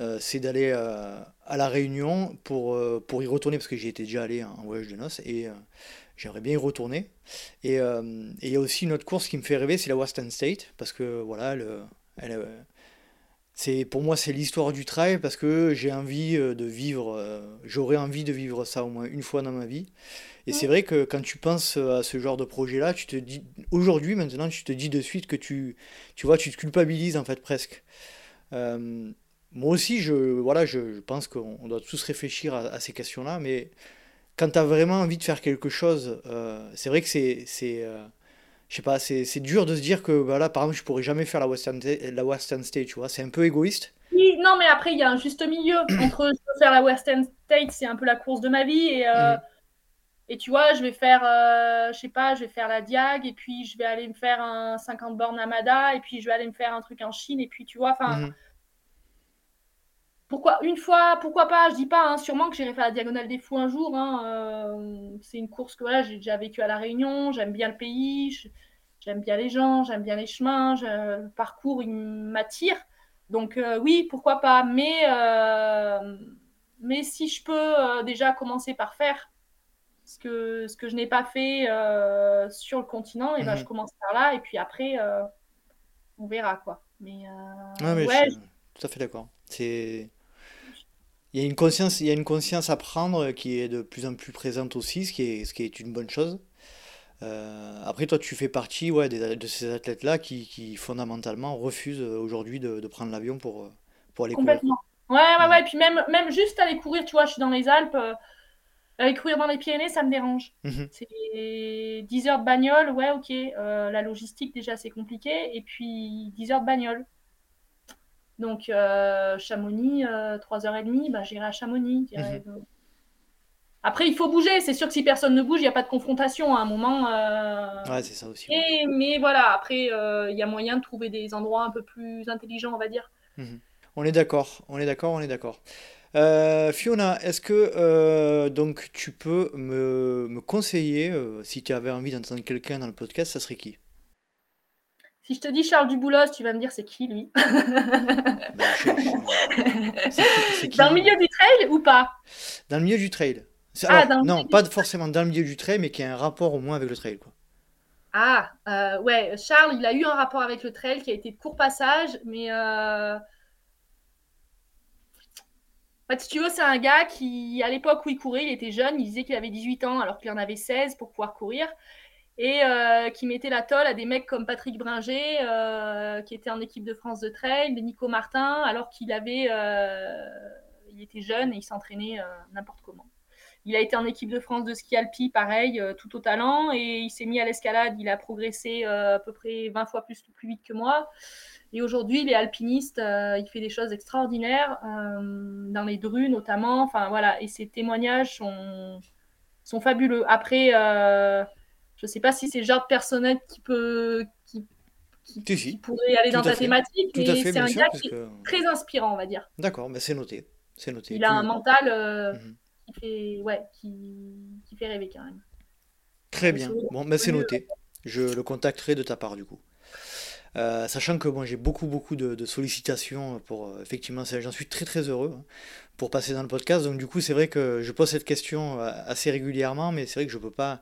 euh, c'est d'aller euh, à La Réunion pour, pour y retourner, parce que j'y étais déjà allé en voyage de noces. Et, J'aimerais bien y retourner. Et euh, il y a aussi une autre course qui me fait rêver, c'est la Western State, parce que voilà, elle, elle, euh, c'est pour moi c'est l'histoire du trail parce que j'ai envie euh, de vivre, euh, j'aurais envie de vivre ça au moins une fois dans ma vie. Et c'est vrai que quand tu penses à ce genre de projet-là, tu te dis aujourd'hui maintenant, tu te dis de suite que tu, tu vois, tu te culpabilises en fait presque. Euh, moi aussi, je, voilà, je, je pense qu'on doit tous réfléchir à, à ces questions-là, mais quand tu as vraiment envie de faire quelque chose, euh, c'est vrai que c'est, euh, je sais pas, c'est, dur de se dire que voilà, par exemple, je pourrais jamais faire la Western, la Western State, tu vois, c'est un peu égoïste. Oui, non, mais après, il y a un juste milieu entre je faire la Western State, c'est un peu la course de ma vie, et, euh, Mhm. et tu vois, je vais faire, euh, je sais pas, je vais faire la Diag, et puis je vais aller me faire un 50 bornes à Mada, et puis je vais aller me faire un truc en Chine, et puis tu vois, enfin, Mhm. Pourquoi une fois, pourquoi pas, je dis pas, hein, sûrement que j'irai faire la Diagonale des Fous un jour, hein, euh, c'est une course que voilà, j'ai déjà vécu à La Réunion, j'aime bien le pays, j'aime bien les gens, j'aime bien les chemins, je- le parcours, il m'attire. Donc euh, oui, pourquoi pas. Mais, euh, mais si je peux déjà commencer par faire ce que, ce que je n'ai pas fait sur le continent, et ben, Mhm. je commence par là. Et puis après, on verra quoi. Mais Ouais, je suis tout à fait d'accord. C'est, il y a une conscience, il y a une conscience à prendre qui est de plus en plus présente aussi, ce qui est, ce qui est une bonne chose. Euh, après, toi, tu fais partie, ouais, des- de ces athlètes-là qui, qui fondamentalement refusent euh, aujourd'hui de, de prendre l'avion pour, euh, pour aller courir. complètement. Ouais, ouais, Mhm. ouais. Et puis même, même juste aller courir, tu vois, je suis dans les Alpes. euh, aller courir dans les Pyrénées, ça me dérange. Mhm. C'est 10 heures de bagnole, ouais, ok. Euh, la logistique, déjà, c'est compliqué. Et puis 10 heures de bagnole. Donc, euh, Chamonix, euh, 3h30, bah, j'irai à Chamonix. j'irai, Mhm. Après, il faut bouger. C'est sûr que si personne ne bouge, il n'y a pas de confrontation à un moment. euh, Ouais, c'est ça aussi. Et, mais voilà, après, euh, il y a moyen de trouver des endroits un peu plus intelligents, on va dire. Mhm. On est d'accord, on est d'accord, on est d'accord. Fiona, est-ce que donc tu peux me, me conseiller, si tu avais envie d'entendre quelqu'un dans le podcast, ça serait qui? Si je te dis Charles Duboulos, tu vas me dire c'est qui lui? Dans le milieu du trail ou pas? Dans le milieu du trail. Ah, non, pas forcément dans le milieu du trail, mais qui a un rapport au moins avec le trail, quoi. Ah, euh, ouais, Charles, il a eu un rapport avec le trail qui a été de court passage, mais euh, en fait, si tu veux, c'est un gars qui, à l'époque où il courait, il était jeune, il disait qu'il avait 18 ans alors qu'il en avait 16 pour pouvoir courir, et euh, qui mettait la tôle à des mecs comme Patrick Bringer, euh, qui était en équipe de France de trail, Nico Martin, alors qu'il avait, euh, il était jeune et il s'entraînait n'importe comment. Il a été en équipe de France de ski alpi, pareil, tout au talent, et il s'est mis à l'escalade. Il a progressé à peu près 20 fois plus, plus vite que moi. Et aujourd'hui, il est alpiniste, il fait des choses extraordinaires, dans les drues notamment. Enfin voilà, et ses témoignages sont, sont fabuleux. Après, je ne sais pas si c'est le genre de personnel qui peut, qui, qui, Si, qui si, pourrait aller tout dans ta fait. thématique, Tout mais c'est un sûr, gars qui est très inspirant, on va dire. D'accord, ben c'est noté. C'est noté. Il a un mental euh, Mhm. qui fait, ouais, qui, qui fait rêver quand même. Très bien. c'est Bon, ben c'est noté. Je le contacterai de ta part, du coup. Euh, sachant que bon, j'ai beaucoup beaucoup de, de sollicitations pour euh, effectivement, j'en suis très très heureux hein, pour passer dans le podcast. Donc du coup, c'est vrai que je pose cette question euh, assez régulièrement, mais c'est vrai que je peux pas.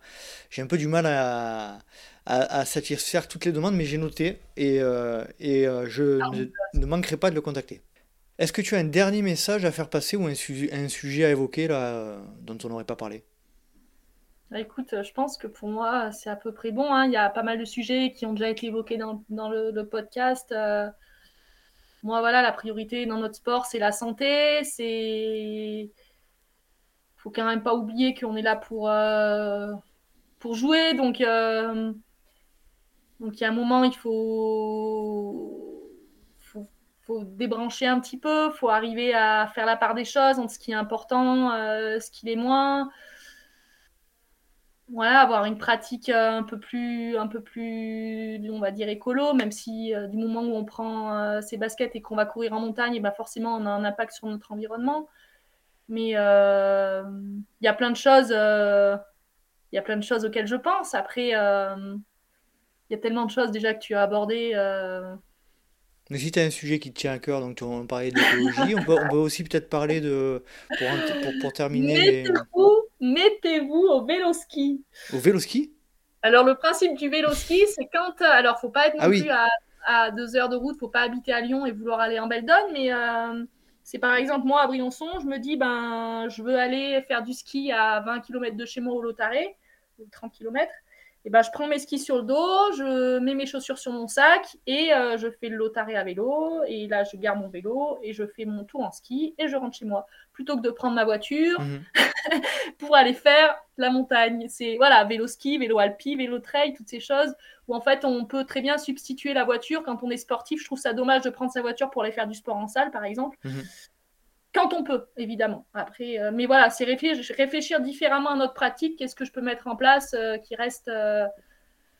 J'ai un peu du mal à, à, à satisfaire toutes les demandes, mais j'ai noté et, euh, et je ne, ne manquerai pas de le contacter. Est-ce que tu as un dernier message à faire passer ou un, su- un sujet à évoquer là dont on n'aurait pas parlé? Bah, écoute, je pense que pour moi, c'est à peu près bon. hein. Il y a pas mal de sujets qui ont déjà été évoqués dans, le, podcast. Euh, moi, voilà, la priorité dans notre sport, c'est la santé. C'est, faut quand même pas oublier qu'on est là pour euh, pour jouer. Donc, euh, donc il y a un moment, il faut faut, débrancher un petit peu. Faut arriver à faire la part des choses entre ce qui est important, euh, ce qui l'est moins. Voilà, avoir une pratique euh, un peu plus, un peu plus, on va dire écolo, même si euh, du moment où on prend euh, ses baskets et qu'on va courir en montagne, et ben forcément on a un impact sur notre environnement. Mais euh, il y a plein de choses, il y a plein de choses auxquelles je pense. Après, il y a tellement de choses déjà que tu as abordées. Mais si tu as un sujet qui te tient à cœur, donc tu on parlait de l'écologie, on peut, on peut aussi peut-être parler de, pour, pour, pour terminer les... Mettez-vous, mettez-vous au vélo ski. Au vélo ski? Alors, le principe du vélo ski, c'est quand. Alors, faut pas être non Ah oui. plus à, à deux heures de route, faut pas habiter à Lyon et vouloir aller en Beldon, mais euh, c'est par exemple, moi, à Briançon, je me dis, ben, je veux aller faire du ski à 20 km de chez moi au Lotaré, ou 30 km. Et ben, je prends mes skis sur le dos, je mets mes chaussures sur mon sac et euh, je fais le Lotaré à vélo. Et là, je garde mon vélo et je fais mon tour en ski et je rentre chez moi. Plutôt que de prendre ma voiture Mhm. pour aller faire la montagne. C'est voilà, vélo ski, vélo alpi, vélo trail, toutes ces choses où en fait on peut très bien substituer la voiture quand on est sportif. Je trouve ça dommage de prendre sa voiture pour aller faire du sport en salle, par exemple. Mhm. Quand on peut, évidemment. Après, euh, mais voilà, c'est réfléchir, différemment à notre pratique. Qu'est-ce que je peux mettre en place euh, qui reste euh,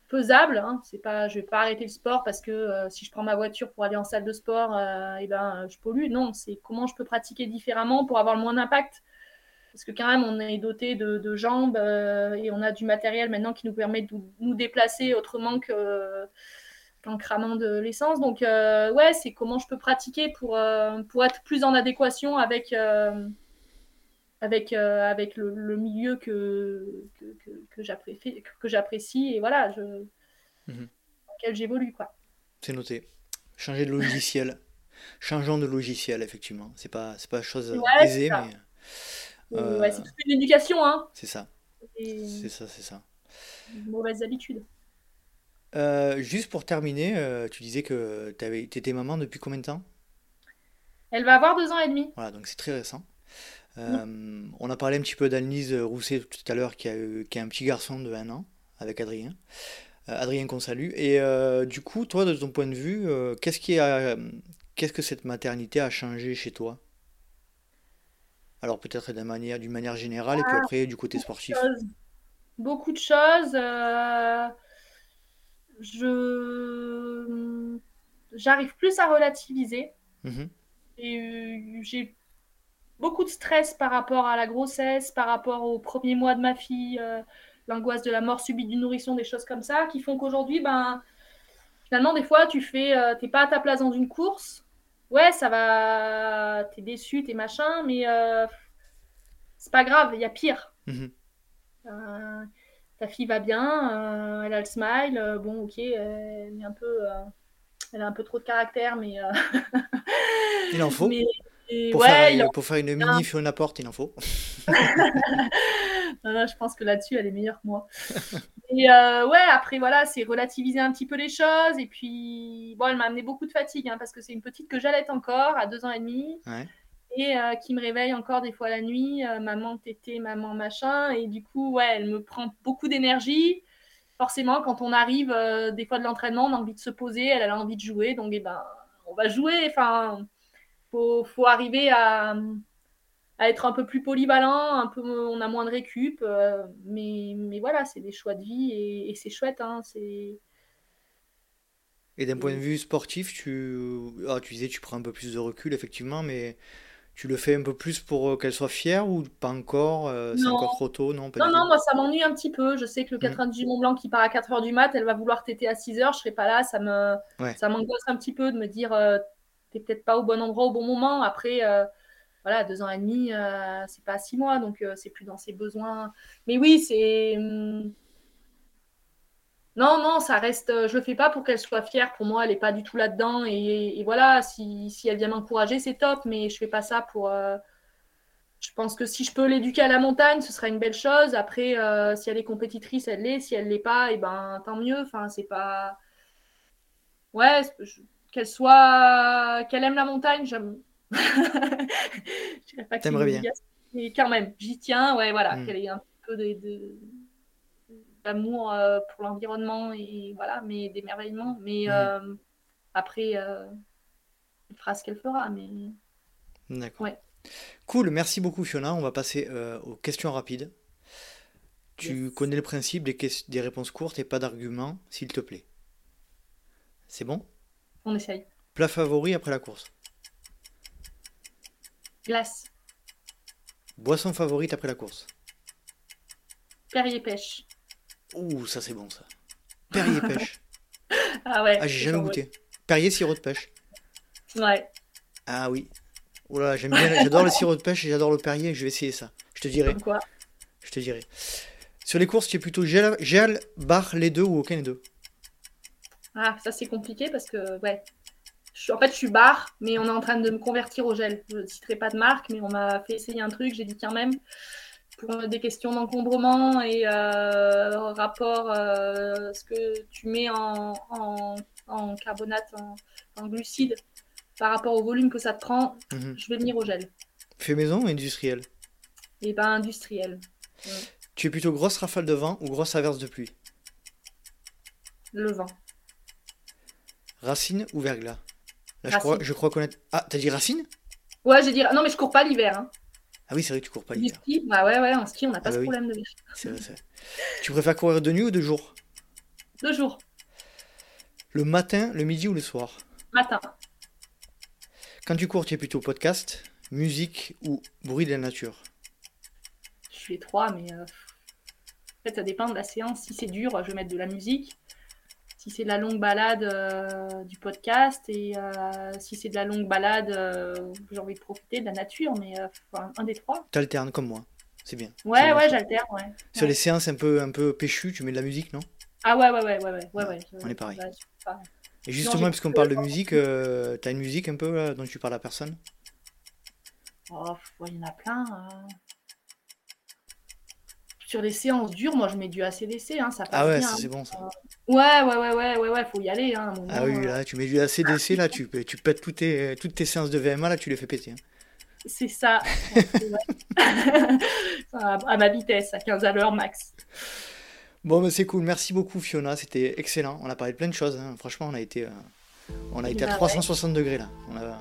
faisable hein. C'est pas, je vais pas arrêter le sport parce que si je prends ma voiture pour aller en salle de sport, et ben je pollue. Non, c'est comment je peux pratiquer différemment pour avoir le moins d'impact. Parce que quand même, on est doté de, jambes et on a du matériel maintenant qui nous permet de nous déplacer autrement que qu'en cramant de l'essence. Donc, euh, ouais, c'est comment je peux pratiquer pour, euh, pour être plus en adéquation avec, euh, avec, avec le, le milieu que, que, que, que j'apprécie, que j'apprécie et voilà, je, Mhm. dans lequel j'évolue. Quoi. C'est noté. Changer de logiciel. Changeons de logiciel, effectivement. C'est pas, c'est pas chose Ouais, aisée, mais ouais, c'est toute une éducation, hein, c'est ça. et C'est ça, c'est ça. une mauvaise habitude. Euh, juste pour terminer, euh, tu disais que tu étais maman depuis combien de temps? Elle va avoir deux ans et demi. Voilà, donc c'est très récent. Euh, on a parlé un petit peu d'Annelise Rousset tout à l'heure, qui a, eu- qui a un petit garçon de un an, avec Adrien. Adrien qu'on salue. Et du coup, toi, de ton point de vue, qu'est-ce qui a, qu'est-ce que cette maternité a changé chez toi? Alors peut-être d'une manière, d'une manière générale, et puis après du côté sportif. choses. Beaucoup de choses. Euh, je j'arrive plus à relativiser. Mhm. Et, euh, j'ai beaucoup de stress par rapport à la grossesse, par rapport aux premiers mois de ma fille, euh, l'angoisse de la mort subite du nourrisson, des choses comme ça, qui font qu'aujourd'hui, ben, finalement, des fois, tu fais, euh, t'es pas à ta place dans une course. Ouais, ça va, t'es déçu, t'es machin, mais euh, c'est pas grave, il y a pire. Mhm. Ta fille va bien, euh, elle a le smile, euh, bon, ok, elle est un peu, euh, elle a un peu trop de caractère, mais, Il en faut. mais Pour ouais, faire, il en- pour faire une mini Fiona Porte, il en faut. Non, non, je pense que là-dessus, elle est meilleure que moi. Et euh, ouais, après, voilà, c'est relativiser un petit peu les choses. Et puis, bon, elle m'a amené beaucoup de fatigue, hein, parce que c'est une petite que j'allaite encore à deux ans et demi. Ouais. Et euh, qui me réveille encore des fois la nuit, euh, maman tété, maman machin. Et du coup, ouais, elle me prend beaucoup d'énergie. Forcément, quand on arrive euh, des fois de l'entraînement, on a envie de se poser, elle, elle a envie de jouer. Donc, eh ben, on va jouer. Enfin, faut, faut arriver à, à être un peu plus polyvalent, un peu, on a moins de récup. mais, mais voilà, c'est des choix de vie et, et c'est chouette. Hein, c'est... Et d'un point de vue sportif, tu, ah, tu disais tu prends un peu plus de recul, effectivement, mais tu le fais un peu plus pour euh, qu'elle soit fière ou pas encore? euh, c'est encore trop tôt? Non, pas Non, du non, moi ça m'ennuie un petit peu. Je sais que le Mm. 98 Mont Blanc qui part à 4h du mat, elle va vouloir téter à 6h, je serai pas là. Ça me, Ouais. ça m'angoisse un petit peu de me dire euh, t'es peut-être pas au bon endroit au bon moment. Après, euh, voilà, deux ans et demi, euh, c'est pas six mois, donc c'est plus dans ses besoins. Mais oui, c'est. hum, Non, non, ça reste. euh, Je le fais pas pour qu'elle soit fière. Pour moi, elle est pas du tout là-dedans. Et, et voilà, si, si elle vient m'encourager, c'est top. Mais je fais pas ça pour. euh, Je pense que si je peux l'éduquer à la montagne, ce serait une belle chose. Après, euh, si elle est compétitrice, elle l'est. Si elle l'est pas, et ben tant mieux. Enfin, c'est pas. Ouais, qu'elle soit, qu'elle aime la montagne, j'aime. T'aimerais bien. mais quand même, j'y tiens. Ouais, voilà, Mm. qu'elle ait un peu de, de- d'amour euh, pour l'environnement et voilà, mais d'émerveillement. Mais Mhm. euh, après, euh, elle fera ce qu'elle fera. Mais D'accord. Ouais. Cool, merci beaucoup Fiona. On va passer aux questions rapides. Tu Yes. connais le principe des, des réponses courtes et pas d'arguments, s'il te plaît? C'est bon? on essaye. Plat favori après la course? Glace, Boisson favorite après la course? Perrier pêche. Ouh, ça c'est bon ça. Perrier pêche. Ah ouais. Ah, j'ai jamais goûté. Perrier sirop de pêche. Ouais. Ah oui. Oh là, là, j'aime bien, j'adore le sirop de pêche et j'adore le Perrier, je vais essayer ça. Je te dirai. Quoi. Je te dirai. Sur les courses, tu es plutôt gel, gel, barre, les deux ou aucun des deux? Ah, ça c'est compliqué parce que, ouais. Je en fait, je suis barre, mais on est en train de me convertir au gel. Je ne citerai pas de marque, mais on m'a fait essayer un truc. J'ai dit quand même, pour des questions d'encombrement et euh, rapport euh, ce que tu mets en, en, en carbonate, en, en glucides, par rapport au volume que ça te prend, Mhm. je vais venir au gel. Fait maison ou industriel? Et ben industriel. Tu es plutôt grosse rafale de vent ou grosse averse de pluie? Le vent. Racine ou verglas? Là, je Racine. crois, je crois connaître. Ah, t'as dit racine? Ouais, j'ai dit. Non, mais je cours pas l'hiver. Hein. Ah oui, c'est vrai que tu cours pas Du l'hiver. ski, bah ouais, ouais, en ski, on n'a pas Ah ce bah oui. problème de l'hiver. C'est vrai, vrai. Tu préfères courir de nuit ou de jour? Deux jours, Le matin, le midi ou le soir? Matin. Quand tu cours, tu es plutôt podcast, musique ou bruit de la nature? Je suis les trois, mais euh, en fait, ça dépend de la séance. Si c'est dur, je vais mettre de la musique. Si c'est de la longue balade, euh, du podcast. Et euh, si c'est de la longue balade, euh, j'ai envie de profiter de la nature, mais enfin, un des trois. T'alternes comme moi. C'est bien. Ouais, ouais, j'alterne, ouais. Sur ouais. les séances un peu, un peu péchues, tu mets de la musique, non? Ah ouais, ouais, ouais, ouais, ouais, ouais, ouais. On est pareil. Et justement, puisqu'on parle de musique, euh, t'as une musique un peu là, dont tu parles à personne? Oh, il y en a plein. hein. Sur les séances dures, moi je mets du ACDC, hein, ça passe Ah ouais, bien. ça hein. c'est bon ça. Ouais, ouais, ouais, ouais, ouais, ouais, faut y aller. Hein, à moment, Ah oui, euh, là, tu mets du ACDC, là, tu, tu pètes toutes tes, toutes tes séances de VMA, là, tu les fais péter. hein. C'est ça. Ouais. à, à ma vitesse, à 15 à l'heure max. Bon, mais c'est cool, merci beaucoup Fiona, c'était excellent. On a parlé de plein de choses, hein. franchement, on a été, euh, on a été à Bah ouais. 360 degrés là. On a,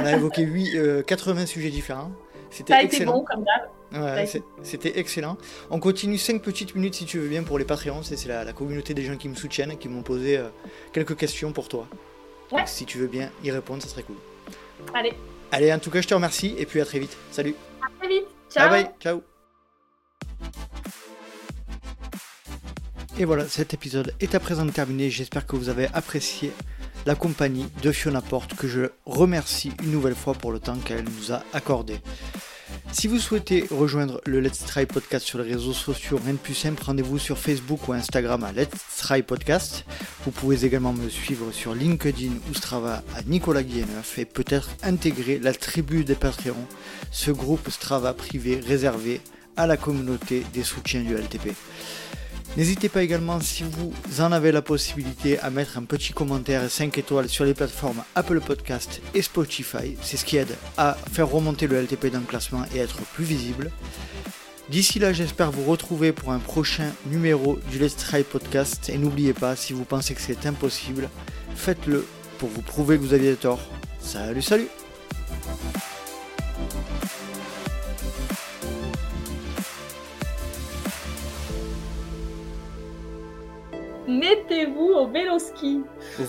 on a évoqué 8, euh, 80 sujets différents. C'était Ça a été excellent. bon comme d'hab. Ouais, c'était excellent. On continue 5 petites minutes si tu veux bien pour les Patreons. C'est c'est la, la communauté des gens qui me soutiennent, qui m'ont posé euh, quelques questions pour toi. Ouais. Donc, si tu veux bien y répondre, ça serait cool. Allez, Allez, en tout cas, je te remercie et puis à très vite. Salut. à très vite. Ciao. Bye bye. Ciao. Et voilà, cet épisode est à présent terminé. J'espère que vous avez apprécié la compagnie de Fiona Porte, que je remercie une nouvelle fois pour le temps qu'elle nous a accordé. Si vous souhaitez rejoindre le Let's Try Podcast sur les réseaux sociaux, rien rendez-vous sur Facebook ou Instagram à Let's Try Podcast. Vous pouvez également me suivre sur LinkedIn ou Strava à Nicolas Guilleneuf et peut-être intégrer la tribu des Patreons, ce groupe Strava privé réservé à la communauté des soutiens du LTP. N'hésitez pas également, si vous en avez la possibilité, à mettre un petit commentaire et 5 étoiles sur les plateformes Apple Podcast et Spotify. C'est ce qui aide à faire remonter le LTP dans le classement et être plus visible. D'ici là, j'espère vous retrouver pour un prochain numéro du Let's Try Podcast. Et n'oubliez pas, si vous pensez que c'est impossible, faites-le pour vous prouver que vous aviez tort. Salut, salut Mettez-vous au vélo ski. Au